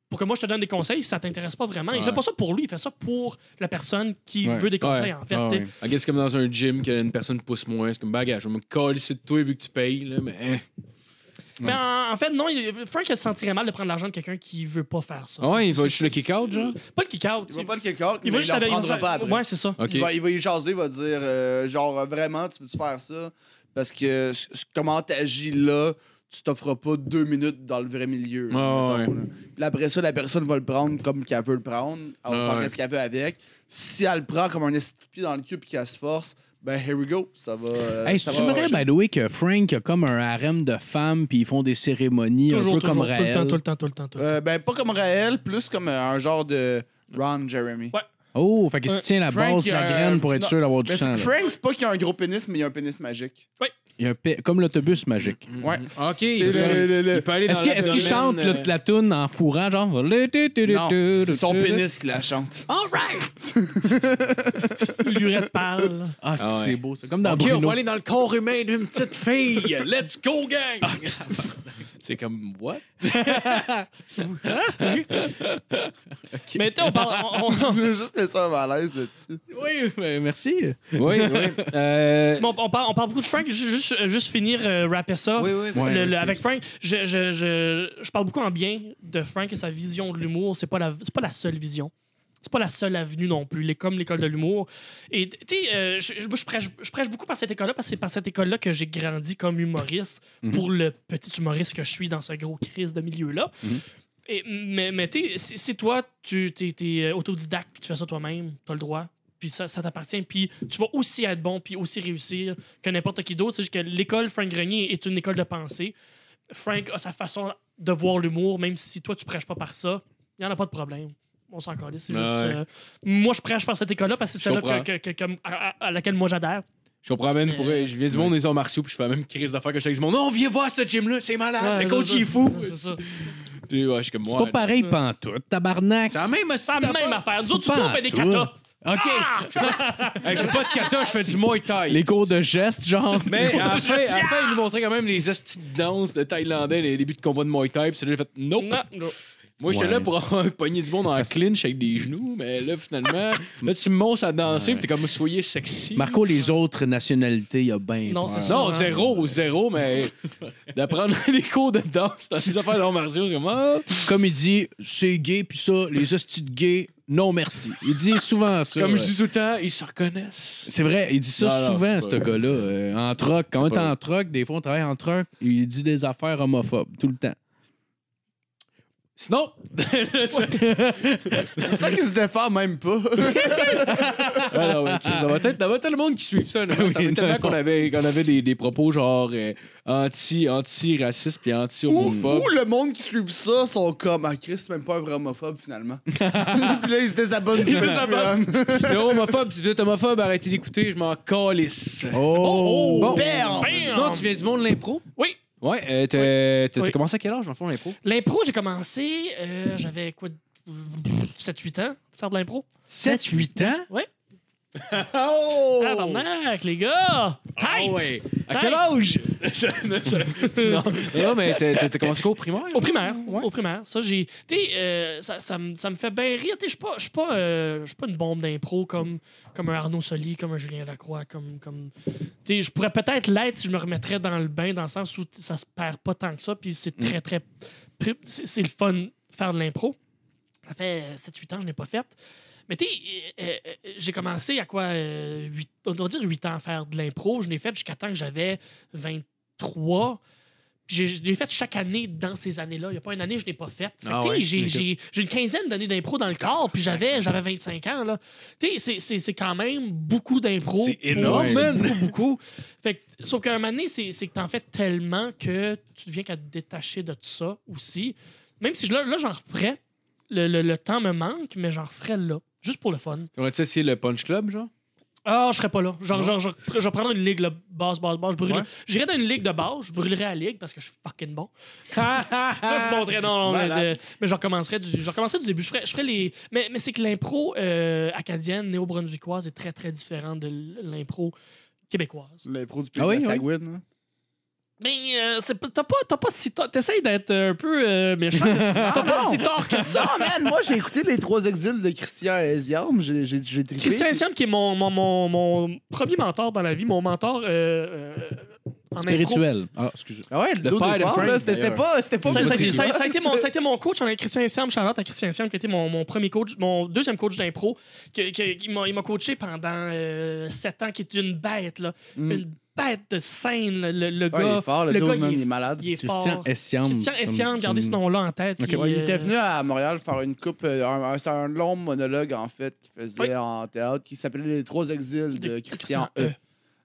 pour que moi, je te donne des conseils? Si ça t'intéresse pas vraiment? Il Ouais. fait pas ça pour lui, il fait ça pour la personne qui Ouais. veut des conseils, Ouais. en fait. Ah ouais. C'est comme dans un gym que une personne pousse moins. C'est comme bagage. Je vais me coller de toi vu que tu payes, là, mais. Mais en, en fait, non, il- Frank il se sentirait mal de prendre l'argent de quelqu'un qui veut pas faire ça. Ah ouais, il va juste le kick-out, genre? Pas le kick-out. Il va pas le kick-out, Il mais va il juste le aller- va faire- pas après. Ouais, c'est ça. Ok. Il, va, il va y jaser, il va dire euh, genre euh, vraiment, tu veux-tu faire ça? Parce que c- c- comment t'agis là, tu t'offres pas deux minutes dans le vrai milieu. Ah, mettons, ouais. là. Puis après ça, la personne va le prendre comme qu'elle veut le prendre. Elle va Ah, faire ouais. ce qu'elle veut avec. Si elle le prend comme un esti de pied dans le cul puis qu'elle se force, ben here we go. Ça va. euh, Hey, ça c'est va vrai, marcher. by the way, que Frank a comme un harem de femmes, puis ils font des cérémonies Toujours, un peu toujours, comme tout le Raël? temps, tout le temps, tout le temps. tout le temps. Euh, ben pas comme Raël, plus comme un genre de Ron Jeremy. Ouais. Oh, fait qu'il se Ouais. tient la Frank, base de la euh, graine pour être non, sûr d'avoir du Mais sang. là. Frank, c'est pas qu'il a un gros pénis, mais il a un pénis magique. Il y a un pe- comme l'autobus magique. Ouais. Ok, C'est c'est ça. le- le- le- Il peut aller Est-ce qu'il est-ce qu'il chante l'abdomen, euh, la toune en fourrant, genre? Non, c'est son pénis qui la chante. All right! Lurette parle. Ah, c'est Ah ouais. c'est beau, ça? Comme dans Ok, on Bruno. va aller dans le corps humain d'une petite fille. Let's go, gang! C'est comme, what? Mais tu sais, on parle. on- on- Je juste laisser un malaise là-dessus. Oui, ben, merci. Oui, oui. Euh... Bon, on, parle, on parle beaucoup de Frank. Ju- Juste, euh, juste finir, euh, rapper ça. Oui, oui. Le- le- avec Frank, je, je, je, je parle beaucoup en bien de Frank et sa vision de l'humour. C'est pas la, c'est pas la seule vision. C'est pas la seule avenue non plus. Les comme l'école de l'humour. Et tu sais, euh, je, je- moi, je prêche, je prêche beaucoup par cette école-là parce que c'est par cette école-là que j'ai grandi comme humoriste Mhm. pour le petit humoriste que je suis dans ce gros crise de milieu-là. Mhm. Et, mais mais tu sais, si, si toi, tu es, es autodidacte puis tu fais ça toi-même, tu as le droit. Puis ça, ça t'appartient. Puis tu vas aussi être bon puis aussi réussir que n'importe qui d'autre. C'est juste que l'école Frank Grenier est une école de pensée. Frank a sa façon de voir l'humour, même si toi, tu prêches pas par ça. Il n'y en a pas de problème. On s'en calisse. C'est Ouais. juste, euh, moi, je prêche par cette école-là parce que c'est celle-là comprends. que- que- que- que- à, à- à laquelle moi j'adhère. Je comprends, man. Pour, Euh, je viens du monde des arts martiaux, puis je fais la même crise d'affaires que je te dis, non, viens voir ce gym-là, c'est malade. Ouais, le coach, c'est il est ça. fou. C'est ça. Puis, ouais, je suis comme, C'est ouais. pas pareil pantoute, tabarnak. C'est la même C'est la même affaire. Nous autres, Pas aussi, on fait des katas. OK. Hey, je fais pas de kata, je fais du muay thai. Les cours de gestes, genre. Mais à la fin, à la fin, il nous montrait quand même les hosties de danse de Thaïlandais, les débuts de combat de Muay Thai. Puis c'est là, j'ai fait, nope. Non, non. Moi, j'étais Ouais. là pour avoir pogné du monde en clinch avec des genoux, mais là, finalement, là, tu me montres à danser, puis t'es comme, soyez sexy. Marco, les autres nationalités, il y a bien. Non, c'est ça. Non, zéro, zéro, mais d'apprendre les cours de danse dans les affaires d'arts martiaux, c'est comme, ah. Comme il dit, c'est gay, puis ça, les hosties de gays, non merci. Il dit souvent ça. Comme je ouais. dis tout le temps, ils se reconnaissent. C'est vrai, il dit ça Non, souvent, ce gars-là. euh, en troc. Quand on est en troc, des fois, on travaille en troc, il dit des affaires homophobes, tout le temps. Sinon, C'est ça qu'ils se défendent même pas. Ah non, ouais, Chris, ça va être, ça va être le monde qui suit ça. là. Ça Oui, tellement non. qu'on avait, qu'on avait des, des propos genre euh, anti, anti-racistes puis Ou, anti-homophobes. ou le monde qui suit ça sont comme Ah, Chris, c'est même pas un vrai homophobe finalement. Puis là, ils se désabonnent du désabonnent. Patreon. Si t'es homophobe, si tu es homophobe, arrêtez d'écouter, je m'en calisse. Oh! Bon, Bam! sinon, tu viens du monde de l'impro? Oui. Ouais, euh, t'as t'as- Oui. t'as commencé à quel âge, dans le fond, l'impro? L'impro, j'ai commencé, euh, j'avais quoi, 7-8 ans, faire de l'impro. 7-8 ans? Ouais. Oh! Ah, barnac, les gars! Tight! ouais. À quel âge? non, non, mais t'as commencé quoi au primaire? Au primaire, Ouais. au primaire. Ça, j'ai. Tu euh, ça, ça, me- ça me fait bien rire. Je suis pas, pas, euh, pas une bombe d'impro comme, comme un Arnaud Soli, comme un Julien Lacroix, comme. comme... Je pourrais peut-être l'être si je me remettrais dans le bain, dans le sens où ça se perd pas tant que ça, puis c'est très, très. pri- C'est c'est le fun de faire de l'impro. Ça fait 7-8 ans que je n'ai pas fait. Mais tu sais, euh, euh, j'ai commencé à quoi, euh, huit- on doit dire 8 ans à faire de l'impro. Je l'ai fait jusqu'à temps que j'avais 23. Puis j'ai- je l'ai fait chaque année dans ces années-là. Il n'y a pas une année que je n'ai pas faite. Fait Ah tu ouais? j'ai, j'ai- j'ai une quinzaine d'années d'impro dans le corps, puis j'avais, j'avais 25 ans. Là. Tu c'est, c'est, c'est quand même beaucoup d'impro. C'est énorme, c'est man. Beaucoup, beaucoup. Fait que, sauf qu'à un moment donné, c'est, c'est que t'en fais tellement que tu deviens qu'à te détacher de tout ça aussi. Même si je- là, là j'en referais. Le, le- le temps me manque, mais j'en referais là. Juste pour le fun. T'aurais-tu essayé le Punch Club, genre? Ah, je serais pas là. Genre, genre, genre, je vais prendre une ligue, là, base, base, base. Je brûle- Ouais. J'irais dans une ligue de base, je brûlerais la ligue parce que je suis fucking bon. là, je montrais, non, non, mais, Malade. de- mais je recommencerais du, je recommencerais du début. Je ferais, je ferais les. Mais, mais c'est que l'impro euh, acadienne, néo-brunswickoise, est très, très différente de l'impro québécoise. L'impro du pays Ah oui, de la oui. Hein? Mais euh, c'est t'as pas, t'as pas si tard. T'essayes d'être un peu euh, méchant. mais T'as pas si tard que ça. Non, man, moi j'ai écouté les trois exils de Christian Esiam. J'ai j'ai j'ai trippé. Christian Siam, qui est mon, mon, mon, mon premier mentor dans la vie, mon mentor euh, euh. Spirituel. Ah, excusez. Ah ouais, le, père de Frank, là, c'était pas, c'était pas Ça, ça a été, motivé. ça- ça a été mon, ça a été mon coach, on a Christian Siam, Charlotte à Christian Siam, qui a été mon, mon premier coach, mon deuxième coach d'impro. qui- qui- qui m'a- Il m'a coaché pendant euh, sept ans, qui est une bête, là. Mm. Une bête de scène, le, le- le Ouais, il gars. est fort, le, gars, man, il est- il est malade. Il est Christian fort. Essiam. Christian Essiam, gardez ce nom-là en tête. Il, Ouais, il était venu à Montréal faire une coupe, euh, un, un- c'est un long monologue en fait qu'il faisait Oui. en théâtre qui s'appelait Les Trois Exils de, De Christian Christian E.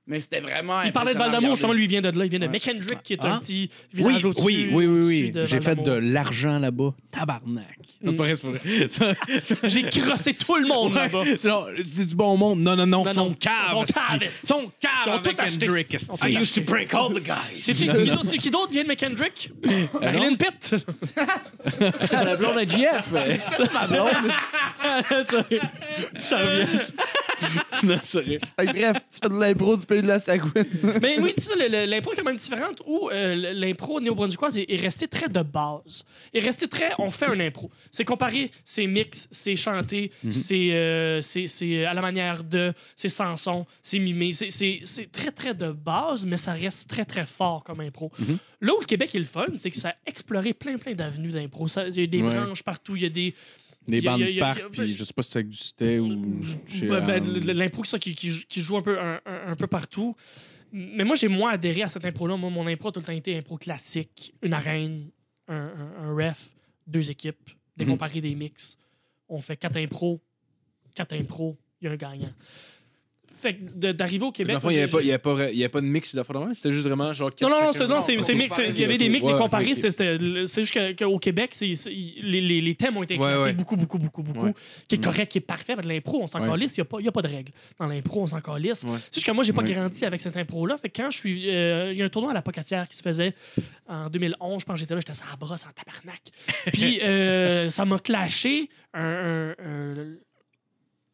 Mais c'était vraiment. Il parlait de Val-d'Amour, justement, lui, il vient de là. Il vient de Ouais. McKendrick, qui est Ah. un petit Oui, village au-dessus. oui, oui, oui, oui. J'ai fait de l'argent là-bas. Tabarnak. Non, c'est pas vrai, c'est pas vrai. J'ai crossé tout le monde là-bas. C'est c'est du bon monde. Non, non, non. Non, son cave. Son cave. Son cave avec tout acheté. Kendrick. Esti. tout acheté. break all the guys. C'est-tu qui d'autre- c'est qui d'autre vient de McKendrick? Marilyn Pitt? la blonde à GF. Ma blonde. Ça revient. non, sérieux. Bref, tu fais de l'impro du pays de la Sagouine. Mais oui, tu sais, l'impro est quand même différente où euh, l'impro néo-brunswickoise est, est resté très de base. Est resté très, on fait un impro. C'est comparé, c'est mix, c'est chanté, c'est euh, c'est- c'est à la manière de, c'est Sanson, c'est mimé. C'est- très, très de base, mais ça reste très, très fort comme impro. Là où le Québec est le fun, c'est que ça a exploré plein, plein d'avenues d'impro. Il y a des Ouais. branches partout, il y a des... Des a- bandes de parc, puis je sais pas si ça existait ou. chez, Ben, ben, l'impro qui, qui, qui joue un peu, un, un- peu partout. Mais moi, j'ai moins adhéré à cette impro-là. Moi, mon impro a tout le temps été impro classique. Une arène, un, un- un ref, deux équipes, des Mhm. comparés, des mix. On fait quatre impros, quatre impros, il y a un gagnant. Fait d'arriver au Québec... il n'y avait, avait, pas- il y avait pas de mix d'affaires c'était juste vraiment genre. non, non, non, non, c'est, mix. Il y avait des mix, ouais, des comparés. c'est- juste qu'au Québec, les, les, les thèmes ont été éclatés Ouais, ouais. beaucoup, beaucoup, beaucoup, beaucoup. Ouais. Qui est correct, qui est parfait. Mais de l'impro, on s'en Ouais. calisse. Il n'y a, pas- il y a pas de règle. Dans l'impro, on s'en calisse. Ouais. C'est juste que moi, j'ai pas Ouais. grandi avec cette impro-là. Fait que quand je suis. euh, Il y a un tournoi à la Pocatière qui se faisait en 2011. Je pense que j'étais là, j'étais la brosse en tabarnak. Puis euh, ça m'a clashé un-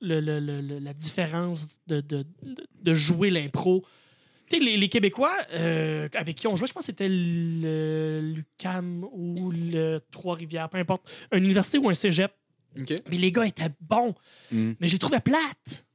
le- le- le- le- la différence de, de, de- jouer l'impro. Les, les Québécois euh, avec qui on jouait, je pense que c'était le l'UCAM ou le Trois-Rivières, peu importe, une université ou un cégep. Mais les gars étaient bons, Mm. mais j'ai trouvé plate.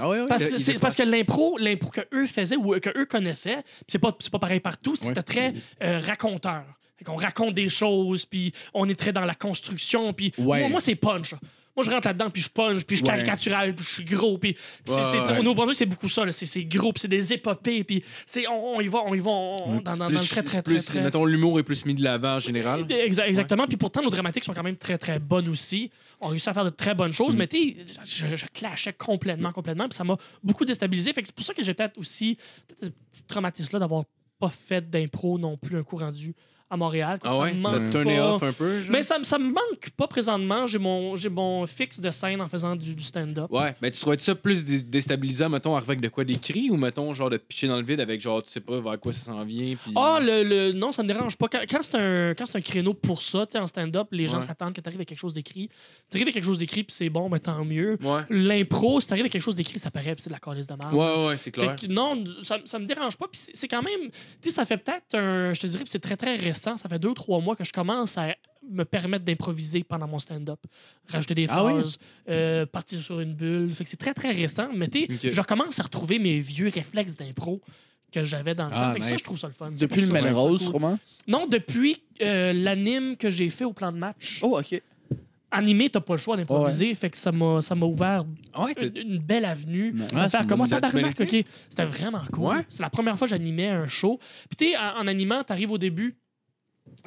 Ah ouais, ouais. Parce, que il c'est était parce que l'impro, l'impro que eux faisaient ou que eux connaissaient, c'est pas, c'est pas pareil partout, c'était Ouais. très euh, raconteur. Qu'on raconte des choses, puis on est très dans la construction, puis Ouais. moi, moi, c'est punch. Moi, je rentre là-dedans, puis je punch, puis je caricatural, puis je suis gros, puis c'est, Ouais, c'est, c'est- ouais. c'est beaucoup ça, là. C'est, c'est gros, puis c'est des épopées, puis c'est, on, on y va, on y va, on- dans, dans, dans le très, très, très, plus, très... Mettons, l'humour est plus mis de l'avant en général. Exa- exactement. Puis pourtant, nos dramatiques sont quand même très, très bonnes aussi. On réussit à faire de très bonnes Mm. choses, mais tu sais, je, je clashais complètement, complètement. Puis ça m'a beaucoup déstabilisé. Fait que c'est pour ça que j'ai peut-être aussi peut-être ce petit traumatisme-là d'avoir pas fait d'impro non plus un coup rendu à Montréal. Ah ça ouais? Ça te pas. off un peu? genre? Mais ça, me- ça me manque pas présentement. J'ai mon, j'ai mon fixe de scène en faisant du, du stand-up. Ouais, mais tu trouvais ça plus dé- déstabilisant, mettons, avec de quoi d'écrit ou mettons, genre de pitcher dans le vide avec genre, tu sais pas vers quoi ça s'en vient. Puis... Ah, le, le- non, ça me dérange pas. Quand, quand c'est un, quand c'est un créneau pour ça, tu en stand-up, les gens Ouais. s'attendent que tu arrives avec quelque chose d'écrit. Tu arrives avec quelque chose d'écrit, puis c'est bon, ben tant mieux. Ouais. L'impro, si t'arrives avec quelque chose d'écrit, ça paraît, puis c'est de la calice de merde. Ouais, ouais, ouais, c'est clair. Que non, ça, ça me dérange pas. Puis c'est- quand même. Tu sais, ça fait peut-être un. Je te dirais, puis c'est très, très récent. Ça fait deux, trois mois que je commence à me permettre d'improviser pendant mon stand-up. Rajouter des Ah oui? phrases, euh, partir sur une bulle. Fait que c'est très, très récent. Mais tu je recommence à retrouver mes vieux réflexes d'impro que j'avais dans le Ah, temps. Fait que ça, je trouve ça le fun. Depuis le Melrose, sûrement? Non, depuis euh, l'anime que j'ai fait au plan de match. Oh, OK. Animé, t'as pas le choix d'improviser. Fait que ça m'a ça m'a ouvert Ah ouais, une, une belle avenue. Faire tabarnak, ok. C'était vraiment cool. Ouais. C'est la première fois que j'animais un show. Puis tu sais, en, en animant, t'arrives au début.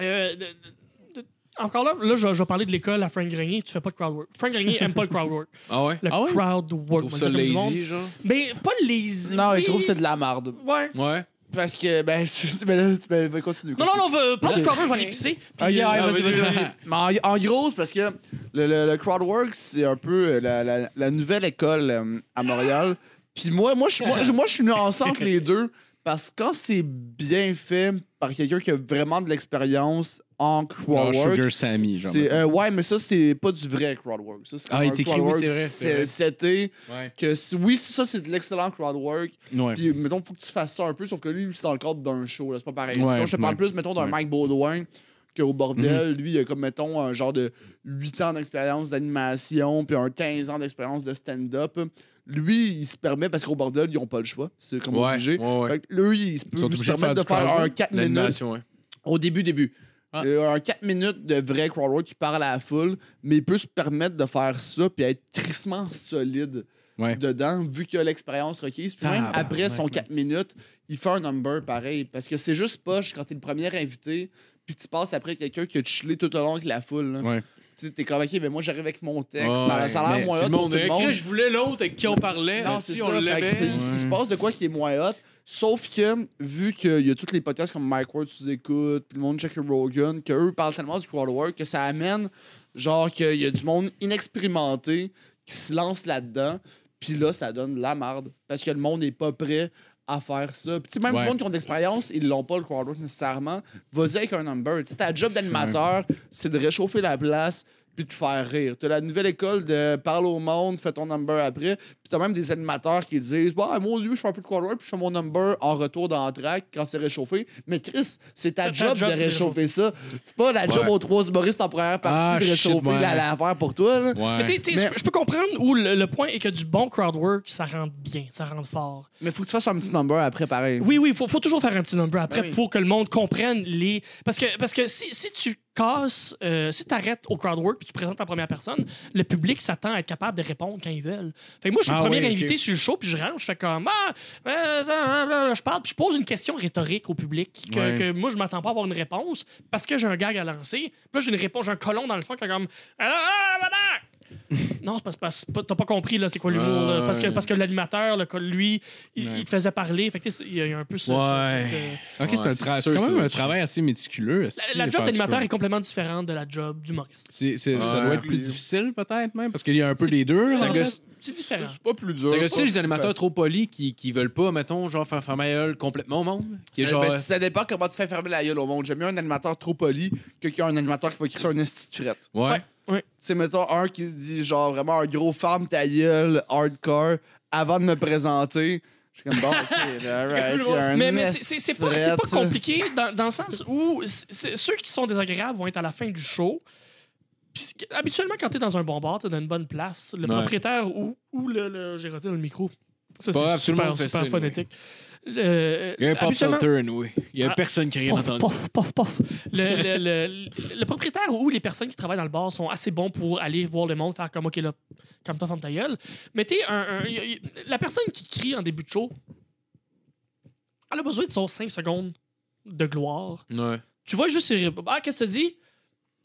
Euh, de- de- de- encore là, là je, je vais parler de l'école à Frank Grenier. Tu fais pas de crowd work. Frank Grenier aime pas le crowd work. Ah ouais? Le Ah ouais? crowd work. trouves on va ça dire comme du monde. lazy, genre? Mais pas lazy. Non, il trouve que c'est de la marde. Ouais. Ouais. Parce que, ben, je- ben là, tu ben, ben, continue. Non, non, non, va- parle du crowd work, je vais aller pisser. Ah, Puis, euh, ouais, vas-y, vas-y, vas-y, vas-y. vas-y. Mais en, en gros, c'est parce que le, le, le crowdwork, c'est un peu euh, la, la, la nouvelle école euh, à Montréal. Puis moi, moi, je moi, je- moi, je suis nuancé entre les deux parce que quand c'est bien fait par quelqu'un qui a vraiment de l'expérience en crowdwork, Sugar Sammy, genre. euh, ouais, mais ça, c'est pas du vrai crowdwork. Ça, c'est comme Ah, il écrit, oui, c'est vrai, c'est C'était Ouais. que oui, ça, c'est de l'excellent crowdwork. Ouais. Puis, mettons, faut que tu fasses ça un peu, sauf que lui, c'est dans le cadre d'un show, là, c'est pas pareil. Ouais, Mettons, je te parle plus, mettons, d'un. Mhm. Mike Baudouin qu'au bordel. Lui, il a comme, mettons, un genre de 8 ans d'expérience d'animation, puis un 15 ans d'expérience de stand-up. Lui, il se permet, parce qu'au bordel, ils ont pas le choix. C'est comme Ouais. obligé. Ouais, ouais. Fait que lui, il se peut Ils sont lui se obligés de permettre de faire du un crowdwork? 4 minutes L'animation, ouais. au début, début. Ah. Euh, un 4 minutes de vrai crowdwork qui parle à la foule, mais il peut se permettre de faire ça puis être crissement solide Ouais. dedans, vu qu'il a l'expérience requise. Puis même Tabarnak, après son ouais. 4 minutes, il fait un number pareil. Parce que c'est juste poche quand t'es le premier invité, puis tu passes après quelqu'un qui a chillé tout au long avec la foule. là. Ouais. Tu t'es comme, OK, mais moi j'arrive avec mon texte. Ouais, ça, ça a l'air moins hot pour tout le monde. Je voulais l'autre avec qui on parlait. Non, si on l'avait. il, se passe de quoi qui est moins hot. Sauf que, vu qu'il y a tous les podcasts comme Mike Ward sous écoute, puis le monde check Rogan, qu'eux parlent tellement du crowdwork que ça amène, genre, qu'il y a du monde inexpérimenté qui se lance là-dedans. Puis là, ça donne de la marde. Parce que le monde n'est pas prêt à faire ça. Puis même Ouais. du monde qui ont de l'expérience, ils l'ont pas le crowdwork nécessairement. Vas-y avec un number. Tu sais, ta job d'animateur, c'est de réchauffer la place puis de faire rire. Tu as la nouvelle école de parle au monde, fais ton number après. Puis tu as même des animateurs qui disent bah, Moi, lui, je fais un peu de crowdwork, puis je fais mon number en retour dans le track quand c'est réchauffé. Mais Chris, c'est ta Ta job, de réchauffer ça. C'est pas la job aux trois humoristes en première partie Ah, de réchauffer l'affaire pour toi. Là. Mais Ouais. tu je- peux comprendre où le, le point est que du bon crowd work, ça rentre bien, ça rentre fort. Mais faut que tu fasses un petit number après, pareil. Oui, oui, il faut, faut toujours faire un petit number après Ben oui. pour que le monde comprenne les. Parce que, parce que si, si tu casses, euh, si tu arrêtes au crowd work puis tu présentes en première personne, le public s'attend à être capable de répondre quand ils veulent. Fait que moi, je suis Ah le premier oui, ok. invité sur le show puis je rentre, je fais comme Ah, euh, ça, euh, je parle puis je pose une question rhétorique au public que, Ouais. que moi, je m'attends pas à avoir une réponse parce que j'ai un gag à lancer. Puis là, j'ai une réponse, j'ai un colon dans le fond qui est comme Ah, ah, ah, ah, non, c'est parce pas- t'as pas compris là, c'est quoi l'humour. là. Parce que, parce que l'animateur, le- lui, il, Ouais. il faisait parler. Fait que, il y a a un peu ça. Ouais. ça- cette, euh, Ok, c'est Ouais, un c'est tra- sûr, c'est quand même un travail assez méticuleux. la, la job d'animateur est complètement différente de la job d'humoriste. C'est, c'est- Ça doit être plus difficile, peut-être, même, parce qu'il y a un peu les deux. C'est différent. C'est pas plus dur. Ça c'est pas les animateurs facile. trop polis qui, qui veulent pas, mettons, genre faire faire ma gueule complètement au monde? Qui est Ça, genre. ben, ça dépend comment tu fais fermer la gueule au monde. J'aime mieux un animateur trop poli que qu'un animateur qui va créer un frette. ouais. Ouais. Sais, mettons un qui dit genre vraiment un gros farm ta gueule, hardcore, avant de me présenter. Je suis comme bon, ok, là, un Mais, mais c'est- c'est c'est pas, c'est pas compliqué dans, dans le sens où c'est- c'est- ceux qui sont désagréables vont être à la fin du show. C'est- habituellement, quand t'es dans un bon bar, t'es dans une bonne place, le Ouais. propriétaire ou, ou le, le- J'ai raté dans le micro. Ça, c'est super, super phonétique. Euh, Il y a un pop filter, oui. Il y a personne qui a rien Pof, entendu. pof, pof, pof. Le, le- le- le propriétaire ou les personnes qui travaillent dans le bar sont assez bons pour aller voir le monde, faire comme OK, là, comme toi, ferme ta gueule. Mettez un. un- y- y- la personne qui crie en début de show, elle a besoin de son 5 secondes de gloire. Ouais. Tu vois juste ses- Ah, qu'est-ce que tu dis?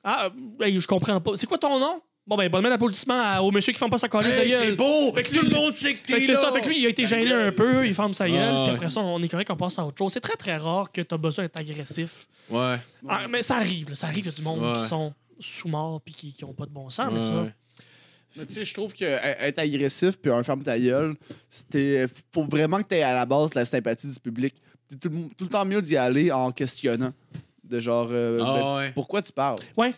Ah, euh, je comprends pas. C'est quoi ton nom? Bon, ben, bonne main d'applaudissement à- au monsieur qui ferme pas sa colise de gueule. beau! Fait que Tout le monde sait que Fait t'es que c'est ça. Fait que lui, il a été gêné un peu, il ferme sa gueule, Ah, puis après ça, on est correct, on passe à autre chose. C'est très, très rare que tu as besoin d'être agressif. Ouais. Ah, mais ça arrive, là, ça arrive, il y a du monde Ouais. qui sont sous-morts puis qui, qui ont pas de bon sens, mais ça. Ouais. Mais tu sais, je trouve que euh, être agressif puis un ferme ta gueule, c'était. Faut vraiment que tu aies à la base la sympathie du public. C'est tout, le- tout le temps mieux d'y aller en questionnant. De genre, euh, Ah, ben, ouais. pourquoi tu parles? Ouais.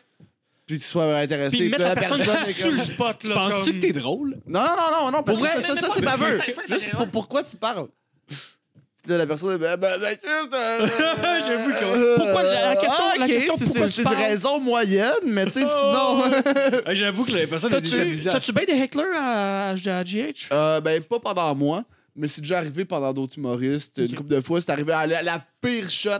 Puis que tu sois intéressé. Puis mettre la personne est sur le spot, là. penses-tu que t'es drôle? Non, non, non, non, non, parce Pour que vrai, ça, ça, c'est baveux. Juste pour pourquoi tu parles? Là, la personne, ben, ben, ben, J'avoue que. Pourquoi la- la question- la question, c'est- pourquoi c'est- tu C'est une raison moyenne, mais tu sais, sinon. Ah, J'avoue que la personne a des T'as-tu bien des hecklers à, à GH? Euh, ben, pas pendant moi, mais c'est déjà arrivé pendant d'autres humoristes. Une couple de fois, c'est arrivé à la, la pire shot.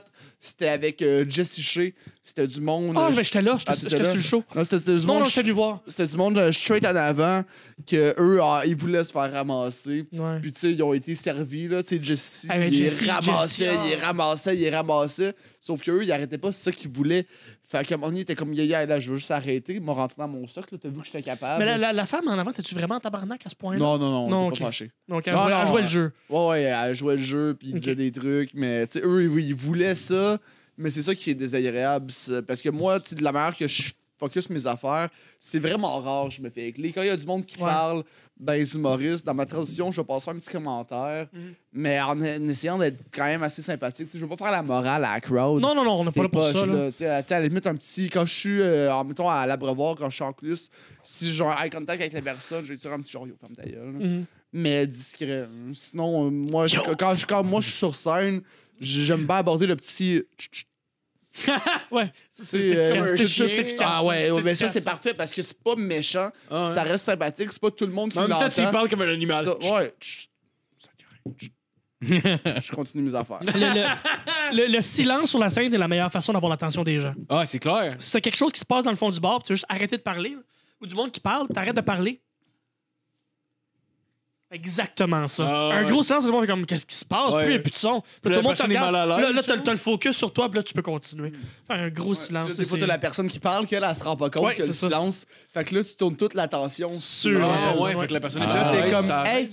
C'était avec euh, Jesse Shea. C'était du monde. Ah, euh, mais j'étais là, j'étais Ah, t'étais j'étais là? sur le show. non, c'était du Non, non, monde. j'étais voir. C'était du monde euh, straight en avant que eux, ah, ils voulaient se faire ramasser. Ouais. Puis, tu sais, ils ont été servis, là. Tu sais, Jesse, Ah, mais il Jesse, ramassait, Jesse, il ah. ramassait, il ramassait. Sauf qu'eux, ils arrêtaient pas, c'est ça qu'ils voulaient. Fait un moment donné, il était comme, yaya, là, je veux juste arrêter. Ils m'ont rentré dans mon socle. T'as vu que j'étais capable. Mais la, la- la femme en avant, t'es-tu vraiment en tabarnak à ce point-là? Non, non, non, Non, non, ok. pas fâché. Donc, elle Non, jouait, elle jouait le jeu. Ouais, ouais, elle jouait le jeu, puis il Ok. disait des trucs, mais tu sais, eux, oui, ils voulaient ça, mais c'est ça qui est désagréable. Parce que moi, tu de la manière que je focus mes affaires, c'est vraiment rare, je me fais écler. Quand il y a du monde qui Ouais. parle dans les humoristes, dans ma tradition, je vais passer un petit commentaire, Mhm. mais en, en essayant d'être quand même assez sympathique. Tu sais, je veux pas faire la morale à la crowd. Non, non, non, on n'est pas là pour ça. Là. là. Tu sais, à- la limite, un petit. Quand je suis, euh, en, mettons, à l'abreuvoir, quand je suis en plus, si j'ai un eye contact avec la personne, je vais dire un petit yo, ferme ta gueule. là Mhm. mais discret. Sinon, euh, moi, je- quand, je- quand moi je suis sur scène, j'aime bien aborder le petit. tch, tch, Ouais. C'est euh, Ah ouais, mais ça, c'est parfait parce que c'est pas méchant. Ah ouais. Ça reste sympathique. C'est pas tout le monde qui Mais en même temps, tu l'entend. parles comme un animal. Ça- ouais. Je continue mes affaires. Le, le- le- le silence sur la scène est la meilleure façon d'avoir l'attention des gens. Ah, c'est clair. Si t'as quelque chose qui se passe dans le fond du bar, tu veux juste arrêter de parler, là, ou du monde qui parle, t'arrêtes de parler. Exactement ça. Ah, un ouais. gros silence, le monde fait comme qu'est-ce qui se passe, Ouais. puis il n'y a plus de son. Puis tout le monde te regarde. mal à l'aise, Là, là, t'as, le focus sur toi, puis là, tu peux continuer. Faire un gros silence. Là, ça, des fois, c'est- t'as la personne qui parle qu'elle, elle se rend pas compte Ouais, que le ça. silence. Fait que là, tu tournes toute l'attention Sur- Ah, Ouais, ouais, ouais. fait que la personne est Là, t'es comme, ça hey,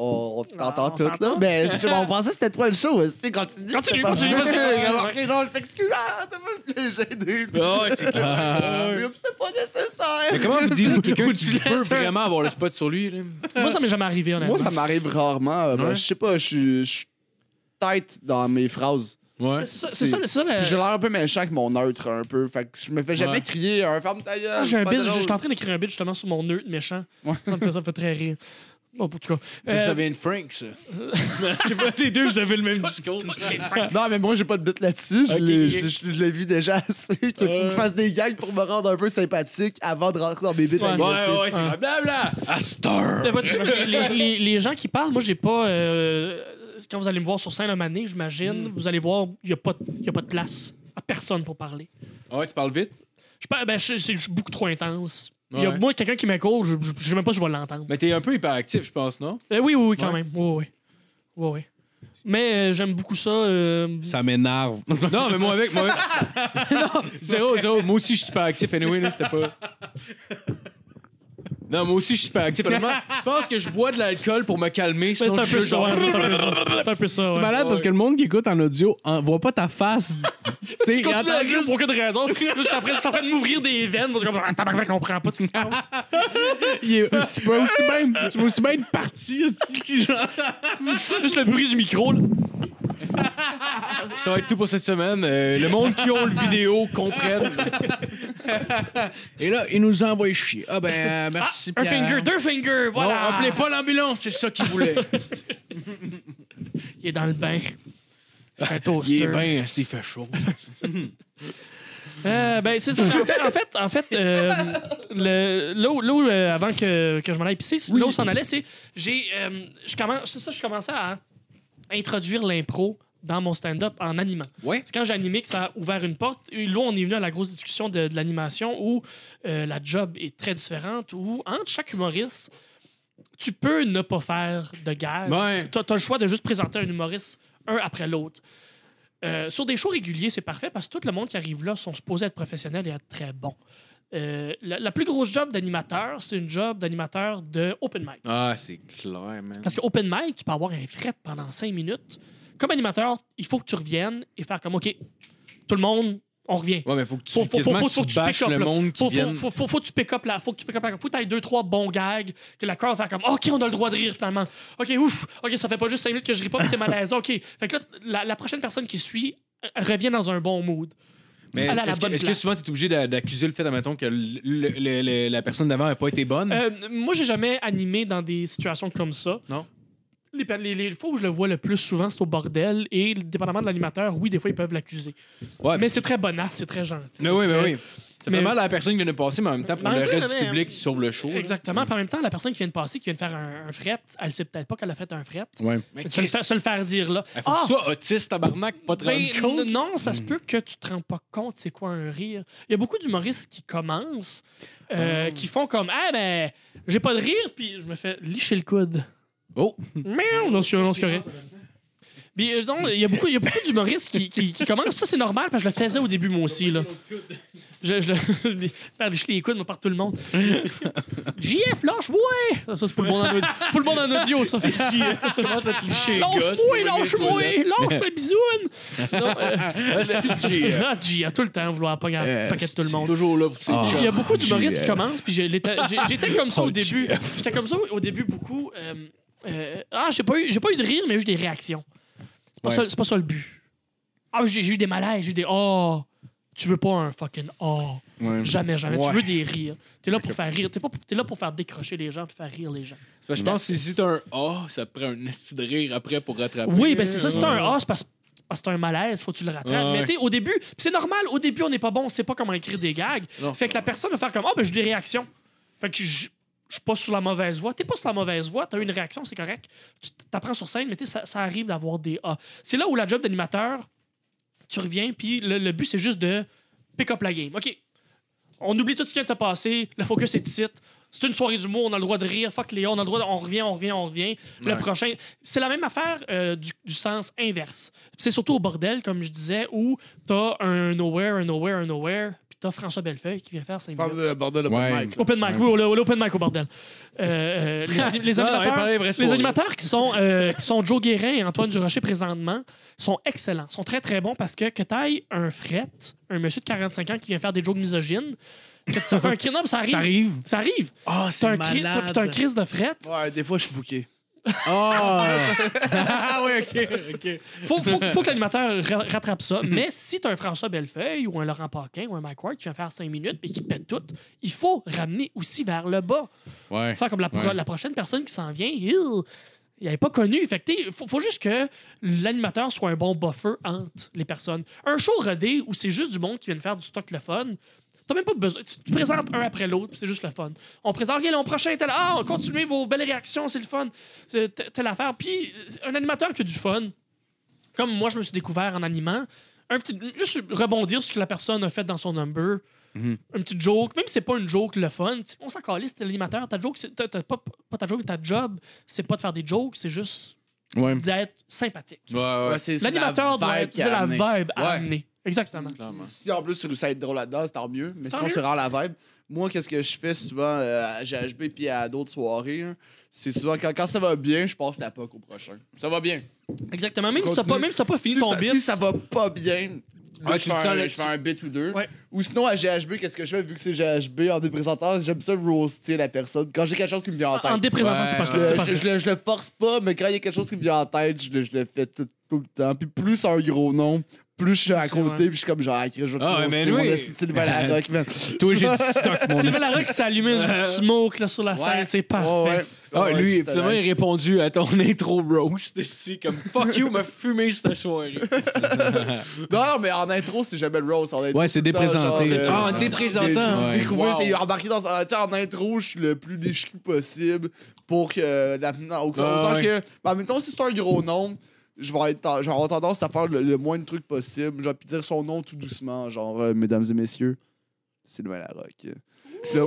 on t'entend tout, là. Mais on pensait que c'était toi le show. Si, continue. Continue, continue. Ok, non, je m'excuse. Ah, t'as pas gêner. Ah, ouais, c'est clair. C'était pas nécessaire. Mais comment vous dites quelqu'un qui peut vraiment avoir le spot sur lui? Là? Moi, ça m'est jamais arrivé, honnêtement. Moi, ça m'arrive rarement. Euh, ben. Je sais pas, je suis- tight dans mes phrases. Ouais. C'est ça, c'est ça, le- J'ai l'air un peu méchant avec mon neutre, un peu. Fait que je me fais jamais Ouais. crier un ferme ta gueule. Ah, j'ai un drôle. j'étais en train d'écrire un bid justement sur mon neutre méchant. Ouais. Ça, me fait, ça me fait très rire. Bon, en tout cas. Ça, Euh, ça vient de Frank, ça. Je sais pas, les deux, vous avez le même discours. Non, mais moi, j'ai pas de bit là-dessus. Je Ok, l'ai- ok. je l'ai- je l'ai vu déjà assez. Qu'il faut que je fasse des gags pour me rendre un peu sympathique avant de rentrer dans mes bits Ouais. Ouais, ouais, c'est Ah. Blabla! Vois-tu, les, les- les gens qui parlent, moi, j'ai pas. euh, quand vous allez me voir sur scène un donné, j'imagine, vous allez voir, il n'y a, pas de- y a pas de place à personne pour parler. Ouais, tu parles vite? Je, ben, je suis beaucoup trop intense. Il y a, Ouais. moi, quelqu'un qui m'écoute, je, je, je sais même pas si je vais l'entendre. Mais t'es un peu hyperactif, je pense, non? Euh, oui, oui, oui, quand Ouais. même. Oui, oui. oui, oui. Mais euh, j'aime beaucoup ça. euh, Ça m'énerve. Non, mais moi avec. Moi avec- non, zéro, zéro. Moi aussi, je suis hyperactif. Anyway, là, c'était pas. Non, moi aussi, je suis hyperactif. Honnêtement, je pense que je bois de l'alcool pour me calmer. c'est un je peu suis ça. C'est un peu ça. C'est un peu ça. C'est ouais. malade parce que le monde qui écoute en audio en voit pas ta face. tu sais, Tu il continues à rire juste- pour aucune raison. Je suis en train, je suis de m'ouvrir des veines. parce que comme, Ah, tabarnak, je pas ce qui se passe. il est- tu peux aussi bien, tu peux aussi bien être parti. Juste le bruit du micro. là. Ça va être tout pour cette semaine. Euh, le monde qui ont le vidéo comprenne. Et là, il nous envoie chier. Ah ben, euh, merci. Un Pierre. finger, deux fingers, Voilà. voilà. appelez pas l'ambulance, c'est ça qu'il voulait. Il est dans le bain. Un Il est bien, s'il fait chaud. Euh, ben, c'est ça. En fait, en fait, en fait, euh, le- là où, là où, euh, avant que, que je m'en aille pisser, où s'en allait, c'est j'ai, euh, je commence, c'est ça, je commençais à introduire l'impro dans mon stand-up en animant. Ouais. C'est quand j'ai animé que ça a ouvert une porte. Et là, on est venu à la grosse discussion de, de l'animation où euh, la job est très différente, où entre chaque humoriste, tu peux ne pas faire de gag. Ouais. Tu as, le choix de juste présenter un humoriste un après l'autre. Euh, sur des shows réguliers, c'est parfait parce que tout le monde qui arrive là sont supposés être professionnels et être très bons. Euh, la, la plus grosse job d'animateur, c'est une job d'animateur de open mic. Ah, c'est clair, man. Parce que open mic, tu peux avoir un fret pendant cinq minutes. Comme animateur, il faut que tu reviennes et faire comme OK, tout le monde, on revient. Ouais, mais faut que tu, Faut- faut- faut- faut tu que tu bâches pick up, le là. monde qui Faut, vient. faut, faut, faut, faut que tu pick up là. Faut que tu pick up là. Faut que tu aies deux, trois bons gags. Que la crowd va faire comme OK, on a le droit de rire finalement. OK, ouf. OK, ça fait pas juste cinq minutes que je ris pas, c'est malaise. OK. Fait que là, la, la prochaine personne qui suit revient dans un bon mood. Mais Elle a la est-ce que, bonne est-ce que place. souvent tu es obligé d'a- d'accuser le fait, admettons, que le- le- le- la personne d'avant n'a pas été bonne? Euh, moi, j'ai jamais animé dans des situations comme ça. Non. Les, per- les, les fois où je le vois le plus souvent, c'est au bordel. Et dépendamment de l'animateur, oui, des fois, ils peuvent l'accuser. ouais, Mais c'est très bonasse, c'est très gentil. mais oui, mais très- oui. Ça mais- fait mal à la personne qui vient de passer, mais en même temps, pour Mais en le reste du public qui sauve le show. Exactement. Puis en même temps, la personne qui vient de passer, qui vient de faire un, un fret, elle sait peut-être pas qu'elle a fait un fret. Ouais. Mais Se le, faire, se le faire dire là. Il faut que tu sois autiste, tabarnak, pas te ben, rendre compte. non, ça se peut que tu te rends pas compte c'est quoi un rire. Il y a beaucoup d'humoristes qui commencent, euh, qui font comme Ah ben, j'ai pas de rire, puis je me fais licher le coude. Oh! Merde, non, c'est correct. Puis, euh, donc, il y a beaucoup, il y a beaucoup d'humoristes qui, qui, qui commencent. Ça, c'est normal, parce que je le faisais au début, moi aussi. Là. Je, je, le- je faire licher les coudes, moi, par tout le monde. JF, lâche-moi! Ça, c'est pour le monde en audio, pour le monde en audio ça. Comment ça te licher, Lâche-moi, lâche-moi, lâche ma bisoune! Non, euh, ah, JF, tout le temps, vouloir pas Euh, paquet de tout le monde. toujours là pour ses Ah. Il y a beaucoup d'humoristes JF. qui commencent, puis je j'ai- j'étais comme ça Oh, au début. J'étais comme ça au début beaucoup. euh, euh, ah, j'ai pas, eu- j'ai pas eu de rire, mais j'ai eu des réactions. C'est pas, Ouais. ça, c'est pas ça le but. Ah, j'ai eu des malaises, j'ai eu des oh. Tu veux pas un fucking oh. Ouais. Jamais, jamais. Ouais. Tu veux des rires. T'es là pour faire rire. T'es, pas, là pour faire décrocher les gens puis faire rire les gens. Je pense que si c'est un A, ça te prend un esti de rire après pour rattraper. Oui, ben c'est ça. C'est un ah, c'est parce, parce que c'est un malaise, faut que tu le rattrapes. Mais tu sais, au début, c'est normal, au début, on n'est pas bon, on sait pas comment écrire des gags. Non, fait que la personne va faire comme Ah, ben j'ai des réactions. Fait que je je suis pas sur la mauvaise voie. T'es pas sur la mauvaise voie, t'as eu une réaction, c'est correct. Tu t'apprends sur scène, mais ça, ça arrive d'avoir des A. C'est là où la job d'animateur, tu reviens, puis le, le but, c'est juste de pick up la game. OK. On oublie tout ce qui vient de se passer, le focus est ici. C'est une soirée d'humour, on a le droit de rire, fuck Léa, on a le droit de, on revient, on revient, on revient. Le Ouais. prochain, c'est la même affaire euh, du, du sens inverse. C'est surtout au bordel, comme je disais, où t'as un nowhere, un nowhere, un nowhere, t'as François Bellefeuille qui vient faire 5 Je parle minutes. de bordel de Ouais. mic. là. Open mic, oui, au- au- l'open mic au bordel. Euh, euh, les, anim- les Ah, ouais, animateurs, vrai les animateurs qui sont, euh, qui sont Joe Guérin et Antoine Durocher présentement sont excellents, sont très très bons parce que que t'ailles un fret, un monsieur de 45 ans qui vient faire des jokes misogynes, que tu ça fait un cri, non, mais ça arrive. Ça arrive. Ça arrive. Ah, T'as un, cri, t'as- t'as un crise de fret. Ouais, des fois, je suis bouqué. Ah! ah ouais, ok. ok. Faut, faut, faut que l'animateur ra- rattrape ça. Mais si t'as un François Bellefeuille ou un Laurent Paquin ou un Mike Ward qui vient faire 5 minutes et qui pète tout, il faut ramener aussi vers le bas. Ouais. Faire comme la, pro- Ouais. la prochaine personne qui s'en vient, il il n'avait pas connu. Fait que, faut, faut juste que l'animateur soit un bon buffer entre les personnes. Un show rodé où c'est juste du monde qui vient de faire du stock le fun, t'as même pas besoin. Tu, présentes un après l'autre, c'est juste le fun. On présente, OK, l'an prochain, tel, ah, on continue vos belles réactions, c'est le fun. T- Telle affaire. Puis un animateur qui a du fun, comme moi, je me suis découvert en animant, un petit, juste rebondir sur ce que la personne a fait dans son number. Mhm. Un petit joke, même si c'est pas une joke le fun, on s'en calisse, t'es l'animateur, ta joke, c'est pas, pas ta joke, ta job, c'est pas de faire des jokes, c'est juste Ouais. d'être sympathique. Ouais, ouais. Ouais, c'est- c'est L'animateur la doit vibe être la amené. vibe à Ouais. amener. Exactement. Clairement. Si en plus tu réussis à être drôle là-dedans, c'est tant mieux. Mais Tant sinon, c'est rare la vibe. Moi, qu'est-ce que je fais souvent euh, à GHB puis à d'autres soirées, hein, c'est souvent quand, quand ça va bien, je passe la POC au prochain. Ça va bien. Exactement. Même si t'as pas, même si t'as pas fini si, ton ça, bit. si ça va pas bien, Ouais, je, fais un, je fais un bit ou deux. Ouais. Ou sinon, à GHB, qu'est-ce que je fais? Vu que c'est GHB en déprésentant? J'aime ça roaster la personne. Quand j'ai quelque chose qui me vient en tête. En déprésentant, Ouais, c'est Je parfait. le, c'est je, je le- je le force pas, mais quand il y a quelque chose qui me vient en tête, je le, je le fais tout, tout le temps. Puis plus c'est un gros nom, plus je suis à côté, puis je suis comme genre, ah, je vais te Ah mais mon oui. Sylvain Larocque, man. Toi, j'ai du stock, mon qui s'est allumé une smoke là, sur la scène, c'est parfait. Ah, Ouais, lui, finalement, il a répondu à ton intro roast. comme fuck you, m'a fumé cette soirée. Non, mais en intro, c'est jamais le roast. En intro, Ouais, c'est déprésenté, genre, ça. Ah, en déprésentant. dé- Ouais. Découvrir, Wow. c'est embarqué dans. sais, en intro, je suis le plus décrit possible pour que. La, non, autant Ah, ouais. que. Ben, mettons, si c'est un gros nom, je vais être, je vais avoir tendance à faire le, le moins de trucs possible. Genre, puis dire son nom tout doucement. Genre, euh, mesdames et messieurs, Sylvain Larocque. Puis là,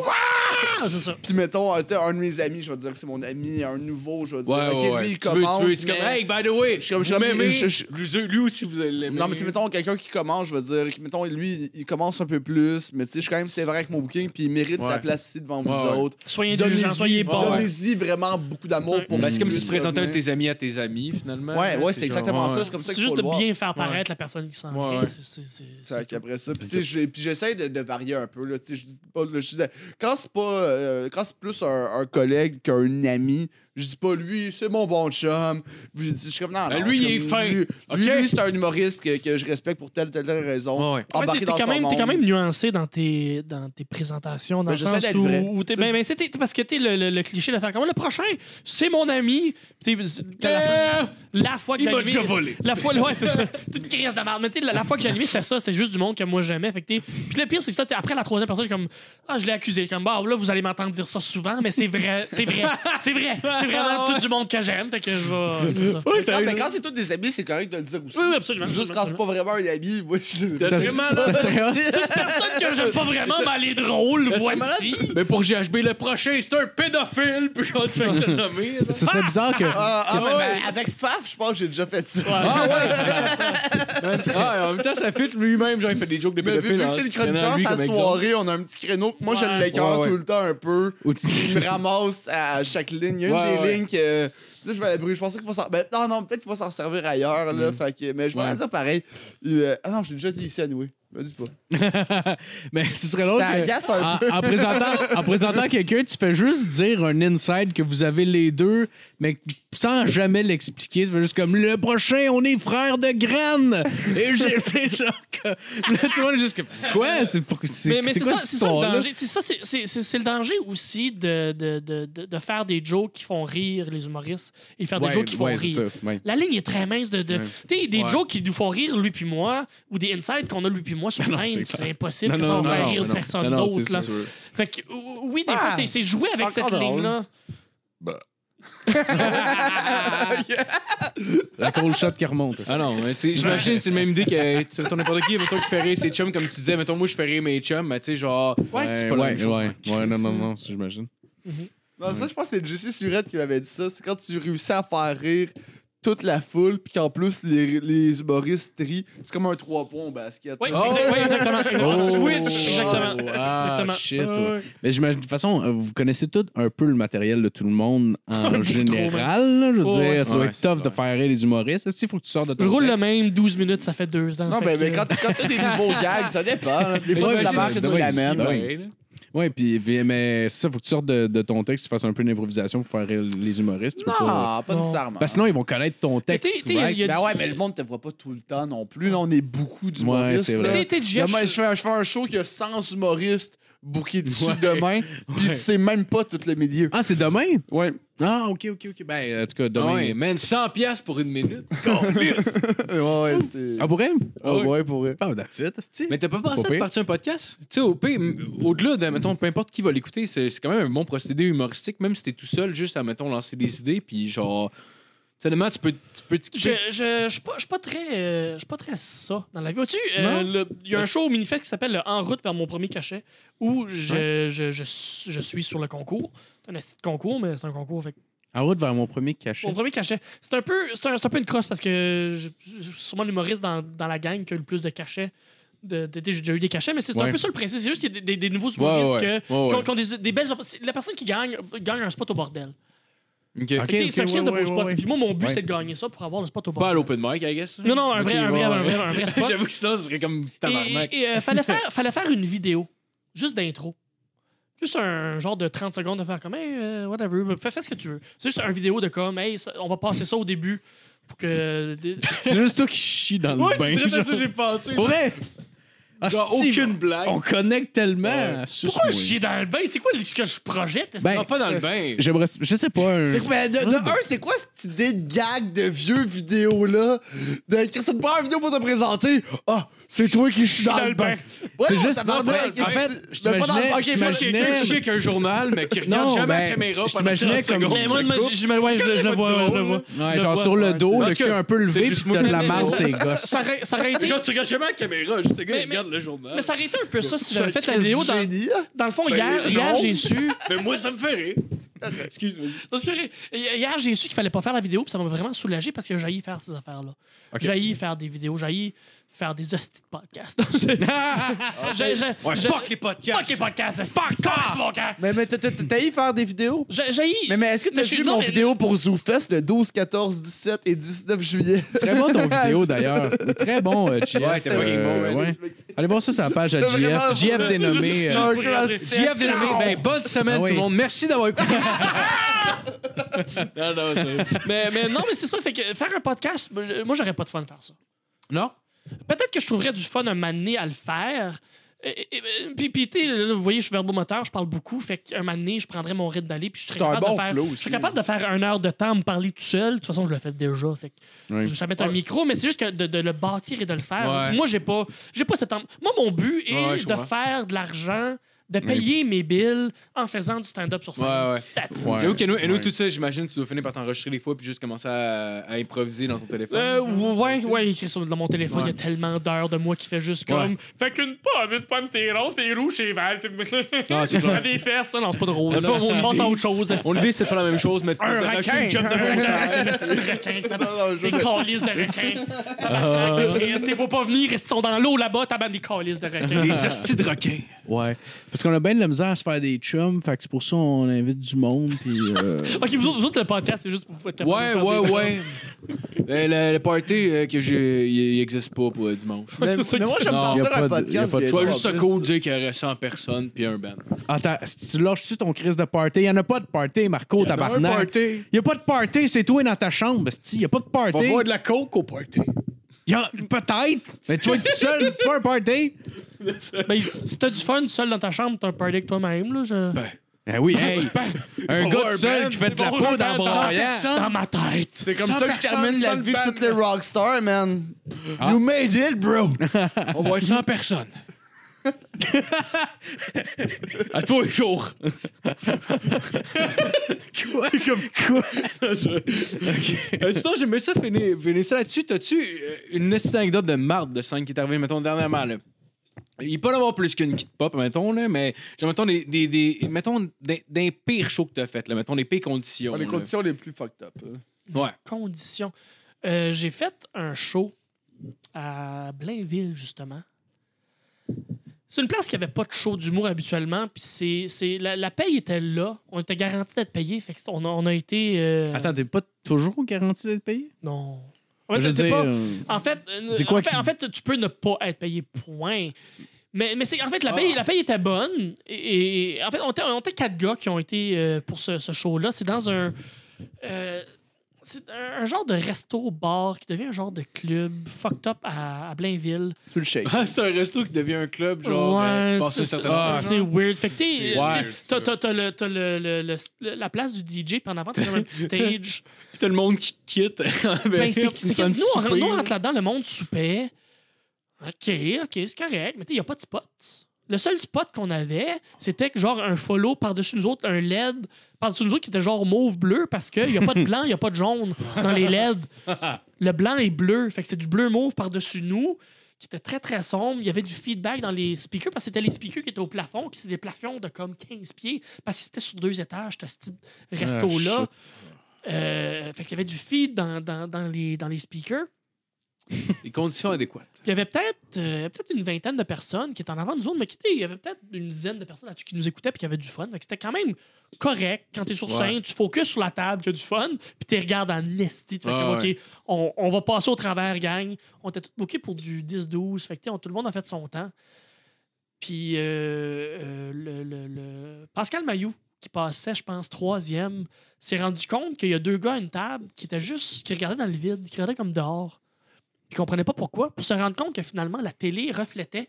Ah, c'est ça. Puis mettons, euh, tu sais, un de mes amis, je vais dire que c'est mon ami, un nouveau, je vais dire, Ouais, ok, ouais, lui, ouais. il Tu veux, commence. tu veux, c'est comme, mais- hey, by the way, Je suis comme- je vous suis comme- m'aimez? je- je- Lui, lui aussi, vous allez l'aimer. Non, mais tu sais, mettons, quelqu'un qui commence, je veux dire, mettons, lui, il commence un peu plus, mais tu sais, je suis quand même sévère avec mon booking, puis il mérite Ouais. sa place ici devant Ouais, vous ouais. autres. Soyez indulgents, soyez Donnez-y bons. donnez-y vraiment beaucoup d'amour Ouais. pour Ben, c'est comme si tu présentais un de tes amis à tes amis, finalement? Ouais, ouais, c'est exactement ouais. ça, c'est comme ça C'est qu'il juste de voir. bien faire paraître la personne qui s'en Ouais, vient. ouais. C'est- c'est- Fait c'est- qu'après ça, puis tu sais, j'ai- puis j'essaie de, de varier un peu, là, tu sais, je dis pas, là, je dis- quand c'est pas, euh, quand c'est plus un, un collègue qu'un ami, je dis pas lui, c'est mon bon chum. Je suis comme non, Ben, non, lui, il est fin. Lui, lui, Ok? lui, c'est un humoriste que, que je respecte pour telle telle, telle raison. Ouais, ouais. En fait, t'es dans quand, même, t'es quand même nuancé dans tes, dans tes présentations, dans Ben, le sens où, où t'es, ben, ben, c'est- parce que t'es le, le, le cliché de faire comme le prochain, c'est mon ami. T'es- t'es la, la fois que j'ai déjà volé. La fois, ouais, c'est une crise de merde. Mais la, la fois que j'ai animé, c'était ça. C'était juste du monde que moi j'aimais. Fait que t'es- Puis le pire, c'est ça. t'es- Après la troisième personne, j'ai comme Ah, je l'ai accusé. Comme bah, là, vous allez m'entendre dire ça souvent, mais c'est vrai. C'est vrai. C'est vrai. C'est vraiment tout du monde que j'aime. Fait que je vais. C'est ça. Ah, mais quand c'est tous des amis, c'est correct de le dire aussi. Oui, oui, absolument. C'est juste quand c'est pas vraiment un ami, moi, je le. Ça serait hot. Personne que j'aime pas vraiment, mais elle est drôle. Voici. Mais pour GHB, le prochain, c'est un pédophile, puis quand tu fais le nommer. là. Ce serait bizarre que. Ah, ah, mais, Ouais. mais avec Faf, je pense que j'ai déjà fait ça. Ah ouais! ah, en même temps, ça fit lui-même, genre, il fait des jokes de Mais vu, pédophile. vu en que c'est le prenant chroniqueur, sa soirée, on a un petit créneau. Moi, je Ouais. l'écarte Ouais, ouais. tout le temps un peu. Ou tu- Il me ramasse à chaque ligne. Il y a une Ouais, ouais. lignes que. Là, je vais à la bruit. Je pensais qu'il faut s'en. Ben, non, non, peut-être qu'il va s'en servir ailleurs. Là, fait que... Mais je vais Ouais. dire pareil. Euh, Ah non, je l'ai déjà dit ici à nous. Me dis pas. Mais ce serait un En, en présentant, en présentant quelqu'un, tu fais juste dire un inside que vous avez les deux, mais sans jamais l'expliquer. Fais juste comme le prochain, on est frères de graines. Et j'ai, c'est genre que. Là, tout le monde est juste comme. Quoi? C'est, pour, c'est, Mais, mais c'est, quoi ça, c'est ça le danger. C'est, ça, c'est, c'est, c'est- c'est le danger aussi de, de, de, de, de faire des jokes qui font rire les humoristes et faire des Ouais, jokes qui font ouais, c'est rire. ça, ouais. La ligne est très mince de. de Ouais. Tu sais, des Ouais. jokes qui nous font rire, lui puis moi, ou des insides qu'on a lui puis moi sur scène, c'est c'est impossible Non, que ça non, va faire rire non, personne d'autre. c'est. Fait que, euh, oui, des Ah, fois, c'est, c'est jouer avec cette ligne-là. La cold shot qui remonte. Ah non, mais tu sais, j'imagine c'est la même idée que tu sais, mettons n'importe qui, mettons qui fait rire ses chums comme tu disais, mettons moi je fais rire mes chums, mais tu sais genre Ouais, c'est Ouais, pas la ouais, même chose. ouais, ouais, non, non, non, j'imagine. Non, ça, je pense que c'est Jesse Surette qui m'avait dit ça. C'est quand tu réussis à faire rire toute la foule, puis qu'en plus, les, les humoristes trient. C'est comme un 3 points au basket. Oui, Oh! exact- oui, exactement. Oh! Switch! Exactement. Ah, Exactement. shit. ouais. Mais j'imagine, de toute façon, euh, vous connaissez tout un peu le matériel de tout le monde en général. là, je veux Oh, dire, ouais. ça doit Ouais, être c'est tough de clair. faire rire les humoristes. Est-ce qu'il faut que tu sortes de ton Je roule le texte? même 12 minutes, ça fait deux ans. Non, fait que- ben, quand, quand t'as des nouveaux gags, ça dépend. hein. Des fois, Ouais, c'est de la c'est- marque que c'est- tu ouais, l'amènes. c'est- Ouais, là. Oui, puis, mais ça, faut que tu sortes de, de ton texte, tu fasses un peu d'improvisation pour faire les humoristes. tu peux pas- Non, pas nécessairement. Parce que sinon, ils vont connaître ton Mais texte. t'es- t'es- right? il y a Ben du- ouais, mais le monde te voit pas tout le temps non plus. Là, on est beaucoup Ouais, d'humoristes. c'est là. vrai. T'es- t'es du Là, Jeff- moi, je, fais, je fais un show qui a 100 humoristes bookés dessus Ouais. demain, puis c'est même pas tout le milieu. Ah, c'est demain? Ouais. Ah, ok, ok, ok. Ben, en tout cas, demain. ouais, man, 100 pièces pour une minute. ouais, ouais, c'est. Ah, pour elle? Ah ouais, pour vrai. Ah, that's it. Mais t'as pas pensé à partir un podcast? Tu sais, au au-delà de, mettons, peu importe qui va l'écouter, c'est c'est quand même un bon procédé humoristique, même si t'es tout seul, juste à, mettons, lancer des idées, puis genre. Honnêtement, tu peux, tu peux Je, je, je suis pas, je suis pas très, euh, je suis pas très ça dans la vie. Vois-tu, euh, le- il y a un show au Minifest qui s'appelle le En route vers mon premier cachet où je, je, je, je suis sur le concours. C'est un esti de concours, mais c'est un concours. Fait que- En route vers mon premier cachet. Mon premier cachet. C'est un peu, c'est un, c'est un peu une crosse parce que je, je suis sûrement l'humoriste dans, dans la gang qui a le plus de cachets. De, de- de- j'ai déjà eu des cachets, mais c'est c'est un Ouais. peu ça le principe. C'est juste qu'il y a des, des- des nouveaux humoristes ouais, que- ouais, qui ont, ouais. qui ont des, des belles. c'est- La personne qui gagne gagne un spot au bordel. Ok. Ok, Fait que ok, c'est un crise de ouais, beau spot. ouais. Puis moi, mon but, Ouais. c'est de gagner ça pour avoir le spot au. Pas à l'open mic, I guess. Non, non, un vrai, Ok, un vrai, ouais, un ouais. vrai, un vrai spot. J'avoue que sinon, ce serait comme tabarnak. Et, et, euh, fallait, faire, fallait faire une vidéo, juste d'intro. Juste un genre de 30 secondes de faire comme, hey, euh, whatever, fais, fais ce que tu veux. C'est juste une vidéo de comme, hey, ça- on va passer ça au début pour que. C'est juste toi qui chie dans le Ouais, bain. c'est très genre. j'ai pensé. Pour vrai? Ah, Genre, si, aucune blague. On connecte tellement. Pourquoi Suce-moi. chier dans le bain? C'est quoi ce que je projette? Ben, Non, pas dans le bain? J'aimerais, je sais pas. un- C'est quoi, mais de, de un, c'est quoi cette idée de gag de vieux vidéos-là? De c'est une première vidéo pour te présenter. Ah, c'est toi qui suis dans, le bain. Ouais, C'est juste- tabarnak, en fait, je mais pas dans le bain. t'imaginais- Ok, je moi, Moi, j'ai- quelqu'un qui chie avec un journal, mais qui regarde Non, jamais ben, la caméra je pendant t'imaginais 30 comme- secondes. Mais moi, moi, je, je- ouais, je, le- je le vois, je le vois. Ouais, genre sur le dos, le cul un peu levé, puis juste t'as de la masse, c'est ça- ça- gosses. ça aurait- Ça aurait été. Genre, tu regardes jamais la caméra, juste le gars, Mais- il regarde le journal. Mais ça aurait été un peu ça si j'avais fait la vidéo dans, hein? dans le fond. Ben, hier, j'ai su. Mais moi, ça me fait rire. Excuse-moi. Non, c'est correct. Hier, j'ai su qu'il fallait pas faire la vidéo, puis ça m'a vraiment soulagé parce que j'ai faire ces affaires-là. J'ai faire des vidéos, j'ai faire des hosties de podcasts. J'ai- j'ai- Ouais, j'ai- fuck les podcasts. Fuck les podcasts. Fuck ça, mon gars. Mais, mais t'as- t'as t'as eu faire des vidéos? J'ai j'ai- Mais, mais est-ce que t'as je vu non, mon mais- vidéo pour ZooFest le 12, 14, 17 et 19 juillet? Très bon ton vidéo d'ailleurs. Très bon, euh, JF. Ouais, t'es fucking bon, Euh, man. ouais. Allez voir ça sur la page à C'est vraiment JF. JF pour- dénommé. Euh, un crash. JF dénommé. Ben, bonne semaine, Ah oui. tout le monde. Merci d'avoir écouté. non, non, mais, mais non, mais c'est ça. Fait que faire un podcast, moi, j'aurais pas de fun de faire ça. Non? Peut-être que je trouverais du fun un donné à le faire. Et- et- et- Puis, puis tu vous voyez, je suis verbomoteur, je parle beaucoup. Fait qu'un moment donné, je prendrais mon rythme d'aller. Puis je serais capable, bon de faire, flow je aussi. serais capable de faire une heure de temps à me parler tout seul. De toute façon, je le fais déjà. Fait que vais mettre un micro, mais c'est juste que de, de le bâtir et de le faire. Ouais. Moi, j'ai pas, j'ai pas cette. am- Moi, mon but est Ouais, de faire de l'argent, de payer mes bills en faisant du stand-up sur scène. Ouais, ouais. Ouais. C'est où que nous, et nous, Ouais. tout ça, j'imagine, tu dois finir par t'enregistrer des fois puis juste commencer à, à improviser dans ton téléphone. Euh, ouais, ouais, écrit ça dans mon téléphone. Il y a tellement d'heures de moi qui fait juste comme. Fait qu'une pomme, une pomme, c'est rond, c'est rouge, c'est vert. Non, c'est clair. des fesses, non, c'est pas drôle. On passe à autre chose. Idée, c'était de faire la même chose, mais Un requin. une job de Un requin. Requin, Des calices de Christ. Ils vont pas venir, ils sont dans l'eau là-bas, tabarnak des calices de requins. Les hosties de requins. Ouais. Parce qu'on a bien de la misère à se faire des chums. Fait que c'est pour ça qu'on invite du monde. Puis. euh, Ok, vous autres, vous autres, le podcast, c'est juste pour vous faire Ouais, faire ouais, des- ouais. Euh, le, le party euh, que j'ai, il, il existe pas pour euh, dimanche. Mais, c'est ça mais que moi, tu- j'aime Non, y a partir pas un de- y a podcast. pas de- Je vois juste plus. cool dire qu'il y aurait 100 personnes puis un band. Attends, si tu lâches-tu ton crise de party? Il n'y en a pas de party, Marco, Un tabarnak. party. Il n'y a pas de party, c'est toi dans ta chambre, Il n'y a pas de On va party. voir de la coke au party. Y a- Peut-être, mais tu vas être tout seul, c'est pas un party. Ben, si t'as du fun seul dans ta chambre, t'as un party avec toi-même, là. Je... Ben oui, hey, un gars va un tout seul qui fait de la en band, broyant. Dans ma tête. C'est comme 100 ça que se termine la vie de dans toutes les rockstars, man. Ah. You made it, bro. On va voir 100 personnes. À tous les jours. quoi? Comme quoi? Euh, sinon, j'aimerais ça finir, finir ça là-dessus. T'as-tu euh, une petite anecdote de marde de scène qui est arrivée, mettons, dernièrement, là? Il peut en avoir plus qu'une kit pop, mettons, là, mais genre, mettons, des, des, des- mettons, des, des pires shows que t'as fait, là, mettons, des pires conditions. les là. conditions les plus fucked up. hein. Ouais. Conditions. Euh, J'ai fait un show à Blainville, justement. C'est une place qui avait pas de show d'humour habituellement, puis c'est, c'est la, la paye était là, on était garanti d'être payé, fait qu'on a, on a été. euh, Attends, t'es pas toujours garanti d'être payé? non. En fait, Je dire, pas- euh, En fait, euh, C'est quoi en, fait qui- en fait, tu peux ne pas être payé, point. Mais, mais c'est en fait la paye, la paye était bonne et, et- en fait on était, on était quatre gars qui ont été euh, pour ce, ce show-là. C'est dans un euh, c'est un, genre de resto-bar qui devient un genre de club fucked up à, à Blainville. Tu le shake. Ah, c'est un resto qui devient un club, genre, Ouais, euh, c'est- ah, c'est weird. Fait que t'as- ça. t'as t'as le- t'as le- le- le- la place du DJ, puis en avant, t'as comme un petit stage. Puis t'as le monde qui quitte. Ben, c'est c'est que nous, on, nous, on rentre là-dedans, le monde soupait. OK, OK, c'est correct. Mais tu il n'y a pas de spot. Le seul spot qu'on avait, c'était que genre un follow par-dessus nous autres, un LED par-dessus nous autres qui était genre mauve-bleu parce qu'il n'y a pas de blanc, il n'y a pas de jaune dans les LED. Le blanc est bleu. Fait que c'est du bleu-mauve par-dessus nous qui était très très sombre. Il y avait du feedback dans les speakers parce que c'était les speakers qui étaient au plafond, qui étaient des plafonds de comme 15 pieds parce que c'était sur deux étages, ce petit resto-là. Euh, fait qu'il y avait du feed dans, dans, dans les, dans les speakers. Les conditions adéquates. Puis il y avait peut-être euh, peut-être une vingtaine de personnes qui étaient en avant de nous autres, mais qui étaient- il y avait peut-être une dizaine de personnes là-dessus qui nous écoutaient puis qui avaient du fun. Fait que c'était quand même correct quand t'es sur scène, tu focuses sur la table, tu as du fun, puis tu regardes en esti. Ouais. OK, on, on va passer au travers, gang. On était tous bookés pour du 10-12. Fait que tu sais, on- tout le monde a fait son temps. Puis euh, euh, le, le- le- Pascal Mayou, qui passait, je pense, troisième, s'est rendu compte qu'il y a deux gars à une table qui étaient juste, qui regardaient dans le vide, qui regardaient comme dehors. Ils comprenaient pas pourquoi, pour se rendre compte que finalement, la télé reflétait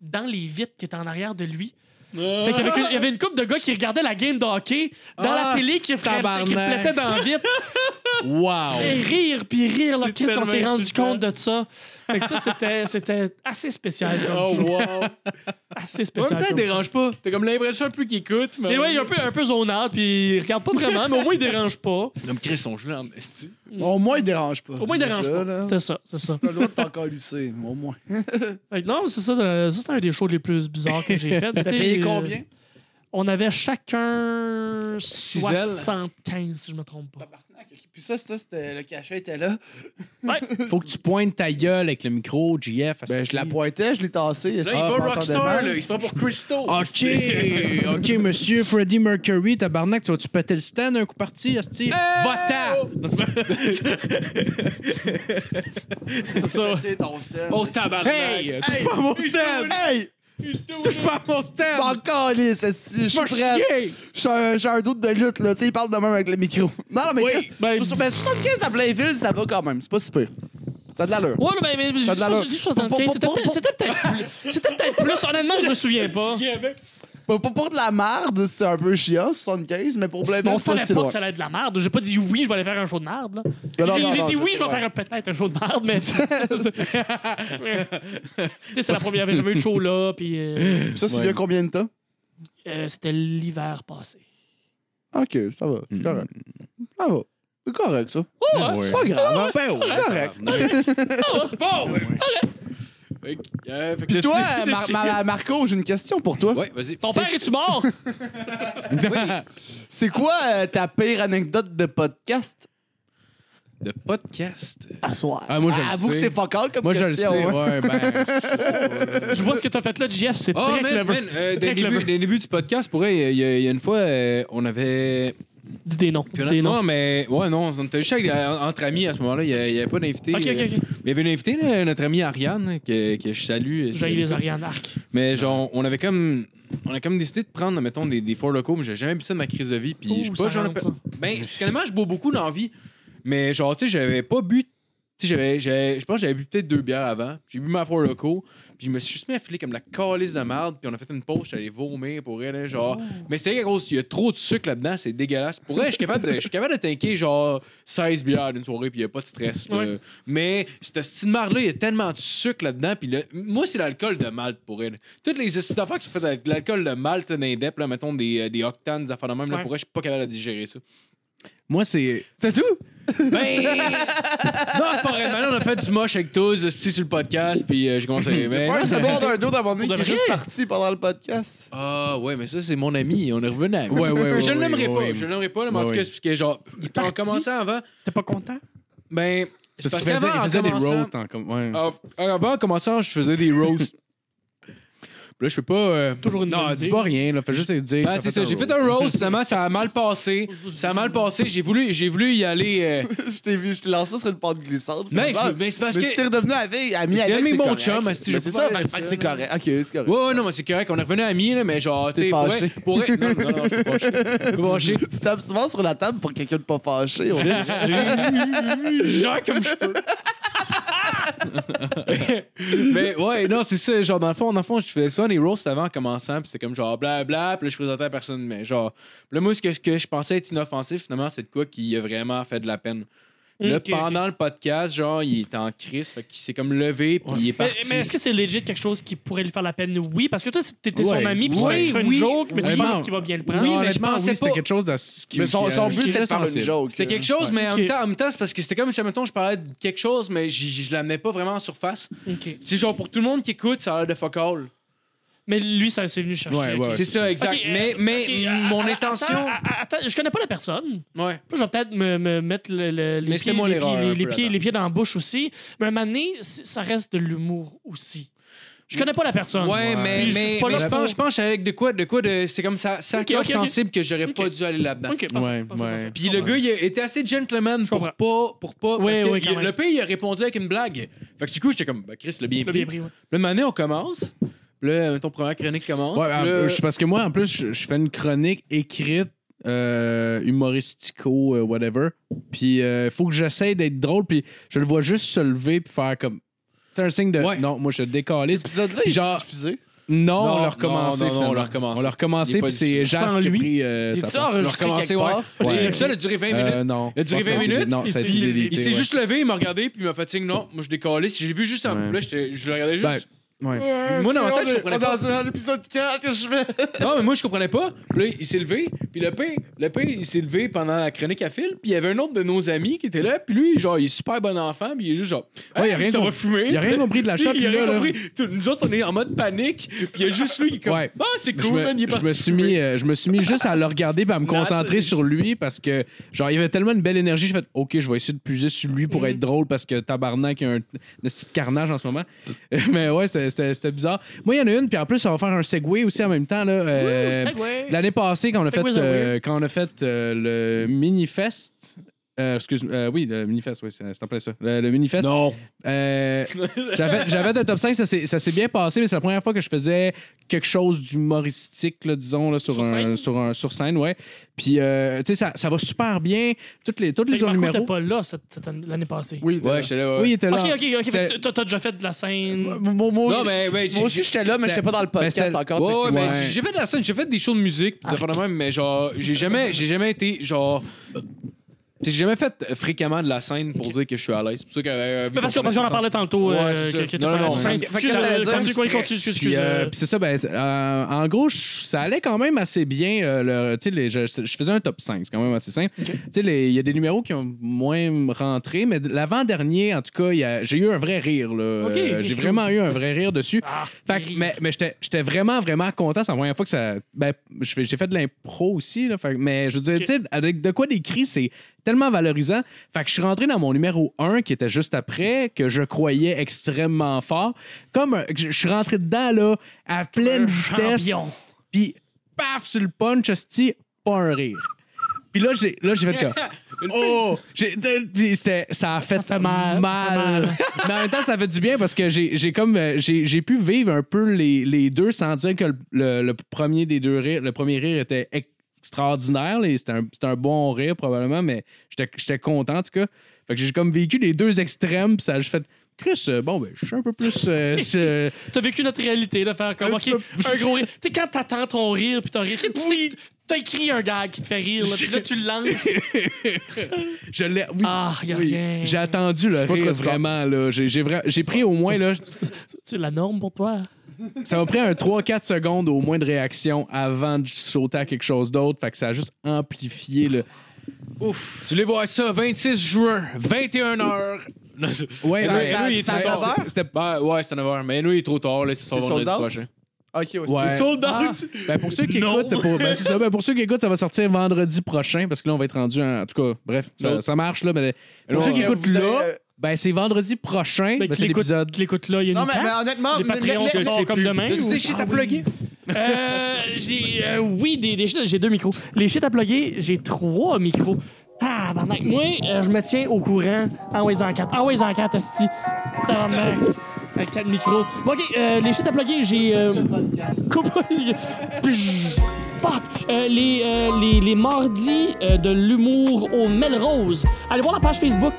dans les vitres qui étaient en arrière de lui. Fait qu'il y avait, il y avait une couple de gars qui regardaient la game de hockey dans Ah, la télé qui, reflète- tabarnak. qui reflétait dans la vitre. Wow! Et rire, puis rire, là, Chris, on s'est rendu compte de ça. Fait que ça, c'était, c'était assez spécial comme Oh, show. wow. Assez spécial. même temps, il comme show. dérange pas. T'as comme l'impression un peu qu'il écoute. Mais Et ouais, il est un peu, un peu zonade, puis il regarde pas vraiment, mais au moins, il dérange pas. Comme Chris, son jeu en esti. Au moins, il dérange pas. Au moins, il dérange Déjà, pas. là. C'est ça, c'est ça. T'as le droit de t'encore lycée, au moins. Fait que non, c'est ça, euh, ça, c'était un des shows les plus bizarres que j'ai fait. T'as payé euh, combien? On avait chacun Six 75, si je me trompe pas. Tabarnak, ok. Puis ça, ça, c'était le cachet était là. Faut que tu pointes ta gueule avec le micro, JF. Ben, je la pointais, je l'ai tassée. Là, il va Rockstar, là. Il se prend pour Crystal. OK, OK, monsieur Freddie Mercury, tabarnak, tu vas-tu péter le stand un coup parti, Asti? Va-t'en! C'est ça. ton stand. Oh, tabarnak. Hey! Touche pas à mon stand! Hey! Touche pas à mon stand! Encore les je suis prêt. suis un, je suis un doute de lutte, là. Tu sais, il parle de même avec le micro. Non, non, mais Oui, Chris, ben- so- ben, 75 à Blainville, ça va quand même. C'est pas si pire. Ça a de l'allure. Ouais, non, mais, mais Ça a de l'allure. je dis 75, c'était peut-être c'était peut-être plus. C'était peut-être plus. Honnêtement, je me souviens pas. Pour, pour, pour de la marde, c'est un peu chiant, 75, mais pour Blainville, On c'est pas savait pas loin. que ça allait être de la merde. J'ai pas dit oui, je vais aller faire un show de merde. là. Non, non, J'ai non, j'ai non, dit je oui, sais je vais faire un- peut-être un show de merde, mais. Tu sais, c'est la première. J'avais jamais eu de show là, puis. euh, Ça, c'est Ouais. bien combien de temps? euh, C'était l'hiver passé. Ok, ça va. C'est correct. Ça va. C'est correct, ça. Oh, ouais. C'est pas grave. hein? Ben ouais. correct. Bon, ouais. Fait que, euh, fait que Puis toi, là-dessus- Mar- Mar- Marco, j'ai une question pour toi. Ouais, vas-y. Ton père, es-tu mort? C'est quoi euh, ta pire anecdote de podcast? De podcast? À soir. Ah, moi, je Ah, Avoue le que sais. c'est focal comme Moi, je le sais. hein. Ouais, ben. Je vois ce que t'as fait là, Jeff, c'est Oh, très man, clever. man, euh, dès, Très le début, clever. dès le début du podcast, pour vrai, il y, a- il y a une fois, euh, on avait. Dis des noms. Dis des noms. Non, mais. Ouais, non, on était juste avec- euh, entre amis à ce moment-là. Il n'y avait pas d'invité. Ok, ok, euh, ok. Mais il y avait une invitée, là, notre amie Ariane, que, que je salue. J'ai les Ariane Arc. Mais genre, on avait comme. On a comme décidé de prendre, mettons, des, des four locaux, mais j'ai jamais vu ça de ma crise de vie. Puis je sais Ouh, pas, ça rentre, ça. Ben, finalement, je bois beaucoup dans la vie. Mais genre, tu sais, j'avais pas bu. Tu sais, Je pense que j'avais bu peut-être deux bières avant. J'ai bu ma four locaux. Puis je me suis juste mis à filer comme la calice de merde. Puis on a fait une pause, allé vomir pour elle, genre. Mais c'est vrai qu'à cause, il y a trop de sucre là-dedans, c'est dégueulasse. Pour elle, je suis capable de, je suis capable de tanker genre 16 bières d'une soirée, puis il n'y a pas de stress. là. Ouais. Mais cette style marde-là, il y a tellement de sucre là-dedans. Puis le- moi, c'est l'alcool de malt pour elle. Toutes les estimes d'affaires qui sont faites avec de l'alcool de malt là, dans les dep, là, mettons des, euh, des octanes, des affaires de même, là, Ouais. pour elle, je suis pas capable de digérer ça. Moi, c'est. C'est tout? Ben. non, c'est pas vrai. Maintenant, on a fait du moche avec tous, aussi sur le podcast, puis euh, j'ai commencé. Ben, Ouais, c'est bon d'un dos à un moment donné qui est juste parti pendant le podcast. Ah, ouais, mais ça, c'est mon ami. On est revenu à. Ouais, ouais, ouais, Je ne l'aimerais pas. Je ne l'aimerais pas, mais en tout cas, c'est parce que, genre, quand on commençait avant, T'es pas content? ben. c'est Parce qu'il faisait, il qu'avant, en faisait des roasts en comme. Ouais. Ah, Avant, en commençant, je faisais des roasts. Puis là, je peux pas. euh, Toujours une Non, bonne dis idée. pas rien, là. Fais juste dire. Ben, t'as c'est ça, j'ai fait roast. un roast, finalement, ça a mal passé. Ça a mal passé. J'ai voulu, j'ai voulu y aller. euh, je t'ai vu, je t'ai lancé sur une pente glissante. Mec, je- mais c'est parce mais que. si t'es redevenu avec, ami C'est avec, c'est correct. chums, asti, je Mais peux c'est pas ça, fait que- c'est correct. Ok, c'est correct. Ouais, ouais, non, mais c'est correct. On est revenu amis, là, mais genre, tu T'es sais, pour fâché. vrai- pour vrai- Non, non, non, je suis pas fâché. Je suis pas fâché. Tu tapes souvent sur la table pour quelqu'un de pas fâché. on- Genre comme je peux. Mais ouais, non, c'est ça. Genre, dans le fond, le je faisais souvent des roasts avant en commençant, puis c'est comme genre blabla, puis là, je présentais à personne. Mais genre, là, moi, ce que, que je pensais être inoffensif, finalement, c'est de quoi qui a vraiment fait de la peine. Là, pendant le podcast, genre, il est en crise, fait qu'il s'est comme levé, puis il est parti. mais est-ce que c'est legit quelque chose qui pourrait lui faire la peine? Oui, parce que toi, t'étais son Ouais. ami, puis Oui, tu fais une oui, joke, mais tu penses qu'il va bien le prendre? Oui, mais je pensais oui, c'était pas- quelque chose de. ce qui- Mais son, qui, son but, c'était de faire une joke. C'était quelque chose, Ouais. mais en même temps, en même temps, c'est parce que c'était comme si, mettons, je parlais de quelque chose, mais je l'amenais pas vraiment en surface. Ok. C'est genre pour tout le monde qui écoute, ça a l'air de fuck all. Mais lui, ça c'est venu chercher. Ouais, ouais. C'est ça, exact. Ok, euh, mais mais ok, mon euh, intention. Attends, attends, je connais pas la personne. Ouais. Je vais peut-être me, me mettre le- le- les, Mais pieds, les, pieds, les, les pieds, les pieds dans la bouche aussi. Mais à un moment donné, ça reste de l'humour aussi. Je connais pas la personne. Ouais, mais, Puis je mais, pas mais je pense, je pense avec de quoi, de quoi de. C'est comme ça, ça Ok, ok, ok. sensible que j'aurais pas dû aller là-dedans. Ouais, parfait, ouais. Puis le gars, il a- était assez gentleman pour pas. Pour pas Ouais, parce que ouais, il- le pays, il a répondu avec une blague. Fait que du coup, j'étais comme, bah, Chris, le bien Le pris. bien pris, là, maintenant, on commence. Là, ton première chronique commence. Ouais, là- je- parce que moi, en plus, je, je fais une chronique écrite, euh, humoristico, euh, whatever. Puis il faut que j'essaie d'être drôle, puis je le vois juste se lever puis faire comme. C'est un signe de. Ouais. Non, moi, je décalise. Cet épisode-là, il genre- est diffusé? Non, Non, on l'a non, recommencé. non, non, on finalement. l'a recommencé. On l'a recommencé, puis c'est Sans qui a lui. pris euh, Il part. enregistré recommencé, quelque ouais. L'épisode a duré 20 minutes? Euh, non. Il a duré Ça, 20 ça a été- minutes, Non, il ça a s'est- ouais. juste levé, il m'a regardé, puis il m'a fait signe non. Moi, je décalais. J'ai vu juste un. Ouais. Là, je le regardais Ben, ouais. Moi, dans ma tête, je comprenais pas. dans un épisode 4, qu'est-ce que je fais? Non, mais moi, je comprenais pas. Puis là, il s'est levé. Puis le pain, le pain, il s'est levé pendant la chronique à fil. Puis il y avait un autre de nos amis qui était là. Puis lui, genre, il est super bon enfant. Puis il est juste genre. Ouais, il a Hey, rien ça va fumer. Il a rien compris de la shot. Il a rien là, là. compris. Tout- Nous autres, on est en mode panique. Puis il y a juste lui qui est comme. Ouais. Ah, c'est Je cool, me, man. Il est je parti me suis fumer. mis, euh, je me suis mis juste à le regarder et à me concentrer sur lui parce que genre il y avait tellement une belle énergie, je fait OK, je vais essayer de puiser sur lui pour Mhm. être drôle parce que tabarnak il y a un, un petit carnage en ce moment. Mais ouais, c'était- c'était bizarre. Moi il y en a une puis en plus on va faire un segway aussi en même temps là. euh. L'année passée quand on a fait euh, quand on a fait euh, le Minifest euh, excuse euh, oui, le Minifest, oui, c'est c'est appelé ça. Le, le Minifest. Non. Euh, j'avais j'avais un top 5, ça s'est bien passé, mais c'est la première fois que je faisais quelque chose d'humoristique, là, disons, là, sur, Sur un, scène? sur, un, sur scène, ouais. Puis, euh, tu sais, ça, ça va super bien. Toutes les, toutes les t'es numéros. pas là l'année passée. Oui, Ouais, j'étais là. ouais. Oui, il était là. Ok, ok, ok. T'as déjà fait de la scène? Moi, moi, moi Non, aussi- mais, j'ai- moi aussi, j'étais là, mais j'étais pas dans le podcast encore. Ouais, ouais, techniquement. mais Ouais. j'ai fait de la scène, j'ai fait des shows de musique, de même, mais genre, j'ai jamais, j'ai jamais été, genre. J'ai jamais fait fréquemment de la scène pour dire que je suis à l'aise. C'est pour ça que. euh, Mais parce qu'on parce qu'on en parlait tantôt. Ouais, euh, c'est ça. que- que t'es Non, non, sur non. scène. Fait que- Excuse, euh, ça veut dire continue, stress. continue, excuse, Puis, excuse, euh, euh, puis c'est ça, ben, c'est- euh, en gros, je- ça allait quand même assez bien. euh, le- tu sais, les- je, je faisais un top 5, c'est quand même assez simple. Tu sais, les- il y a des numéros qui ont moins rentré, mais de- l'avant-dernier, en tout cas, il y a- j'ai eu un vrai rire. là. Ok, Euh, ok, j'ai cool. vraiment eu un vrai rire dessus. Ah, Fait que- mais mais j'étais j'étais vraiment, vraiment content. C'est la première fois que ça. Ben, je fais- j'ai fait de l'impro aussi. Là, Fait que- mais je veux dire, Ok. tu sais, avec de quoi d'écrit, c'est tellement valorisant. Fait que je suis rentré dans mon numéro 1 qui était juste après, que je croyais extrêmement fort. Comme un- je je suis rentré dedans, là, à pleine vitesse. champion. Puis, paf, sur le punch, hostie, pas un rire. Puis là, j'ai là, j'ai fait comme. Oh! J'ai- tu sais, puis c'était- ça a fait, fait mal, ça fait mal. Mais en même temps, ça fait du bien parce que j'ai j'ai comme euh, j'ai j'ai pu vivre un peu les, les deux sans dire que le, le- le premier des deux rires, le premier rire était extraordinaire. C'était un, bon rire probablement, mais j'étais content en tout cas. Fait que j'ai comme vécu les deux extrêmes, puis ça a juste fait. Chris, euh, bon, ben, je suis un peu plus. euh, T'as vécu notre réalité de faire comme Un ok, petit peu- un gros rire. Tu sais, quand t'attends ton rire puis t'as rire, tu sais que t'as écrit un gag qui te fait rire, là, puis là tu le lances. je l'ai. Oui. Ah, y a oui. rien. J'ai attendu le sais rire vraiment. là. J'ai j'ai vra- j'ai pris au moins, là, C'est la norme pour toi. Ça m'a pris un 3-4 secondes au moins de réaction avant de sauter à quelque chose d'autre. Fait que ça a juste amplifié le. Ouf. Tu voulais voir ça, 26 juin, 21h. Ouais, mais- ça- lui, il est ça- trop ça- tard. C'était pas. Ouais, c'est 9h. Mais nous, il est trop tard, là. C'est sold vendredi out? prochain. Ok, ouais. Sold Ah. out! Ben, pour ceux qui Non. écoutent, pour, ben, ça. Ben, pour ceux qui écoutent, ça va sortir vendredi prochain parce que là, on va être rendu en. En tout cas, bref, ça, marche là. Mais pour Non, ceux qui écoutent là, avez, euh, ben, c'est vendredi prochain. Ben, Ben, c'est l'épisode. l'écoute là, il y a une Non, mais- mais honnêtement, les mais- Patreons mais- mais- comme demain. T'as-tu ou- des shit à plugger? Euh, j'ai, euh, oui, des, des shit- j'ai deux micros. Les shit à plugger, j'ai trois micros. Ah, Moi, euh, je me tiens au courant. Envoyez en quatre. Envoyez en quatre, esti. Tabarnak. Avec quatre micros. Bon, OK, euh, les shit à plugger, j'ai... Euh, coupe- Psh, Euh, les, euh, les, mardis euh, de l'humour au Melrose. Allez voir la page Facebook.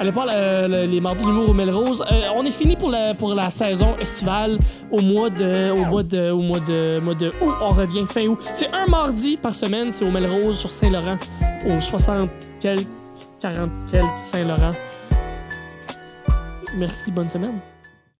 Allez voir le- le- les mardis de l'humour au Melrose. On est fini pour la, pour la saison estivale au mois de au mois de au mois de mois de août. On revient fin août. C'est un mardi par semaine. C'est au Melrose sur Saint-Laurent, au 60 quelques 40 quelques Saint-Laurent. Merci, bonne semaine.